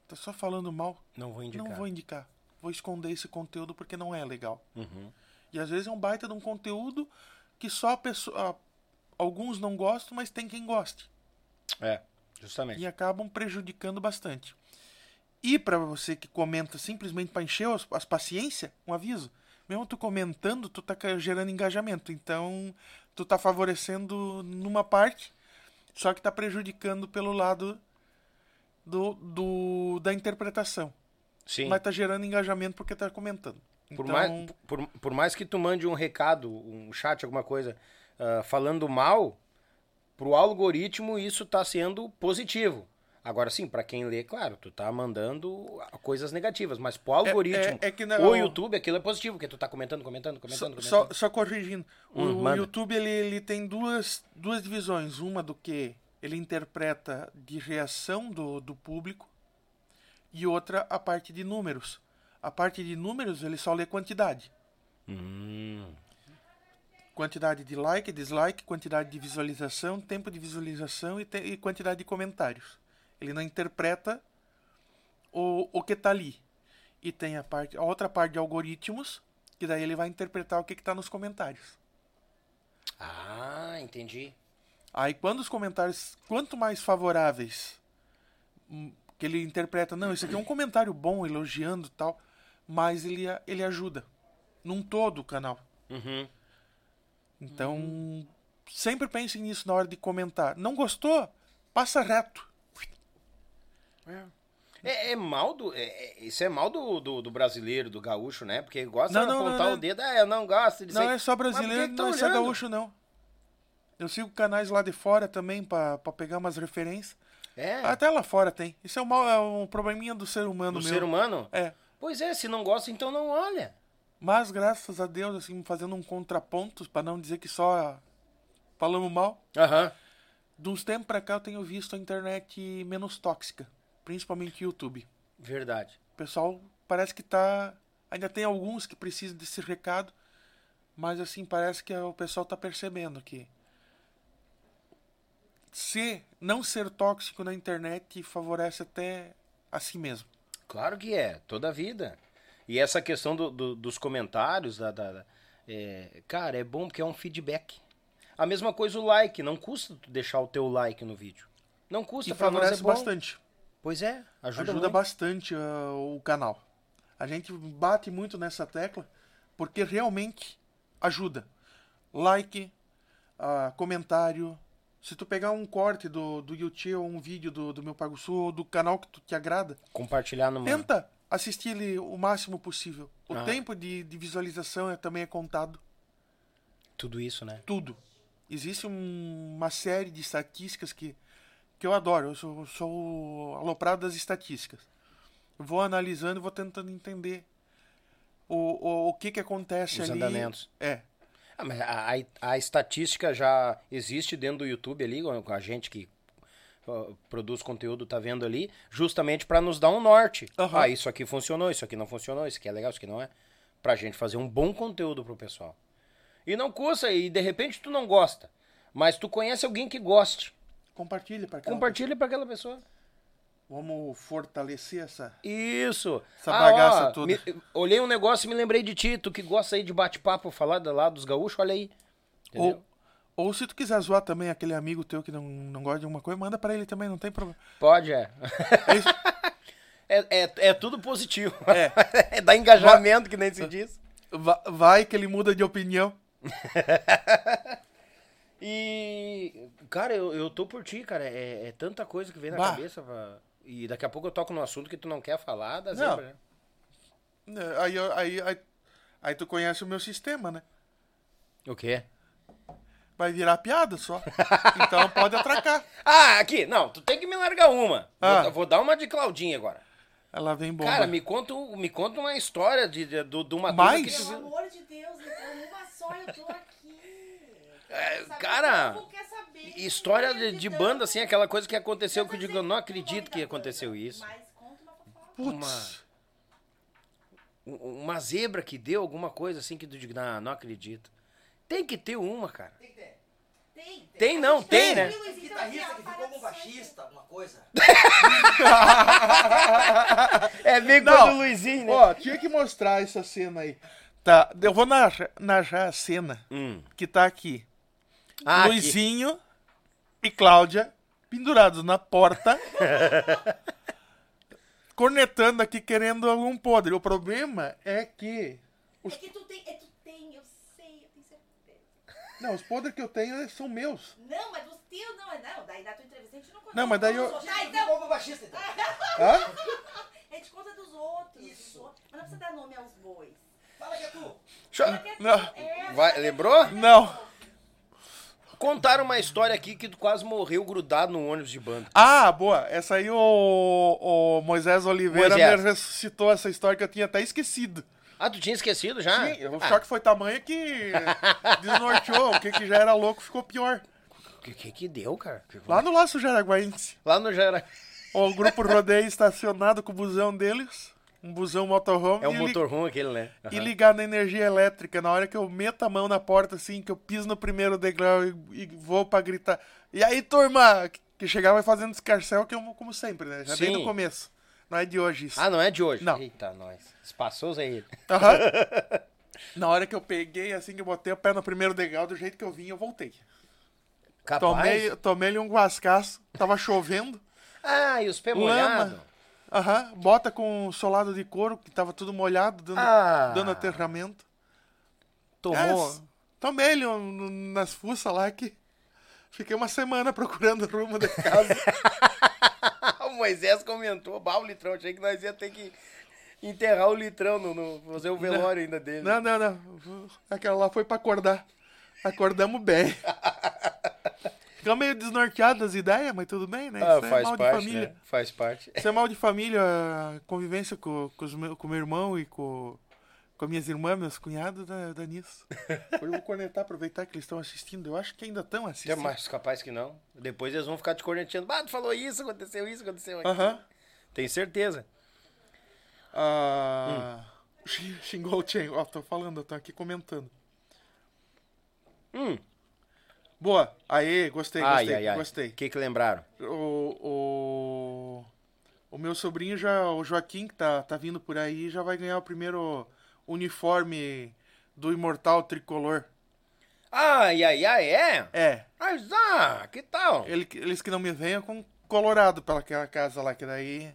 Speaker 2: tá só falando mal.
Speaker 1: Não vou indicar.
Speaker 2: Não vou indicar, vou esconder esse conteúdo porque não é legal.
Speaker 1: Uhum.
Speaker 2: E às vezes é um baita de um conteúdo que só a pessoa, alguns não gostam, mas tem quem goste
Speaker 1: É, justamente.
Speaker 2: e acabam prejudicando bastante. E para você que comenta simplesmente para encher as, as paciência, um aviso. Mesmo tu comentando, tu tá gerando engajamento. Então, tu tá favorecendo numa parte, só que tá prejudicando pelo lado do, do da interpretação.
Speaker 1: Sim.
Speaker 2: Mas tá gerando engajamento porque tá comentando.
Speaker 1: Por,
Speaker 2: Então,
Speaker 1: mais, por, por mais que tu mande um recado, um chat, alguma coisa, ah, falando mal, pro algoritmo isso tá sendo positivo. Agora sim, pra quem lê, claro, tu tá mandando coisas negativas, mas pro algoritmo,
Speaker 2: é que não-
Speaker 1: o YouTube, aquilo é positivo, porque tu tá comentando, comentando, comentando,
Speaker 2: Só,
Speaker 1: comentando.
Speaker 2: só, só corrigindo. O,
Speaker 1: Hum,
Speaker 2: o
Speaker 1: manda.
Speaker 2: YouTube ele, ele tem duas, duas divisões. Uma do que ele interpreta de reação do, do público e outra a parte de números. A parte de números ele só lê quantidade.
Speaker 1: Hum,
Speaker 2: Quantidade de like, dislike, quantidade de visualização, tempo de visualização e, te- e quantidade de comentários. Ele não interpreta o, o que tá ali. E tem a, parte, a outra parte de algoritmos, que daí ele vai interpretar o que, que tá nos comentários.
Speaker 1: Ah, entendi.
Speaker 2: Aí quando os comentários, quanto mais favoráveis, hum, que ele interpreta, não, isso aqui é um comentário bom, elogiando e tal, mais ele, ele ajuda. Num todo o canal.
Speaker 1: Uhum.
Speaker 2: Então, sempre pense nisso na hora de comentar. Não gostou? Passa reto.
Speaker 1: É, é mal do. é- é- isso é mal do, do, do brasileiro, do gaúcho, né? Porque gosta
Speaker 2: Não,
Speaker 1: de
Speaker 2: não,
Speaker 1: apontar
Speaker 2: não,
Speaker 1: o dedo, ah, eu não gosto disso
Speaker 2: Não é só
Speaker 1: Mas
Speaker 2: brasileiro,
Speaker 1: tá
Speaker 2: não é só gaúcho, não. Eu sigo canais lá de fora também pra pra pegar umas referências.
Speaker 1: É,
Speaker 2: Até lá fora tem. Isso é, um mal, é um probleminha do ser humano
Speaker 1: do
Speaker 2: mesmo.
Speaker 1: ser humano?
Speaker 2: É.
Speaker 1: Pois é, se não gosta, então não olha.
Speaker 2: Mas graças a Deus, assim, fazendo um contraponto, pra não dizer que só falamos mal,
Speaker 1: Aham.
Speaker 2: De uns tempos pra cá eu tenho visto a internet menos tóxica, principalmente YouTube.
Speaker 1: Verdade.
Speaker 2: O pessoal parece que tá. Ainda tem alguns que precisam desse recado, mas assim, parece que o pessoal tá percebendo que ser, não ser tóxico na internet favorece até a si mesmo.
Speaker 1: Claro que é, toda a vida. E essa questão do- do- dos comentários, da, da- da- é, cara, é bom porque é um feedback. A mesma coisa o like, não custa deixar o teu like no vídeo. Não custa,
Speaker 2: E
Speaker 1: pra nós é
Speaker 2: favorece bastante.
Speaker 1: Pois é, ajuda,
Speaker 2: Ajuda, bastante ah, o canal. A gente bate muito nessa tecla porque realmente ajuda. Like, ah, comentário. Se tu pegar um corte do, do YouTube ou um vídeo do, do meu Pago Sul ou do canal que tu te agrada,
Speaker 1: Compartilhar no
Speaker 2: tenta assistir ele o máximo possível. O
Speaker 1: Ah.
Speaker 2: tempo de, de visualização é, também é contado.
Speaker 1: tudo isso, né?
Speaker 2: Tudo. Existe um- uma série de estatísticas que, que eu adoro. Eu sou, sou aloprado das estatísticas. Eu vou analisando e vou tentando entender o, o, o que, que acontece
Speaker 1: Os
Speaker 2: ali.
Speaker 1: andamentos.
Speaker 2: É.
Speaker 1: Ah, mas a, a- a estatística já existe dentro do YouTube ali, com a gente que produz conteúdo tá vendo ali, justamente para nos dar um norte.
Speaker 2: Aham.
Speaker 1: Ah, isso aqui funcionou, isso aqui não funcionou, isso aqui é legal, isso aqui não é. Pra gente fazer um bom conteúdo pro pessoal. E não custa, e de repente tu não gosta, mas tu conhece alguém que goste.
Speaker 2: Compartilhe para aquela
Speaker 1: Compartilha pra aquela pessoa.
Speaker 2: Vamos fortalecer essa.
Speaker 1: Isso.
Speaker 2: Essa bagaça
Speaker 1: ó,
Speaker 2: toda.
Speaker 1: me- olhei um negócio e me lembrei de ti, tu que gosta aí de bate-papo, falar lá dos gaúchos, olha aí. Entendeu?
Speaker 2: Ou, ou se tu quiser zoar também aquele amigo teu que não, não gosta de alguma coisa, manda para ele também, não tem problema.
Speaker 1: Pode, é.
Speaker 2: É.
Speaker 1: É, é, é tudo positivo.
Speaker 2: É.
Speaker 1: É dar engajamento, que nem se diz.
Speaker 2: Va- Vai que ele muda de opinião.
Speaker 1: E, cara, eu, eu tô por ti, cara. É, é tanta coisa que vem na
Speaker 2: Bah.
Speaker 1: cabeça. va- E daqui a pouco eu toco num assunto que tu não quer falar,
Speaker 2: Não.
Speaker 1: zebra, né?
Speaker 2: É, Aí, aí, aí, aí tu conhece o meu sistema, né?
Speaker 1: O quê?
Speaker 2: Vai virar piada só. Então pode atracar.
Speaker 1: Ah, aqui, não, tu tem que me largar uma.
Speaker 2: Ah.
Speaker 1: Vou, vou dar uma de Claudinha agora.
Speaker 2: Ela vem bomba.
Speaker 1: Cara, me conta, me conta uma história de, de, do- de uma
Speaker 2: Mais?
Speaker 1: turma que tu
Speaker 6: Pelo amor de Deus, então, uma só eu tô aqui.
Speaker 1: É, cara. História de, de banda, assim, aquela coisa que aconteceu que eu digo, eu não acredito que aconteceu isso.
Speaker 6: Mas conta uma fofoca.
Speaker 2: Putz.
Speaker 1: Um- Uma zebra que deu alguma coisa assim que tu diga, não, não acredito. Tem que ter uma, cara.
Speaker 3: Tem que ter.
Speaker 6: Tem,
Speaker 1: Tem não, tem, né?
Speaker 6: Luizinho,
Speaker 3: Guitarrista
Speaker 6: assim,
Speaker 3: que
Speaker 6: ó,
Speaker 3: ficou com baixista, coisa.
Speaker 1: É bem
Speaker 2: Não.
Speaker 1: coisa do Luizinho, né?
Speaker 2: Ó, tinha que mostrar essa cena aí. Tá, eu vou narrar, narrar a cena
Speaker 1: Hum.
Speaker 2: que tá aqui.
Speaker 1: Ah, aqui.
Speaker 2: E Cláudia pendurados na porta. cornetando aqui, querendo algum podre. O problema é que.
Speaker 6: É que tu tem, é, tu tem, eu sei, eu tenho certeza.
Speaker 2: Não, os podres que eu tenho são meus.
Speaker 6: Não, mas dos teus não, é não. Daí da tua entrevista a gente não conta.
Speaker 2: Não, mas daí eu-.
Speaker 6: Ah,
Speaker 3: Ficou
Speaker 6: então,
Speaker 3: baixista, então.
Speaker 2: Hã?
Speaker 6: a gente conta dos outros.
Speaker 3: Isso.
Speaker 6: dos outros. Mas não precisa dar nome aos bois.
Speaker 3: Fala que é tu.
Speaker 1: Deixa-
Speaker 6: Porque é tu-
Speaker 2: Não.
Speaker 6: é,
Speaker 1: Vai,
Speaker 6: é
Speaker 1: lembrou?
Speaker 2: Não.
Speaker 1: Contaram uma história aqui que tu quase morreu grudado no ônibus de banda.
Speaker 2: Ah, boa. Essa aí o, o Moisés Oliveira
Speaker 1: Moisés.
Speaker 2: me ressuscitou essa história que eu tinha até esquecido.
Speaker 1: Ah, tu tinha esquecido já?
Speaker 2: Sim, o
Speaker 1: Ah,
Speaker 2: choque foi tamanho que desnorteou. O que, que já era louco ficou pior.
Speaker 1: O que, que que deu, cara?
Speaker 2: Lá no Laço Jaraguaense.
Speaker 1: Lá no Jara...
Speaker 2: O grupo rodeio estacionado com o busão deles. Um busão motorhome.
Speaker 1: É um
Speaker 2: e, li-
Speaker 1: motorhome aquele, né?
Speaker 2: e
Speaker 1: Aham.
Speaker 2: ligado na energia elétrica. Na hora que eu meto a mão na porta, assim, que eu piso no primeiro degrau e, e vou pra gritar. E aí, turma? Que chegava fazendo escarcel, que eu, como sempre, né? Já
Speaker 1: Sim.
Speaker 2: desde o começo. Não é de hoje isso.
Speaker 1: Ah, não é de hoje?
Speaker 2: Não.
Speaker 1: Eita, nós. Espaçoso aí.
Speaker 2: Aham. Na hora que eu peguei, assim que eu botei o pé no primeiro degrau, do jeito que eu vim, eu voltei.
Speaker 1: Capaz?
Speaker 2: Tomei, tomei-lhe um guascaço, tava chovendo.
Speaker 1: Ah, e os pés molhados?
Speaker 2: Aham, bota com solado de couro, que tava tudo molhado, dando,
Speaker 1: Ah.
Speaker 2: dando aterramento.
Speaker 1: Tomou...
Speaker 2: É, tomei-lhe um- nas fuças lá que fiquei uma semana procurando o rumo da casa.
Speaker 1: o Moisés comentou, bah, o litrão, achei que nós ia ter que enterrar o litrão, no, no- fazer o velório ainda dele.
Speaker 2: não, não, não. Aquela lá foi pra acordar. Acordamos bem. Ficou meio desnorteado das ideias, mas tudo bem, né?
Speaker 1: Ah,
Speaker 2: Isso é
Speaker 1: faz
Speaker 2: de
Speaker 1: parte,
Speaker 2: família.
Speaker 1: né? Faz parte.
Speaker 2: Isso é mal de família, convivência com, com, os meu- com meu irmão e com, com as minhas irmãs, meus cunhados, dá, dá nisso. Eu vou cornetar, aproveitar que eles estão assistindo. Eu acho que ainda estão
Speaker 1: É
Speaker 2: assistindo.
Speaker 1: mais capaz que não. Depois eles vão ficar te corneteando. Ah, tu falou isso, aconteceu isso, aconteceu aquilo.
Speaker 2: Aham.
Speaker 1: Tenho certeza.
Speaker 2: Ah, xi- Xingou o Chen. Ó, tô falando, tô aqui comentando.
Speaker 1: Hum.
Speaker 2: Boa. Aê, gostei,
Speaker 1: ai,
Speaker 2: gostei,
Speaker 1: ai, ai.
Speaker 2: gostei.
Speaker 1: O que que lembraram?
Speaker 2: O, o, o meu sobrinho já, o Joaquim, que tá, tá vindo por aí, já vai ganhar o primeiro uniforme do Imortal Tricolor.
Speaker 1: Ai, ai, ai, é?
Speaker 2: É,
Speaker 1: Mas, ah, que tal?
Speaker 2: ele, eles que não me venham com colorado pelaquela casa lá, que daí...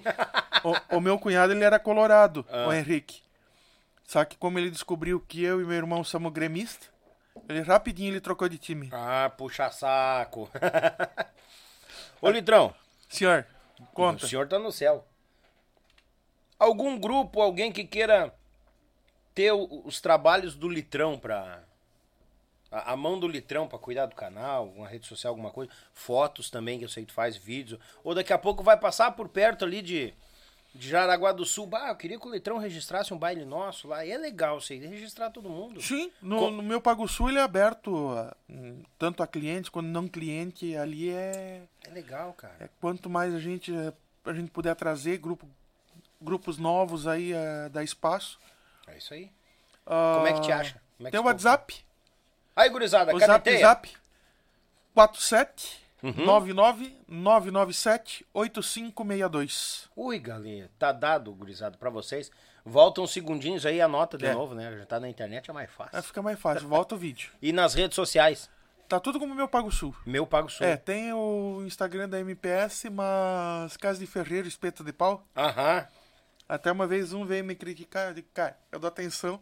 Speaker 2: o, o meu cunhado, ele era colorado, o Henrique. Só que como ele descobriu que eu e meu irmão somos gremistas, ele rapidinho ele trocou de time.
Speaker 1: Ah, puxa saco. Ô, Litrão,
Speaker 2: Senhor, conta.
Speaker 1: o senhor tá no céu. Algum grupo, alguém que queira ter os trabalhos do Litrão pra... A, a mão do Litrão pra cuidar do canal, uma rede social, alguma coisa. Fotos também, que eu sei que tu faz, vídeos. Ou daqui a pouco vai passar por perto ali de, de Jaraguá do Sul. Bah, eu queria que o Litrão registrasse um baile nosso lá. E é legal isso aí, registrar todo mundo.
Speaker 2: Sim, no,
Speaker 1: Co-
Speaker 2: no meu Pago Sul ele é aberto a, hum, tanto a clientes quanto não cliente. Ali é,
Speaker 1: É legal, cara.
Speaker 2: é quanto mais a gente a gente puder trazer grupo, grupos novos aí é, dá espaço.
Speaker 1: É isso aí.
Speaker 2: Ah,
Speaker 1: Como é que te acha? É que
Speaker 2: Tem o WhatsApp,
Speaker 1: Aí, gurizada,
Speaker 2: o Zap. Zap 47
Speaker 1: Uhum.
Speaker 2: 99 997 8562.
Speaker 1: Ui, galinha, tá dado, gurizada, pra vocês. Volta uns segundinhos aí, anota de
Speaker 2: É.
Speaker 1: novo, né? Já tá na internet, é mais fácil.
Speaker 2: fica mais fácil, volta o vídeo.
Speaker 1: E nas redes sociais,
Speaker 2: Tá tudo como meu Pago Sul.
Speaker 1: meu Pago Sul.
Speaker 2: É, tem o Instagram da MPS, mas Casa de Ferreiro, Espeto de Pau.
Speaker 1: Aham.
Speaker 2: Até uma vez um veio me criticar, eu digo, cara, eu dou atenção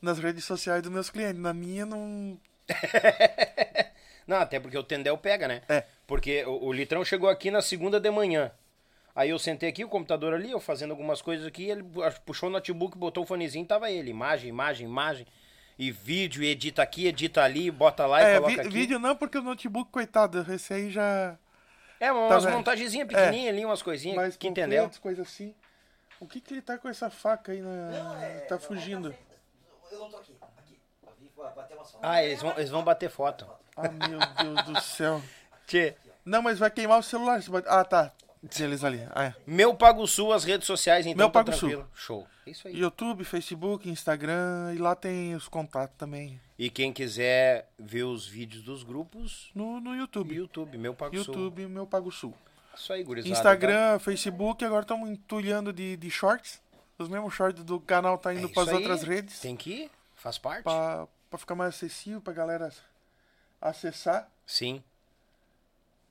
Speaker 2: nas redes sociais dos meus clientes. Na minha não.
Speaker 1: Não, até porque o Tendel pega, né?
Speaker 2: É.
Speaker 1: Porque o, o Litrão chegou aqui na segunda de manhã. Aí eu sentei aqui, o computador ali, eu fazendo algumas coisas aqui, ele pu- puxou o notebook, botou o fonezinho, tava ele. Imagem, imagem, imagem. E vídeo, e edita aqui, edita ali, bota lá e
Speaker 2: É,
Speaker 1: coloca
Speaker 2: vi-
Speaker 1: aqui.
Speaker 2: vídeo não, porque o notebook, coitado, esse aí já.
Speaker 1: É, umas
Speaker 2: Tá
Speaker 1: montagenzinhas pequenininhas ali, umas coisinhas,
Speaker 2: Mais
Speaker 1: que entendeu?
Speaker 2: panfletos, coisa assim. O que que ele tá com essa faca aí na. tá fugindo.
Speaker 3: Eu não tô aqui. Aqui. Eu vim pra bater umas fotos.
Speaker 1: Ah, eles vão, eles vão bater foto.
Speaker 2: Ah, meu Deus do céu.
Speaker 1: Tchê.
Speaker 2: Não, mas vai queimar o celular. Ah, tá. Eles ali. Ah, é.
Speaker 1: Meu Pago Sul, as redes sociais, então
Speaker 2: Meu
Speaker 1: tá
Speaker 2: Pago Sul.
Speaker 1: tranquilo. Show. Isso aí.
Speaker 2: YouTube, Facebook, Instagram, e lá tem os contatos também.
Speaker 1: E quem quiser ver os vídeos dos grupos,
Speaker 2: No, no YouTube.
Speaker 1: YouTube, meu Pago Sul.
Speaker 2: YouTube, meu Pago Sul.
Speaker 1: Isso aí, gurizada.
Speaker 2: Instagram, Facebook, agora estamos entulhando de, de shorts. Os mesmos shorts do canal tá
Speaker 1: tá? É
Speaker 2: indo
Speaker 1: isso
Speaker 2: para as outras redes.
Speaker 1: Tem que ir, faz parte.
Speaker 2: Pra, pra ficar mais acessível pra galera acessar.
Speaker 1: Sim.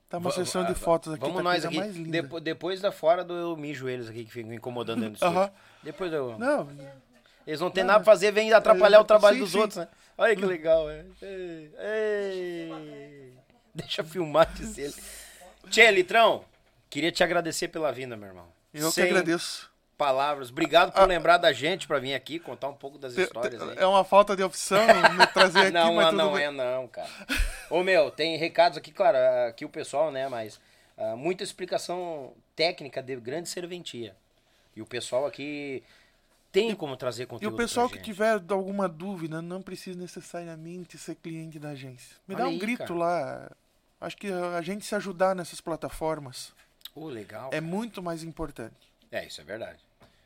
Speaker 2: Tá uma
Speaker 1: Va-
Speaker 2: sessão de fotos aqui,
Speaker 1: Vamos
Speaker 2: tá
Speaker 1: nós aqui.
Speaker 2: mais linda.
Speaker 1: Depo- depois da fora do eu mijo eles aqui que ficam incomodando dentro do estúdio. Depois eu...
Speaker 2: Não,
Speaker 1: Eles não tem nada pra fazer, vem atrapalhar o trabalho
Speaker 2: Sim,
Speaker 1: dos
Speaker 2: sim.
Speaker 1: outros, né? Olha que legal, é. Ei, ei. Deixa eu filmar, disse ele. Tchê, Litrão, queria te agradecer pela vinda, meu irmão.
Speaker 2: eu
Speaker 1: Sem
Speaker 2: que agradeço.
Speaker 1: Palavras. Obrigado por lembrar da gente pra vir aqui contar um pouco das histórias aí.
Speaker 2: É uma falta de opção me trazer aqui,
Speaker 1: não,
Speaker 2: mas
Speaker 1: ah, não
Speaker 2: bem.
Speaker 1: é não, cara. Ô, meu, tem recados aqui, claro, aqui o pessoal, né, mas ah, muita explicação técnica de grande serventia. E o pessoal aqui tem como trazer
Speaker 2: E
Speaker 1: conteúdo
Speaker 2: o pessoal que tiver alguma dúvida, não precisa necessariamente ser cliente da agência. Me
Speaker 1: Olha
Speaker 2: dá um
Speaker 1: aí,
Speaker 2: grito
Speaker 1: cara.
Speaker 2: lá. Acho que a gente se ajudar nessas plataformas
Speaker 1: Ô, legal.
Speaker 2: é muito mais importante.
Speaker 1: É, isso é verdade.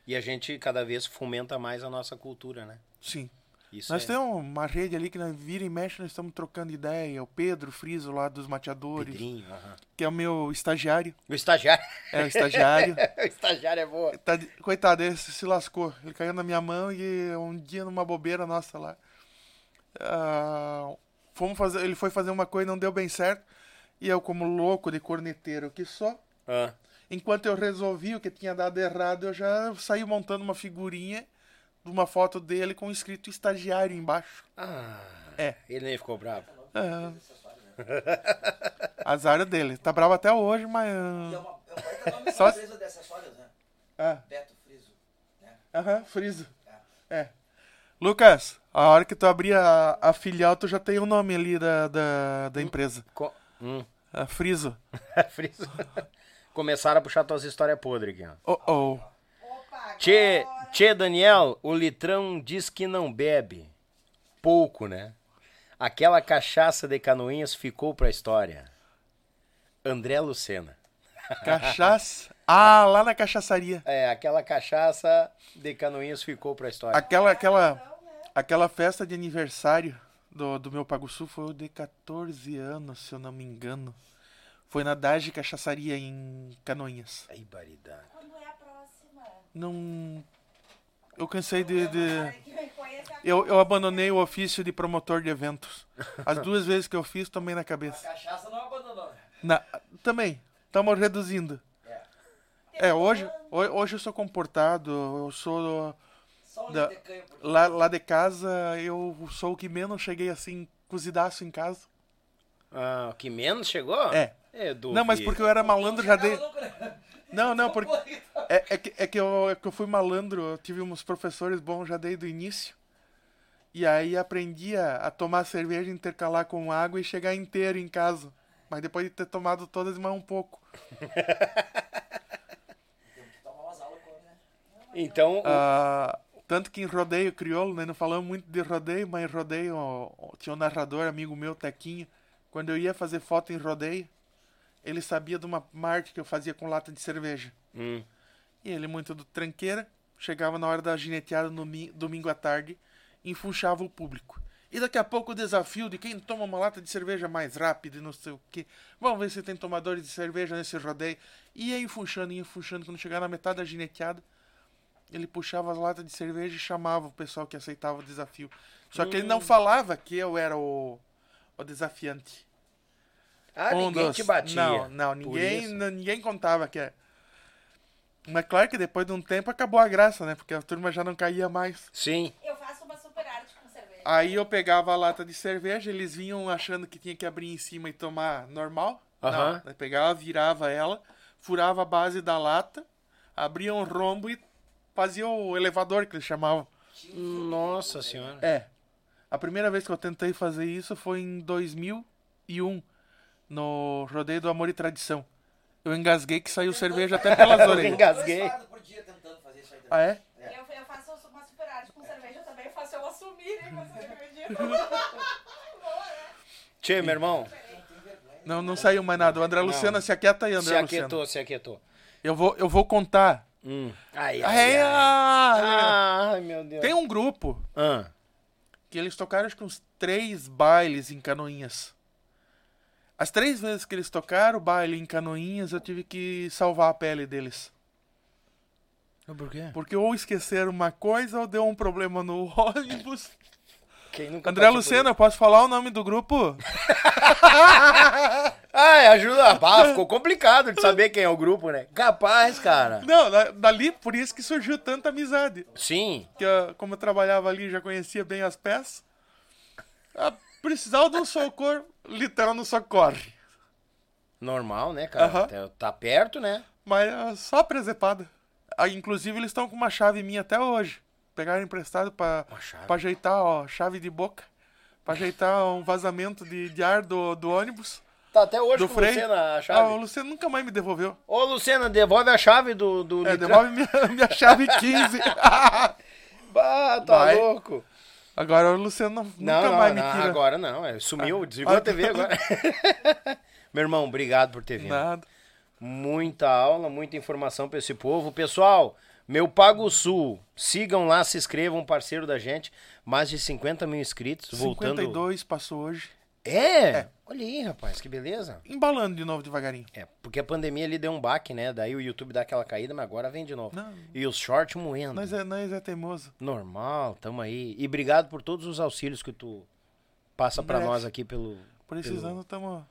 Speaker 1: E a gente cada vez fomenta mais a nossa cultura, né?
Speaker 2: Sim.
Speaker 1: Isso
Speaker 2: Nós
Speaker 1: é
Speaker 2: temos uma rede ali que nós vira e mexe, nós estamos trocando ideia. O Pedro Friso lá dos mateadores,
Speaker 1: Pedrinho, aham.
Speaker 2: que é o meu estagiário.
Speaker 1: O estagiário.
Speaker 2: É o estagiário.
Speaker 1: o estagiário é boa.
Speaker 2: Tá Coitado, ele se lascou. Ele caiu na minha mão e um dia numa bobeira nossa lá. ah, fomos fazer, ele foi fazer uma coisa e não deu bem certo. E eu, como louco de corneteiro que só,
Speaker 1: Ah,
Speaker 2: enquanto eu resolvi o que tinha dado errado, eu já saí montando uma figurinha de uma foto dele com escrito estagiário embaixo.
Speaker 1: ah,
Speaker 2: É.
Speaker 1: ele nem ficou bravo.
Speaker 2: É. Azar dele. Tá bravo até hoje, mas.
Speaker 3: E é uma, é um nome
Speaker 2: Só-
Speaker 3: de empresa de acessórios, né?
Speaker 2: Ah,
Speaker 3: Beto Friso. Né?
Speaker 2: aham, friso. É. Lucas, a hora que tu abrir a, a filial, tu já tem o nome ali da, da, da empresa.
Speaker 1: Co- Hum.
Speaker 2: A Friso.
Speaker 1: Friso. Começaram a puxar tuas histórias podres aqui, ó.
Speaker 2: Oh, oh.
Speaker 1: Tchê, tchê, Daniel, o litrão diz que não bebe. Pouco, né? Aquela cachaça de canoinhas ficou pra história. André Lucena.
Speaker 2: Cachaça. Ah, lá na cachaçaria.
Speaker 1: É, aquela cachaça de canoinhas ficou pra história.
Speaker 2: Aquela, aquela, aquela festa de aniversário do, do meu Pago Sul foi o de 14 anos, se eu não me engano. Foi na Dage Cachaçaria em Canoinhas.
Speaker 1: Ai, baridade.
Speaker 6: Quando é a próxima?
Speaker 2: Não. Eu cansei de. de-
Speaker 6: conhece a
Speaker 2: Eu, eu abandonei o ofício de promotor de eventos. As duas vezes que eu fiz, tomei na cabeça.
Speaker 3: Cachaça não abandonou.
Speaker 2: Na, também, estamos reduzindo. É, hoje, ho- hoje eu sou comportado, eu sou.
Speaker 3: Só
Speaker 2: Da-
Speaker 3: de por
Speaker 2: Lá, lá de casa, eu sou o que menos cheguei assim, cozidaço em casa.
Speaker 1: Ah, o que menos chegou?
Speaker 2: É.
Speaker 1: É, do
Speaker 2: Não, mas porque eu era malandro, já dei.
Speaker 3: Nunca, né?
Speaker 2: Não, não, porque. É, é que, é, que eu, é que eu fui malandro, eu tive uns professores bons já desde o início. E aí aprendi a, a tomar cerveja, intercalar com água e chegar inteiro em casa. Mas depois de ter tomado todas, mais um pouco.
Speaker 3: Né?
Speaker 1: Então,
Speaker 2: Ah, tanto que em rodeio crioulo, né? Não falamos muito de rodeio, mas em rodeio ó, tinha um narrador, amigo meu, Tequinho. Quando eu ia fazer foto em rodeio, ele sabia de uma arte que eu fazia com lata de cerveja.
Speaker 1: Hum.
Speaker 2: E ele, muito do tranqueira, chegava na hora da gineteada no mi- domingo à tarde e enfunchava o público. E daqui a pouco o desafio de quem toma uma lata de cerveja mais rápido e não sei o quê. Vamos ver se tem tomadores de cerveja nesse rodeio. Ia enfunchando, ia enfunchando. Quando chegava na metade da gineteada, ele puxava as latas de cerveja e chamava o pessoal que aceitava o desafio. Só que ele não falava que eu era o, o desafiante.
Speaker 1: Ah,
Speaker 2: Um
Speaker 1: ninguém
Speaker 2: dos-
Speaker 1: te batia.
Speaker 2: Não, não, ninguém, ninguém contava que é. Mas claro que depois de um tempo acabou a graça, né? Porque a turma já não caía mais.
Speaker 1: Sim.
Speaker 6: Eu faço uma super arte com cerveja.
Speaker 2: Aí eu pegava a lata de cerveja, eles vinham achando que tinha que abrir em cima e tomar normal.
Speaker 1: Aham.
Speaker 2: Não, eu pegava, virava ela, furava a base da lata, abria um rombo e fazia o elevador que eles chamavam.
Speaker 1: Nossa senhora.
Speaker 2: É. A primeira vez que eu tentei fazer isso foi em 2001, no Rodeio do Amor e Tradição. Eu engasguei que saiu cerveja até pelas
Speaker 1: Eu
Speaker 2: orelhas.
Speaker 1: engasguei.
Speaker 2: Ah, é?
Speaker 6: Eu, eu faço uma super arte com cerveja também, eu faço eu assumir, né, com cerveja.
Speaker 1: Tchê, meu irmão,
Speaker 2: Não, não saiu mais nada. O André Luciana se aquieta aí,
Speaker 1: se
Speaker 2: André Luciana.
Speaker 1: aquietou, se aquietou.
Speaker 2: Eu vou, eu vou contar.
Speaker 1: Hum. Ai, ai,
Speaker 2: Ai,
Speaker 1: ai.
Speaker 2: ai.
Speaker 1: Ai, meu Deus.
Speaker 2: Tem um grupo
Speaker 1: Ah,
Speaker 2: que eles tocaram acho que uns três bailes em Canoinhas. As três vezes que eles tocaram o baile em Canoinhas, eu tive que salvar a pele deles.
Speaker 1: por quê?
Speaker 2: Porque ou esqueceram uma coisa ou deu um problema no ônibus.
Speaker 1: Quem nunca
Speaker 2: André
Speaker 1: por
Speaker 2: Lucena, posso falar o nome do grupo?
Speaker 1: Ai, ajuda. Ah, ficou complicado de saber quem é o grupo, né? Capaz, cara.
Speaker 2: Não, da- dali, por isso que surgiu tanta amizade.
Speaker 1: Sim.
Speaker 2: Que eu, como eu trabalhava ali, já conhecia bem as peças. Ah, precisava de um socorro, literal não socorre.
Speaker 1: Normal, né, cara?
Speaker 2: Aham.
Speaker 1: Tá- perto, né?
Speaker 2: Mas ah, só presepada. Ah, inclusive, eles estão com uma chave minha até hoje. Pegaram emprestado pra,
Speaker 1: chave?
Speaker 2: pra ajeitar, ó, chave de boca. Pra ajeitar um vazamento de, de ar do, do ônibus.
Speaker 1: Tá até hoje
Speaker 2: Do
Speaker 1: com
Speaker 2: freio.
Speaker 1: Lucena a
Speaker 2: Ah, o
Speaker 1: chave.
Speaker 2: Luciano nunca mais me devolveu.
Speaker 1: Ô, Lucena, devolve a chave do, do
Speaker 2: É,
Speaker 1: litrão.
Speaker 2: devolve minha, minha chave 15.
Speaker 1: Bah, tá
Speaker 2: Vai.
Speaker 1: louco.
Speaker 2: Agora o Luciano não,
Speaker 1: Não,
Speaker 2: nunca
Speaker 1: não,
Speaker 2: mais me tira.
Speaker 1: agora não. é, Sumiu, desligou
Speaker 2: Ah,
Speaker 1: a TV agora. Meu irmão, obrigado por ter vindo.
Speaker 2: Nada.
Speaker 1: Muita aula, muita informação pra esse povo. Pessoal, meu Pago Sul, sigam lá, se inscrevam, parceiro da gente. Mais de 50 mil inscritos, voltando.
Speaker 2: 52 passou hoje.
Speaker 1: É? Olha aí, rapaz, que beleza.
Speaker 2: Embalando de novo devagarinho.
Speaker 1: É, porque a pandemia ali deu um baque, né? Daí o YouTube dá aquela caída, mas agora vem de novo.
Speaker 2: Não.
Speaker 1: E os shorts moendo.
Speaker 2: Nós é, nós é teimoso.
Speaker 1: Normal, tamo aí. E obrigado por todos os auxílios que tu passa pra
Speaker 2: Merece.
Speaker 1: nós aqui pelo.
Speaker 2: Precisando,
Speaker 1: pelo-
Speaker 2: estamos.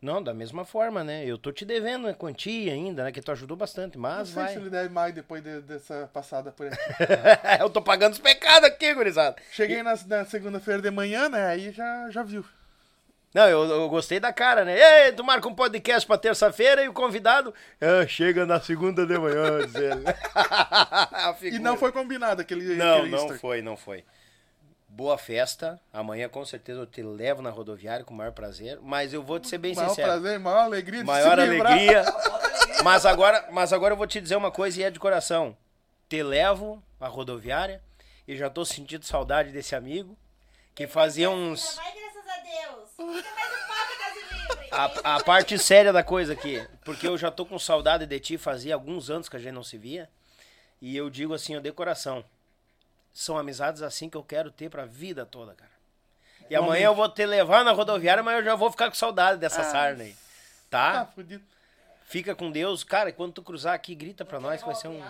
Speaker 1: Não, da mesma forma, né? Eu tô te devendo a quantia ainda, né? Que tu ajudou bastante,
Speaker 2: Não
Speaker 1: mas
Speaker 2: sei
Speaker 1: vai.
Speaker 2: se ele deve mais depois de- dessa passada por aí.
Speaker 1: eu tô pagando os pecados aqui, gurizada.
Speaker 2: Cheguei na, na segunda-feira de manhã, né? Aí já, já viu.
Speaker 1: Não, eu, eu gostei da cara, né? Ei, tu marca um podcast pra terça-feira e o convidado ah, chega na segunda de manhã, dizendo.
Speaker 2: E não foi combinado aquele.
Speaker 1: Não,
Speaker 2: aquele
Speaker 1: não
Speaker 2: Easter.
Speaker 1: foi, não foi. Boa festa. Amanhã com certeza eu te levo na rodoviária com o maior prazer. Mas eu vou te ser bem
Speaker 2: Maior
Speaker 1: sincero.
Speaker 2: prazer, maior alegria de
Speaker 1: Maior alegria. Mas agora, mas agora eu vou te dizer uma coisa e é de coração. te levo à rodoviária e já tô sentindo saudade desse amigo que fazia uns.
Speaker 6: Vai, graças a Deus.
Speaker 1: A, a parte séria da coisa aqui, porque eu já tô com saudade de ti, fazia alguns anos que a gente não se via. E eu digo assim, ó, de coração, são amizades assim que eu quero ter pra vida toda, cara. E amanhã eu vou te levar na rodoviária, mas eu já vou ficar com saudade dessa sarna aí.
Speaker 2: Tá
Speaker 1: Tá?
Speaker 2: fudido.
Speaker 1: Fica com Deus. Cara, quando tu cruzar aqui, grita pra nós que vai ser um.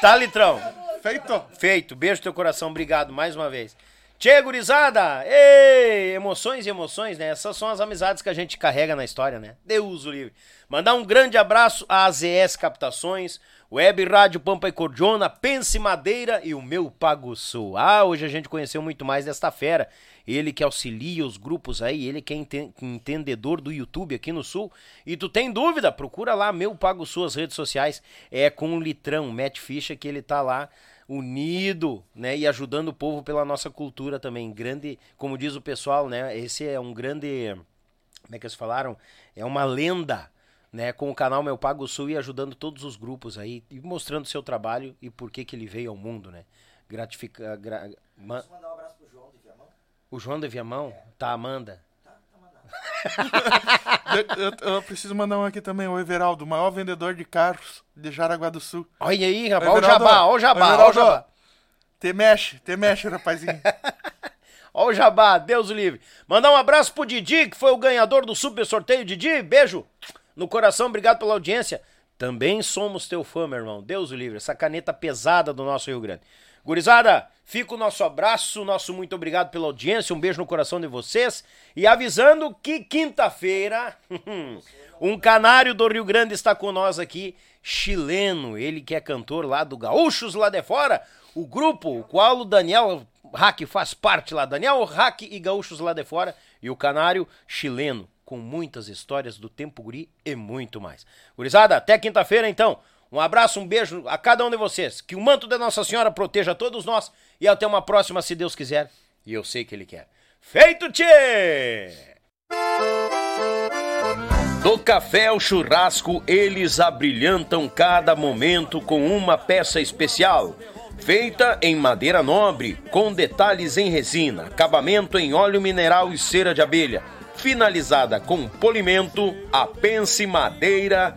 Speaker 1: Tá, Litrão?
Speaker 2: Feito.
Speaker 1: Feito. Beijo no teu coração. Obrigado mais uma vez. Tchê, gurizada! Ei! Emoções e emoções, né? Essas são as amizades que a gente carrega na história, né? Deus o livre. Mandar um grande abraço à AZS Captações, Web Rádio Pampa e Cordiona, Pense Madeira e o Meu Pago Sul. Ah, hoje a gente conheceu muito mais desta fera. Ele que auxilia os grupos aí, ele que é enten- entendedor do YouTube aqui no Sul. E tu tem dúvida? Procura lá Meu Pago Sul, as redes sociais. É com o Litrão, Matt Ficha, que ele tá lá unido, né, e ajudando o povo pela nossa cultura também. Grande, como diz o pessoal, né, esse é um grande, como é que eles falaram? É uma lenda, né, com o canal Meu Pago Sul e ajudando todos os grupos aí e mostrando seu trabalho e por que que ele veio ao mundo, né? Gratifica, gra, ma-
Speaker 3: Mandar um abraço pro João de Viamão.
Speaker 1: o João de Viamão, tá Amanda.
Speaker 2: Eu, eu- eu preciso mandar um aqui também, o Everaldo, o maior vendedor de carros de Jaraguá do Sul.
Speaker 1: Olha aí, rapaz, ó o jabá, ó o jabá, ó o
Speaker 2: Everaldo,
Speaker 1: jabá.
Speaker 2: Te mexe, te mexe, rapazinho.
Speaker 1: Ó o Jabá, Deus o livre. Mandar um abraço pro Didi, que foi o ganhador do super sorteio. Didi, beijo no coração, obrigado pela audiência. Também somos teu fã, meu irmão. Deus o livre, essa caneta pesada do nosso Rio Grande. Gurizada, fica o nosso abraço, nosso muito obrigado pela audiência, um beijo no coração de vocês. E avisando que quinta-feira, um canário do Rio Grande está com nós aqui, chileno, ele que é cantor lá do Gaúchos lá de fora, o grupo, o qual o Daniel Hack faz parte lá, Daniel Hack e Gaúchos lá de fora, e o canário chileno, com muitas histórias do tempo guri e muito mais. Gurizada, até quinta-feira então. Um abraço, um beijo a cada um de vocês. Que o manto da Nossa Senhora proteja todos nós e até uma próxima, se Deus quiser. E eu sei que Ele quer. Feito, tchê!
Speaker 5: Do café ao churrasco, eles abrilhantam cada momento com uma peça especial. Feita em madeira nobre, com detalhes em resina, acabamento em óleo mineral e cera de abelha. Finalizada com polimento, a Pense Madeira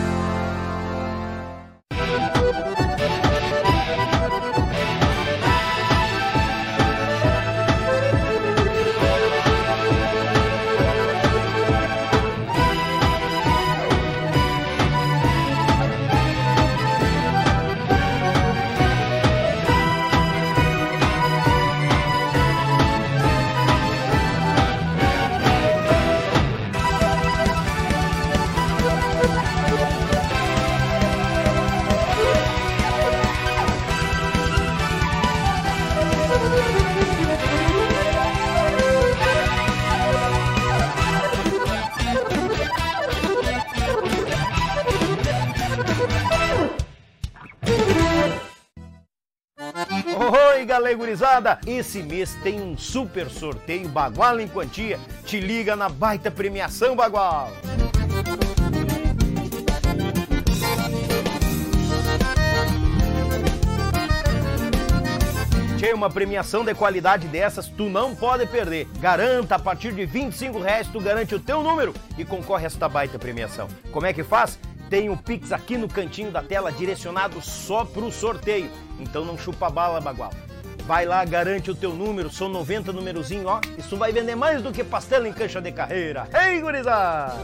Speaker 1: Oi, galera gurizada! Esse mês tem um super sorteio Bagual em Quantia. Te liga na baita premiação Bagual! Tchê, uma premiação de qualidade dessas tu não pode perder. Garanta, a partir de 25 reais tu garante o teu número e concorre a esta baita premiação. Como é que faz? Tem o Pix aqui no cantinho da tela direcionado só pro sorteio. Então não chupa bala, Bagual. Vai lá, garante o teu número, são 90 numerozinho, ó. Isso vai vender mais do que pastela em cancha de carreira. Ei, gurizada!